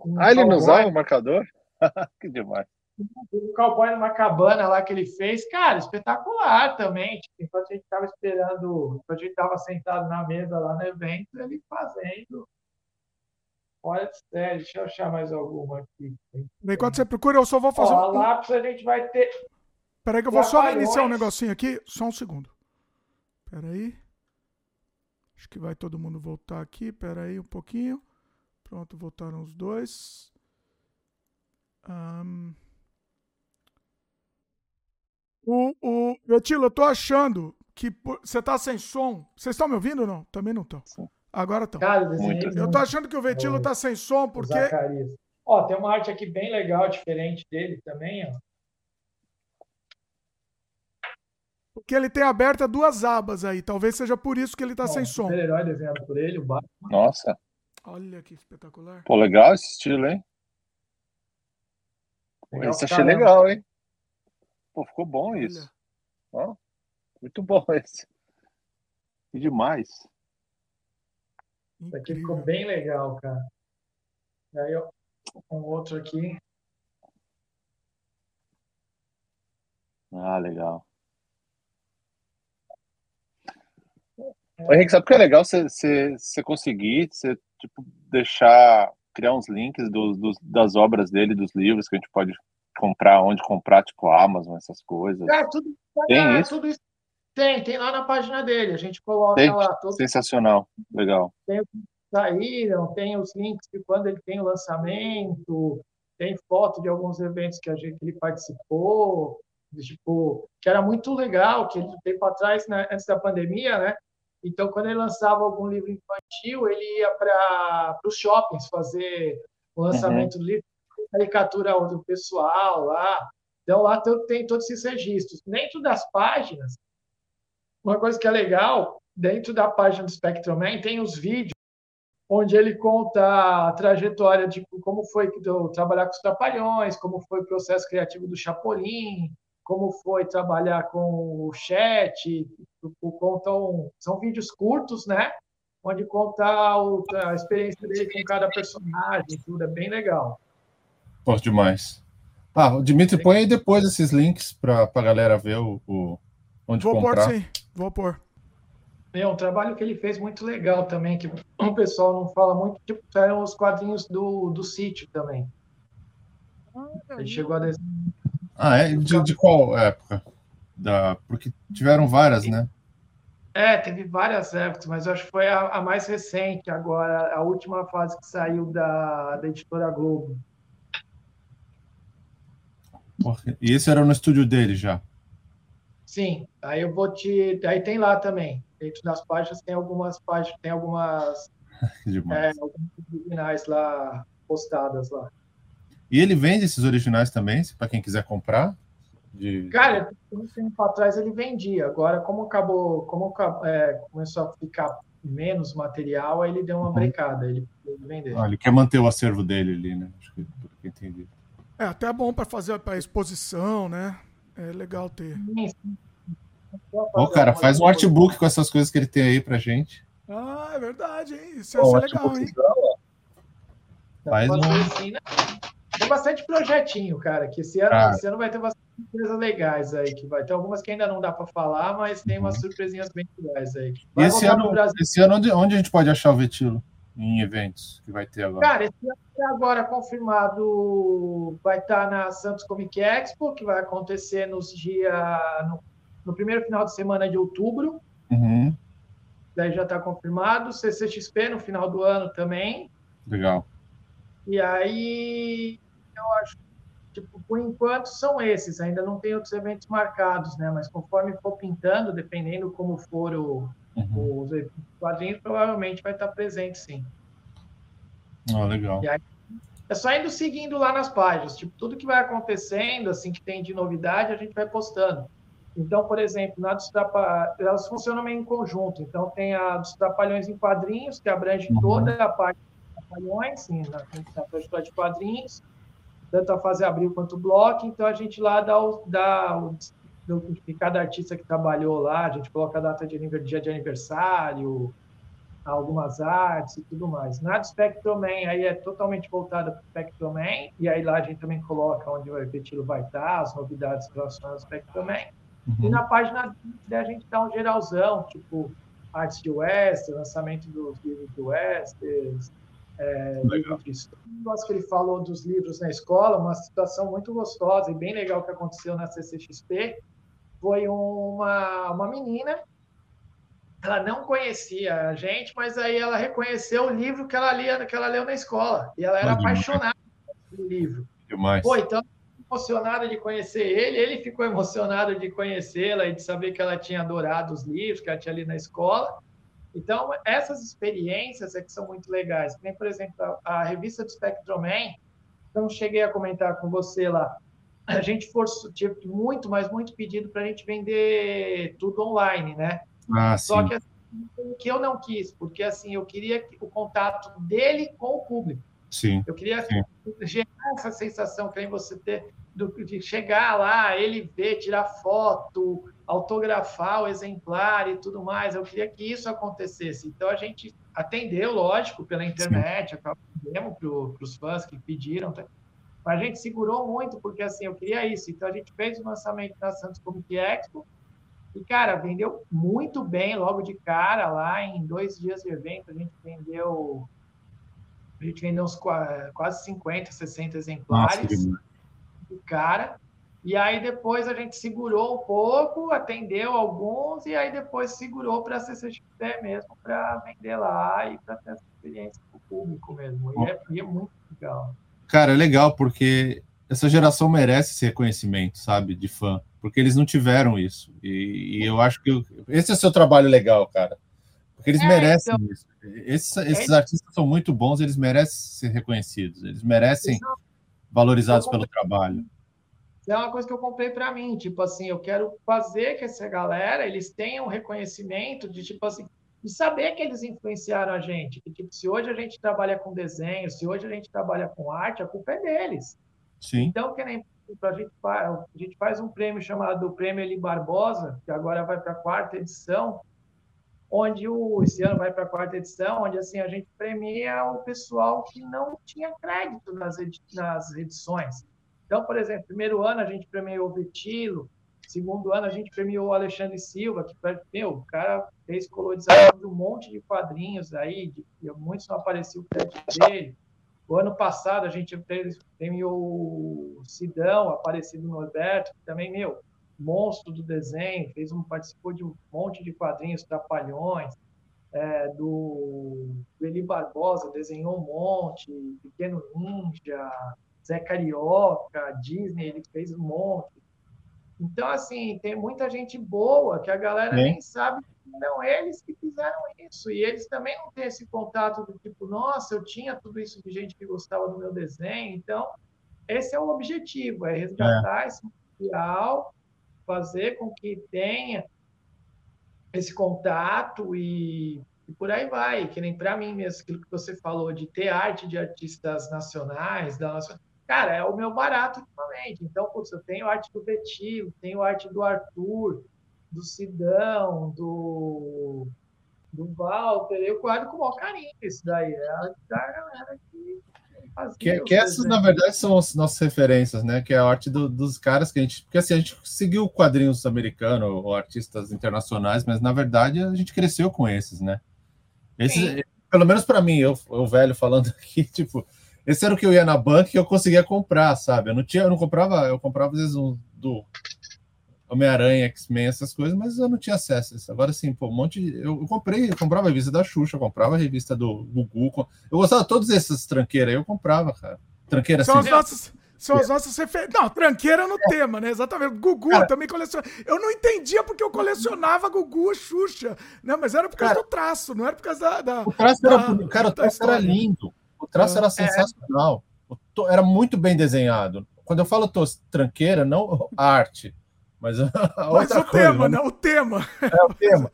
Um ah, ele não usava o marcador? que demais. Teve um cowboy numa cabana lá que ele fez, cara, espetacular também. Tipo, enquanto a gente estava esperando, enquanto a gente estava sentado na mesa lá no evento, ele fazendo. Olha, sério, deixa eu achar mais alguma aqui. Enquanto você procura, eu só vou fazer. Ó, um... lápis a gente vai ter. Peraí que eu vou só reiniciar um negocinho aqui. Só um segundo. Peraí. Acho que vai todo mundo voltar aqui. Peraí um pouquinho. Pronto, voltaram os dois. Um... O, o Betilo, eu tô achando que você tá sem som. Vocês estão me ouvindo ou não? Também não estão. Agora estão. Eu tô achando que o Vetilo tá sem som porque. Ó, tem uma arte aqui bem legal, diferente dele também, ó. Porque ele tem aberta duas abas aí. Talvez seja por isso que ele tá sem som. Super-herói desenhado por ele, o Batman. Nossa. Olha que espetacular. Pô, legal esse estilo, hein? Legal esse achei caramba. legal, hein? Pô, ficou bom Olha. isso. Ó, muito bom esse. E demais. Isso aqui ficou bem legal, cara. E aí, ó, um outro aqui. Ah, legal. O Henrique, sabe o que é legal você conseguir você, tipo, deixar, criar uns links dos, dos, das obras dele, dos livros que a gente pode comprar, onde comprar, tipo Amazon, essas coisas. É, tudo, tem é, isso? Tudo isso tem, tem lá na página dele, a gente coloca tem? lá. Todo... Sensacional, legal. Tem saíram, tem os links de quando ele tem o lançamento, tem foto de alguns eventos que, a gente, que ele participou, tipo, que era muito legal, que ele tempo atrás, né, antes da pandemia, né, então, quando ele lançava algum livro infantil, ele ia para os shoppings fazer o lançamento uhum. do livro, caricatura do pessoal lá. Então, lá tem todos esses registros. Dentro das páginas, uma coisa que é legal, dentro da página do Spectrum tem os vídeos onde ele conta a trajetória de como foi trabalhar com os Trapalhões, como foi o processo criativo do Chapolin, como foi trabalhar com o chat, contam, são vídeos curtos, né? onde contar o, a experiência dele com cada personagem, tudo é bem legal. Posso demais. Ah, o Dimitri, põe aí depois esses links para a galera ver o, o onde Vou comprar. pôr sim, vou pôr. É um trabalho que ele fez muito legal também, que o pessoal não fala muito, tipo, eram os quadrinhos do, do sítio também. Ele chegou a desenhar. Ah, é? De, de qual época? Da... Porque tiveram várias, né? É, teve várias épocas, mas acho que foi a, a mais recente agora, a última fase que saiu da, da editora Globo. E esse era no estúdio dele já. Sim, aí eu vou te. Aí tem lá também. Dentro das páginas tem algumas páginas, tem algumas, Que é, demais. alguns originais lá postadas lá. E ele vende esses originais também, para quem quiser comprar. De... Cara, um tempo atrás ele vendia. Agora, como acabou, como é, começou a ficar menos material, aí ele deu uma Uhum. brecada. Ele ele. Ah, ele quer manter o acervo dele ali, né? Acho que pelo que eu entendi. É até bom para fazer para exposição, né? É legal ter. Ô, cara, faz um artbook com essas coisas que ele tem aí pra gente. Ah, é verdade, hein? Isso ia ser legal, hein? Faz um-? Tem bastante projetinho, cara, que esse ano, Ah. esse ano vai ter bastante coisas legais aí, que vai ter algumas que ainda não dá para falar, mas tem umas Uhum. surpresinhas bem legais aí. E Vai esse ano, esse ano onde, onde a gente pode achar o Vetilo? Em eventos que vai ter agora. Cara, esse ano até agora confirmado vai estar na Santos Comic Expo, que vai acontecer nos dias no, no primeiro final de semana de outubro. Uhum, Daí já está confirmado. CCXP no final do ano também. legal. E aí, eu acho, tipo, por enquanto são esses. Ainda não tem outros eventos marcados, né? Mas conforme for pintando, dependendo como for o, Uhum. os quadrinhos, provavelmente vai estar presente, sim. Ah, legal. Aí, é só indo seguindo lá nas páginas. Tipo, tudo que vai acontecendo, assim, que tem de novidade, a gente vai postando. Então, por exemplo, na dos Trapa- elas funcionam meio em conjunto. Então, tem a dos Trapalhões em Quadrinhos, que abrange Uhum. toda a parte dos Trapalhões, sim, na, na trajetória de quadrinhos, tanto a fase abril quanto o bloco. Então, a gente lá dá o, dá o de cada artista que trabalhou lá, a gente coloca a data de dia de aniversário, algumas artes e tudo mais. Na do Spectroman, aí é totalmente voltada para o Spectroman, e aí lá a gente também coloca onde o Vetilo vai estar, as novidades relacionadas ao Spectroman. E Uhum. na página 20, daí a gente dá um geralzão, tipo artes de Western, lançamento dos livros de Western, é, Legal. livro. Acho que ele falou dos livros na escola, uma situação muito gostosa e bem legal que aconteceu na CCXP. Foi uma, uma menina, ela não conhecia a gente, mas aí ela reconheceu o livro que ela lia, que ela leu na escola. E ela era apaixonada pelo livro. Demais. Pô, então, emocionada de conhecer ele, ele ficou emocionado de conhecê-la e de saber que ela tinha adorado os livros que ela tinha lido na escola. Então, essas experiências é que são muito legais. Nem, por exemplo, a, a revista do Spectroman, então cheguei a comentar com você lá, a gente forçou, tive muito, mas muito pedido para a gente vender tudo online, né? Ah, Só sim. que assim, que eu não quis, porque assim, eu queria que- o contato dele com o público. Sim. Eu queria gerar essa sensação que nem você ter do- de chegar lá, ele ver, tirar foto, autografar o exemplar e tudo mais. Eu queria que isso acontecesse. Então a gente atendeu, lógico, pela internet, atendemos para os fãs que pediram. tá? Mas a gente segurou muito, porque assim, eu queria isso. Então a gente fez o lançamento na Santos Comic Expo. E, cara, vendeu muito bem logo de cara lá. Em dois dias de evento, a gente vendeu a gente vendeu uns qua- quase 50, 60 Nossa, exemplares que de cara. E aí depois a gente segurou um pouco, atendeu alguns, e aí depois segurou para a CCXP mesmo, para vender lá e para ter essa experiência com o público mesmo. E é, e é muito legal. Cara, é legal porque essa geração merece esse reconhecimento, sabe, de fã, porque eles não tiveram isso. E, e eu acho que eu- esse é o seu trabalho legal, cara. Porque eles É, merecem então- isso. Esses, esses É- artistas são muito bons, eles merecem ser reconhecidos, eles merecem Isso valorizados pelo trabalho. é uma coisa que eu comprei para mim, tipo assim, eu quero fazer que essa galera, eles tenham reconhecimento de tipo assim, de saber que eles influenciaram a gente, que tipo, se hoje a gente trabalha com desenho, se hoje a gente trabalha com arte, a culpa é deles. Sim. Então, que nem a gente faz, a gente faz um prêmio chamado Prêmio Eli Barbosa, que agora vai para a quarta edição. Onde o, esse ano vai para a quarta edição, onde assim a gente premia o pessoal que não tinha crédito nas, edi nas edições. Então, por exemplo, primeiro ano a gente premiou o Vitilo, segundo ano a gente premiou o Alexandre Silva, que meu, o cara fez colorização de um monte de quadrinhos aí, de, muitos não apareciam o crédito dele. O ano passado a gente premiou o Sidão, Aparecido Norberto, que também, meu, monstro do desenho, fez um, participou de um monte de quadrinhos, Trapalhões, é, do, do Eli Barbosa, desenhou um monte, Pequeno Ninja, Zé Carioca, Disney, ele fez um monte. Então, assim, tem muita gente boa que a galera é. nem sabe que não eles que fizeram isso. E eles também não têm esse contato do tipo, nossa, eu tinha tudo isso de gente que gostava do meu desenho. Então, esse é o objetivo, é resgatar é. esse material fazer com que tenha esse contato e, e por aí vai. Que nem para mim mesmo, aquilo que você falou de ter arte de artistas nacionais, da nossa... cara, é o meu barato ultimamente. Então, putz, eu tenho arte do Betilo, tenho arte do Arthur, do Sidão, do, do Walter, eu guardo com o maior carinho isso daí. É a galera que que, que essas, na verdade, são as nossas referências, né? Que é a arte do, dos caras que a gente. Porque assim, a gente seguiu quadrinhos americanos ou artistas internacionais, mas na verdade a gente cresceu com esses, né? Esses, pelo menos para mim, eu, eu velho falando aqui, tipo, esse era o que eu ia na banca e eu conseguia comprar, sabe? Eu não tinha, eu não comprava, eu comprava às vezes um do Homem-Aranha, X-Men, essas coisas, mas eu não tinha acesso a isso. Agora sim, pô, um monte de... eu, eu, comprei, eu comprava a revista da Xuxa, eu comprava a revista do Gugu. Eu gostava de todas essas tranqueiras aí, eu comprava, cara. Tranqueira São assim. as nossas. São as nossas referências. Não, tranqueira no é. tema, né? Exatamente. Gugu cara, também coleciona. Eu não entendia porque eu colecionava Gugu, Xuxa. Né? Mas era por causa cara, do traço, não era por causa da. da o traço era, da, cara, o traço era lindo. O traço era é. sensacional. Era muito bem desenhado. Quando eu falo tô, tranqueira, não arte mas, Mas o coisa, tema, né? O tema. É o tema.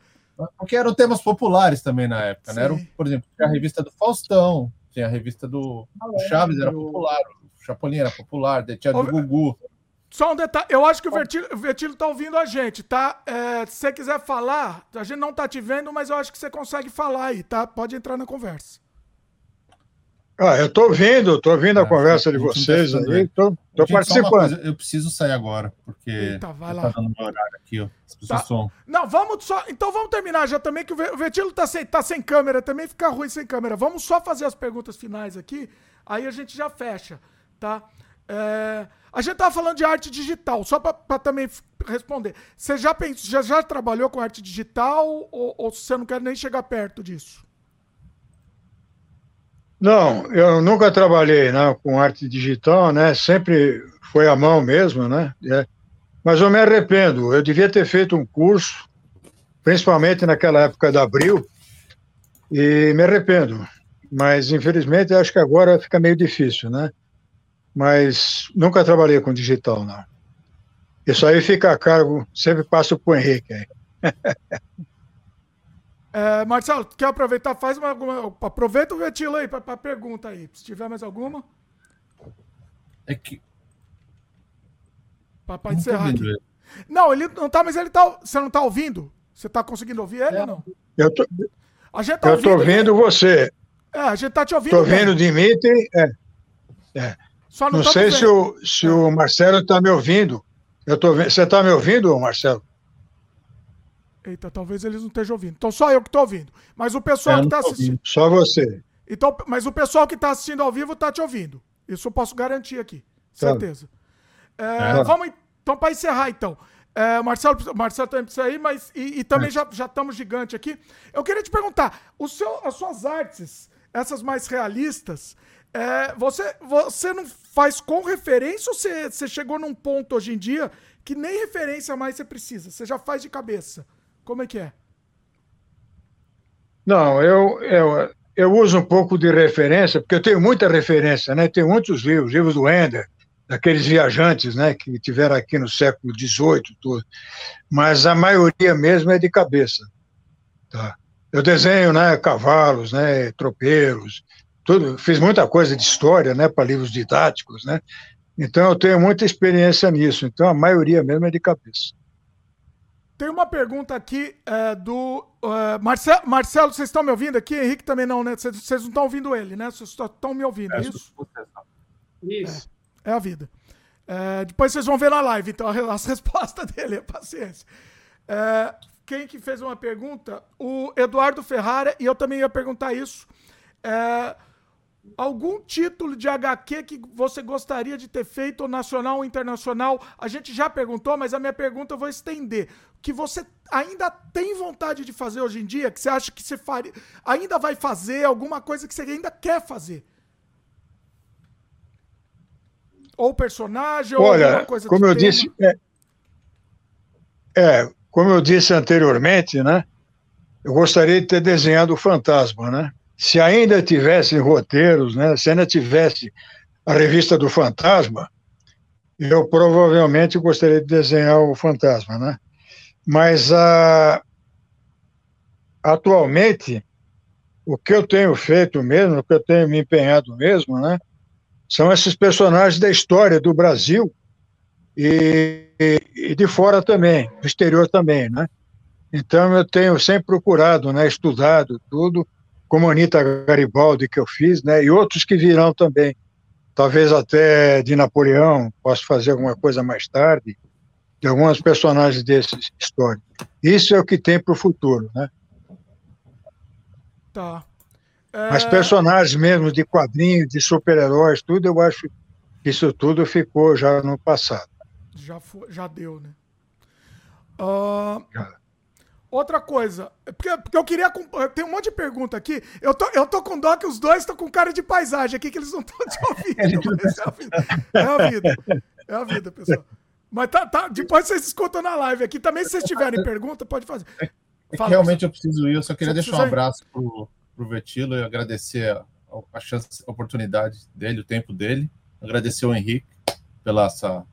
Porque eram temas populares também na época, né? Era, por exemplo, tinha a revista do Faustão, tinha a revista do, do Chaves, era popular, o Chapolin era popular, tinha do Gugu. Só um detalhe, eu acho que o Vertilho, o Vertilho tá ouvindo a gente, tá? É, se você quiser falar, a gente não tá te vendo, mas eu acho que você consegue falar aí, tá? Pode entrar na conversa. Ah, eu estou ouvindo, estou ouvindo a é, conversa de vocês aí, estou participando. eu preciso sair agora, porque Eita, vai lá. tá dando meu horário aqui, ó. Tá. Som. Não, vamos só. Então vamos terminar já também, que o Vetilo tá sem, tá sem câmera também, fica ruim sem câmera. Vamos só fazer as perguntas finais aqui, aí a gente já fecha, tá? É, a gente tava falando de arte digital, só para também responder. Você já, pensou, já, já trabalhou com arte digital ou, ou você não quer nem chegar perto disso? Não, eu nunca trabalhei né, com arte digital, né? Sempre foi à mão mesmo, né? É. Mas eu me arrependo. Eu devia ter feito um curso, principalmente naquela época da Abril, e me arrependo. Mas infelizmente acho que agora fica meio difícil, né? Mas nunca trabalhei com digital, não. Isso aí fica a cargo, sempre passo para o Henrique. É, Marcelo, quer aproveitar? Faz uma, alguma. Aproveita o vetilo aí para pergunta aí. Se tiver mais alguma. É que. Para encerrar aqui. Ele. Não, ele não tá, mas ele tá. Você não tá ouvindo? Você tá conseguindo ouvir ele é. ou não? Eu tô, a gente tá eu ouvindo, tô ouvindo você. É, a gente tá te ouvindo. Tô ouvindo o Dimitri. É. é. Só não não sei se o, se o Marcelo tá me ouvindo. Eu tô, você tá me ouvindo, Marcelo? Eita, talvez eles não estejam ouvindo. Então só eu que estou ouvindo. Mas o pessoal que está assistindo. Só você. Então, mas o pessoal que está assistindo ao vivo está te ouvindo. Isso eu posso garantir aqui. Tá. Certeza. É, é. Vamos então para encerrar então. É, Marcelo, Marcelo também precisa ir, mas e, e também é. já, já estamos gigante aqui. Eu queria te perguntar: o seu, as suas artes, essas mais realistas, é, você, você não faz com referência ou você, você chegou num ponto hoje em dia que nem referência mais você precisa? Você já faz de cabeça? Como é que é? Não, eu, eu, eu uso um pouco de referência, porque eu tenho muita referência, né? Tenho muitos livros, livros do Ender, daqueles viajantes, né, que tiveram aqui no século XVIII. Mas a maioria mesmo é de cabeça. Tá? Eu desenho, né, cavalos, né, tropeiros, tudo. Fiz muita coisa de história, né, para livros didáticos, né. Então eu tenho muita experiência nisso. Então a maioria mesmo é de cabeça. Tem uma pergunta aqui é, do. Uh, Marcelo, Marcelo, vocês estão me ouvindo aqui? Henrique também não, né? Vocês, vocês não estão ouvindo ele, né? Vocês estão me ouvindo, é, isso? Isso. É, é a vida. É, depois vocês vão ver na live, então, as respostas dele, paciência. É, quem que fez uma pergunta? O Eduardo Ferrara, e eu também ia perguntar isso. É, algum título de HQ que você gostaria de ter feito, ou nacional ou internacional? A gente já perguntou, mas a minha pergunta eu vou estender. Que você ainda tem vontade de fazer hoje em dia, que você acha que você faria, ainda vai fazer alguma coisa que você ainda quer fazer? Ou personagem, Olha, ou alguma coisa como eu tema? disse, é, é, como eu disse anteriormente, né? Eu gostaria de ter desenhado o fantasma, né? Se ainda tivesse roteiros, né, se ainda tivesse a revista do Fantasma, eu provavelmente gostaria de desenhar o Fantasma, né? Mas a, atualmente o que eu tenho feito mesmo, o que eu tenho me empenhado mesmo, né, são esses personagens da história do Brasil e, e de fora também, do exterior também, né? Então eu tenho sempre procurado, né, estudado tudo como a Anitta Garibaldi que eu fiz, né, e outros que virão também. Talvez até de Napoleão, posso fazer alguma coisa mais tarde, de alguns personagens desses históricos. Isso é o que tem para o futuro, né? Tá. É... Mas personagens mesmo de quadrinhos, de super-heróis, tudo, eu acho que isso tudo ficou já no passado. Já, foi, já deu, né? Uh, Outra coisa, porque, porque eu queria. Tem um monte de pergunta aqui. Eu tô, eu tô com dó que os dois estão com cara de paisagem aqui, que eles não estão te ouvindo. é, a vida. é a vida. É a vida, pessoal. Mas tá, tá, depois vocês escutam na live aqui. Também, se vocês tiverem pergunta, pode fazer. É Fala, realmente eu preciso ir. Eu só queria deixar um abraço pro, pro Vetilo e agradecer a, a chance, a oportunidade dele, o tempo dele. Agradecer ao Henrique pela essa,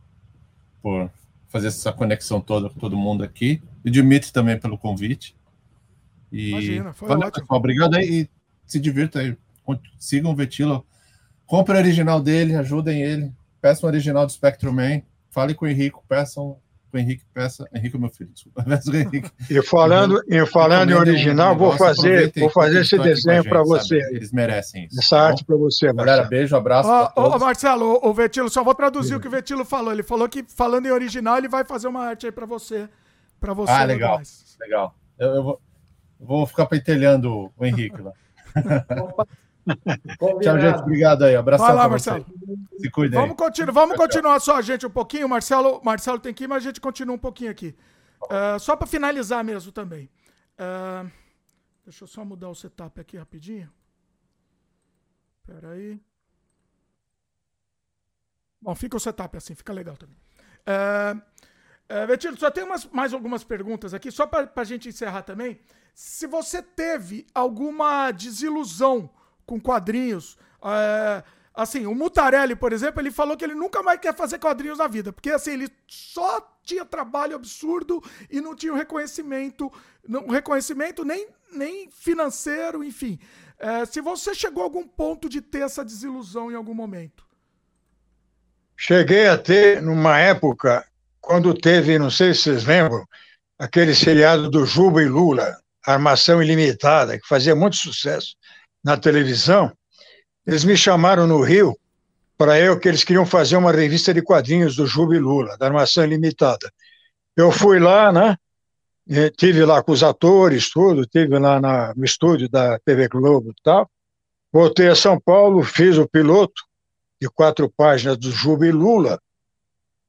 por fazer essa conexão toda com todo mundo aqui. E Dimitri também pelo convite. E Imagina, foi valeu, ótimo. Pessoal, obrigado aí e se divirta aí. Sigam o Vetilo. Compre o original dele, ajudem ele. Peçam o original do Spectrum Man. Fale com o Henrique, peçam o Henrique, peça. Henrique é meu filho, desculpa. E falando, e falando em original, um vou fazer, vou fazer esse desenho para você. Sabe? Eles merecem isso. Essa tá arte para você, Marcelo. Galera, beijo, abraço. Ô, Marcelo, o Vetilo, só vou traduzir Sim. o que o Vetilo falou. Ele falou que, falando em original, ele vai fazer uma arte aí para você. Para você. Ah, legal. Legal. Eu, eu vou, vou ficar pentelhando o Henrique lá. Tchau, gente. Obrigado aí. Abraço. Vai lá, Marcelo. Se cuida vamos Continu vamos continuar só, gente, um pouquinho. Marcelo, Marcelo tem que ir, mas a gente continua um pouquinho aqui. Uh, só para finalizar mesmo também. Uh, deixa eu só mudar o setup aqui rapidinho. Espera aí. Bom, fica o setup assim, fica legal também. Uh, uh, Betilo, só tem umas, mais algumas perguntas aqui, só para a gente encerrar também. Se você teve alguma desilusão com quadrinhos. É, assim, o Mutarelli, por exemplo, ele falou que ele nunca mais quer fazer quadrinhos na vida, porque assim, ele só tinha trabalho absurdo e não tinha o reconhecimento, reconhecimento nem, nem financeiro, enfim. É, se você chegou a algum ponto de ter essa desilusão em algum momento. Cheguei a ter, numa época, quando teve, não sei se vocês lembram, aquele seriado do Juba e Lula, Armação Ilimitada, que fazia muito sucesso na televisão, eles me chamaram no Rio para eu que eles queriam fazer uma revista de quadrinhos do Juba Lula, da Armação Ilimitada. Eu fui lá, né? Tive lá com os atores, tudo, tive lá na, no estúdio da TV Globo e tal. Voltei a São Paulo, fiz o piloto de quatro páginas do Juba Lula,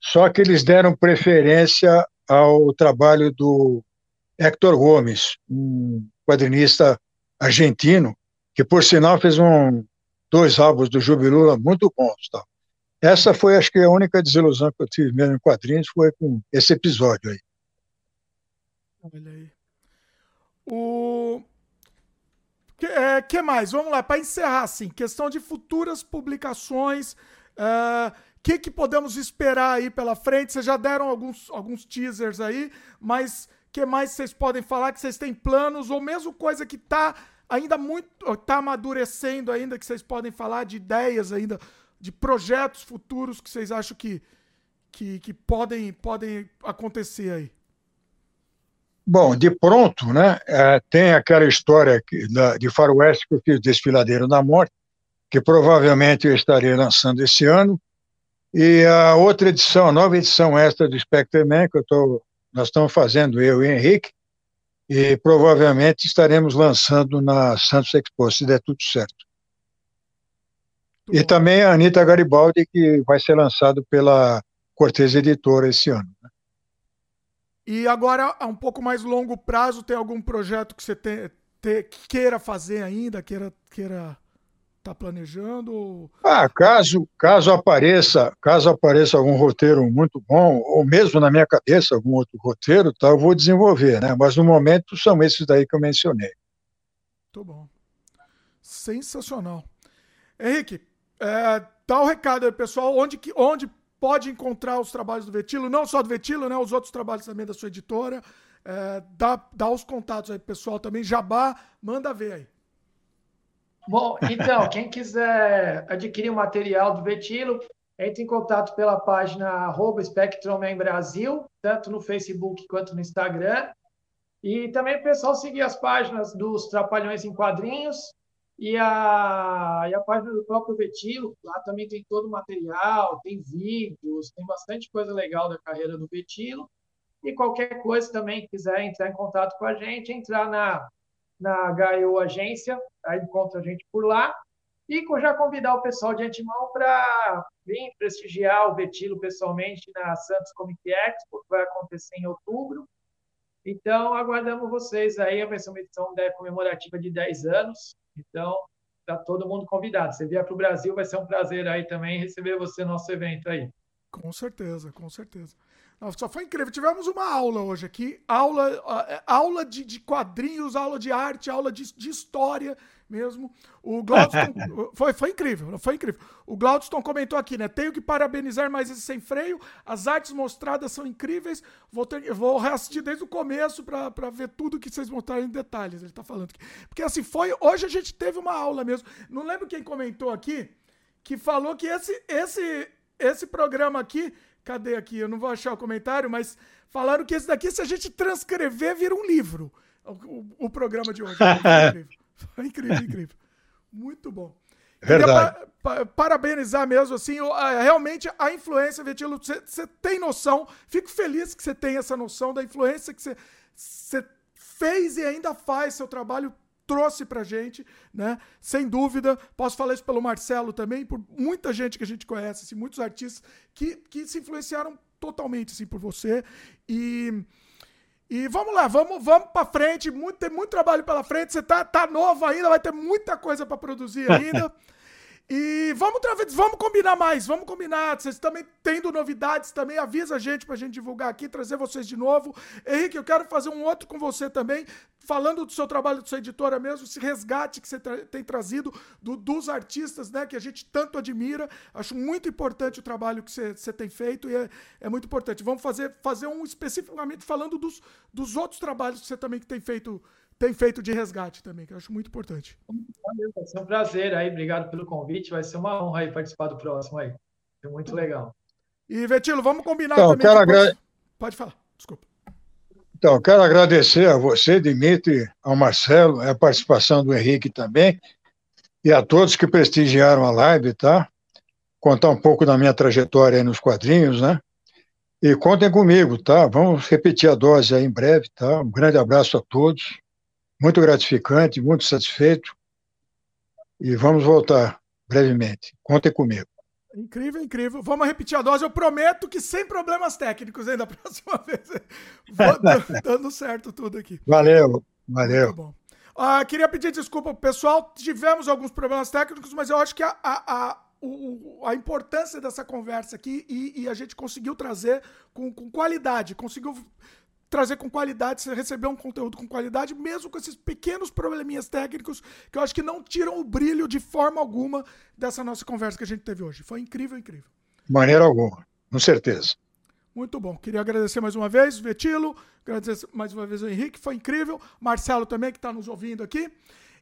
só que eles deram preferência ao trabalho do Héctor Gomes, um quadrinista argentino, que por sinal fez um, dois álbuns do Jubilula muito bons. Tá? Essa foi, acho que, a única desilusão que eu tive mesmo em quadrinhos, foi com esse episódio aí. Olha aí. O que, é, que mais? Vamos lá, para encerrar, assim, questão de futuras publicações. O é, que, que podemos esperar aí pela frente? Vocês já deram alguns, alguns teasers aí, mas que mais vocês podem falar que vocês têm planos, ou mesmo coisa que está ainda muito está amadurecendo ainda que vocês podem falar de ideias ainda de projetos futuros que vocês acham que que, que podem podem acontecer aí. Bom, de pronto, né, é, tem aquela história que, da, de Faroeste que eu fiz Desfiladeiro da Morte, que provavelmente eu estarei lançando esse ano, e a outra edição, a nova edição extra do Spectreman, que eu tô, nós estamos fazendo, eu e Henrique, e provavelmente estaremos lançando na Santos Expo, se der tudo certo. E também a Anitta Garibaldi, que vai ser lançado pela Cortez Editora esse ano. Né? E agora, a um pouco mais longo prazo, tem algum projeto que você te, te, queira fazer ainda, queira queira tá planejando? Ah, caso caso apareça caso apareça algum roteiro muito bom, ou mesmo na minha cabeça algum outro roteiro, tá, eu vou desenvolver, né? Mas no momento são esses daí que eu mencionei. Muito bom, sensacional. Henrique, é, dá o um recado aí, pessoal, onde que onde pode encontrar os trabalhos do Vetilo, não só do Vetilo, né? Os outros trabalhos também da sua editora. É, dá, dá os contatos aí, pessoal, também. Jabá, manda ver aí. Bom, então, quem quiser adquirir o material do Vetilo, entre em contato pela página arroba Brasil, tanto no Facebook quanto no Instagram. E também pessoal seguir as páginas dos Trapalhões em Quadrinhos, e a, e a página do próprio Vetilo, lá também tem todo o material, tem vídeos, tem bastante coisa legal da carreira do Vetilo. E qualquer coisa também quiser entrar em contato com a gente, entrar na, na HEO Agência, aí encontra a gente por lá. E já convidar o pessoal de antemão para vir prestigiar o Vetilo pessoalmente na Santos Comic Expo, que vai acontecer em outubro. Então, aguardamos vocês aí. Vai ser uma edição comemorativa de 10 anos. Então, está todo mundo convidado. Se vier para o Brasil, vai ser um prazer aí também receber você no nosso evento aí. Com certeza, com certeza. Nossa, só foi incrível. Tivemos uma aula hoje aqui, aula, é, aula de, de quadrinhos, aula de arte, aula de, de história mesmo. O Glaudston. foi, foi incrível, foi incrível. O Glaudston comentou aqui, né? Tenho que parabenizar mais esse sem freio. As artes mostradas são incríveis. Vou, ter, vou reassistir desde o começo para ver tudo que vocês mostraram em detalhes. Ele tá falando aqui. Porque assim, foi. Hoje a gente teve uma aula mesmo. Não lembro quem comentou aqui que falou que esse, esse, esse programa aqui. Cadê aqui? Eu não vou achar o comentário, mas falaram que esse daqui, se a gente transcrever, vira um livro. O, o, o programa de hoje. Foi incrível, incrível. Muito bom. Verdade. Pa, pa, parabenizar mesmo, assim, realmente a influência, Vetilo, você tem noção, fico feliz que você tem essa noção da influência que você fez e ainda faz seu trabalho trouxe pra gente, né? Sem dúvida, posso falar isso pelo Marcelo também, por muita gente que a gente conhece, assim, muitos artistas que, que se influenciaram totalmente assim por você e e vamos lá, vamos, vamos para frente. Muito, tem muito trabalho pela frente. Você tá, tá novo ainda, vai ter muita coisa para produzir ainda. E vamos, vamos combinar mais, vamos combinar. Vocês também tendo novidades, também avisa a gente pra gente divulgar aqui, trazer vocês de novo. Henrique, eu quero fazer um outro com você também, falando do seu trabalho de sua editora mesmo, esse resgate que você tra tem trazido do, dos artistas, né, que a gente tanto admira. Acho muito importante o trabalho que você, você tem feito e é, é, muito importante. Vamos fazer, fazer um especificamente falando dos, dos outros trabalhos que você também que tem feito tem feito de resgate também, que eu acho muito importante. Vai ser um prazer aí, obrigado pelo convite, vai ser uma honra aí participar do próximo aí. É muito legal. E, Vetilo, vamos combinar então, também. Quero agra... Pode falar, desculpa. Então, quero agradecer a você, Dimitri, ao Marcelo, a participação do Henrique também, e a todos que prestigiaram a live, tá? Contar um pouco da minha trajetória aí nos quadrinhos, né? E contem comigo, tá? Vamos repetir a dose aí em breve, tá? Um grande abraço a todos muito gratificante, muito satisfeito. E vamos voltar brevemente. Contem comigo. Incrível, incrível. Vamos repetir a dose. Eu prometo que sem problemas técnicos ainda da próxima vez. Vou dando certo tudo aqui. Valeu, valeu. Muito bom. Uh, queria pedir desculpa pro pessoal. Tivemos alguns problemas técnicos, mas eu acho que a, a, a, a importância dessa conversa aqui e, e, a gente conseguiu trazer com, com qualidade, conseguiu trazer com qualidade, você receber um conteúdo com qualidade, mesmo com esses pequenos probleminhas técnicos que eu acho que não tiram o brilho de forma alguma dessa nossa conversa que a gente teve hoje. Foi incrível, incrível. Maneira alguma, com certeza. Muito bom. Queria agradecer mais uma vez, Vetilo, agradecer mais uma vez o Henrique, foi incrível. Marcelo também, que está nos ouvindo aqui.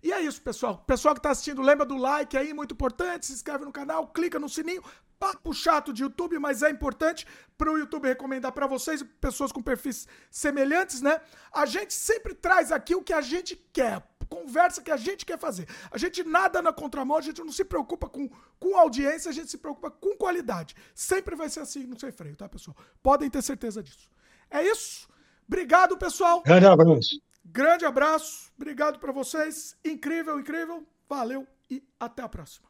E é isso, pessoal. Pessoal que está assistindo, lembra do like aí, muito importante. Se inscreve no canal, clica no sininho papo chato de YouTube, mas é importante para o YouTube recomendar para vocês, pessoas com perfis semelhantes, né? A gente sempre traz aqui o que a gente quer, conversa que a gente quer fazer. A gente nada na contramão, a gente não se preocupa com, com audiência, a gente se preocupa com qualidade. Sempre vai ser assim no Sem Freio, tá, pessoal? Podem ter certeza disso. É isso. Obrigado, pessoal. Grande abraço. Grande abraço. Obrigado para vocês. Incrível, incrível. Valeu e até a próxima.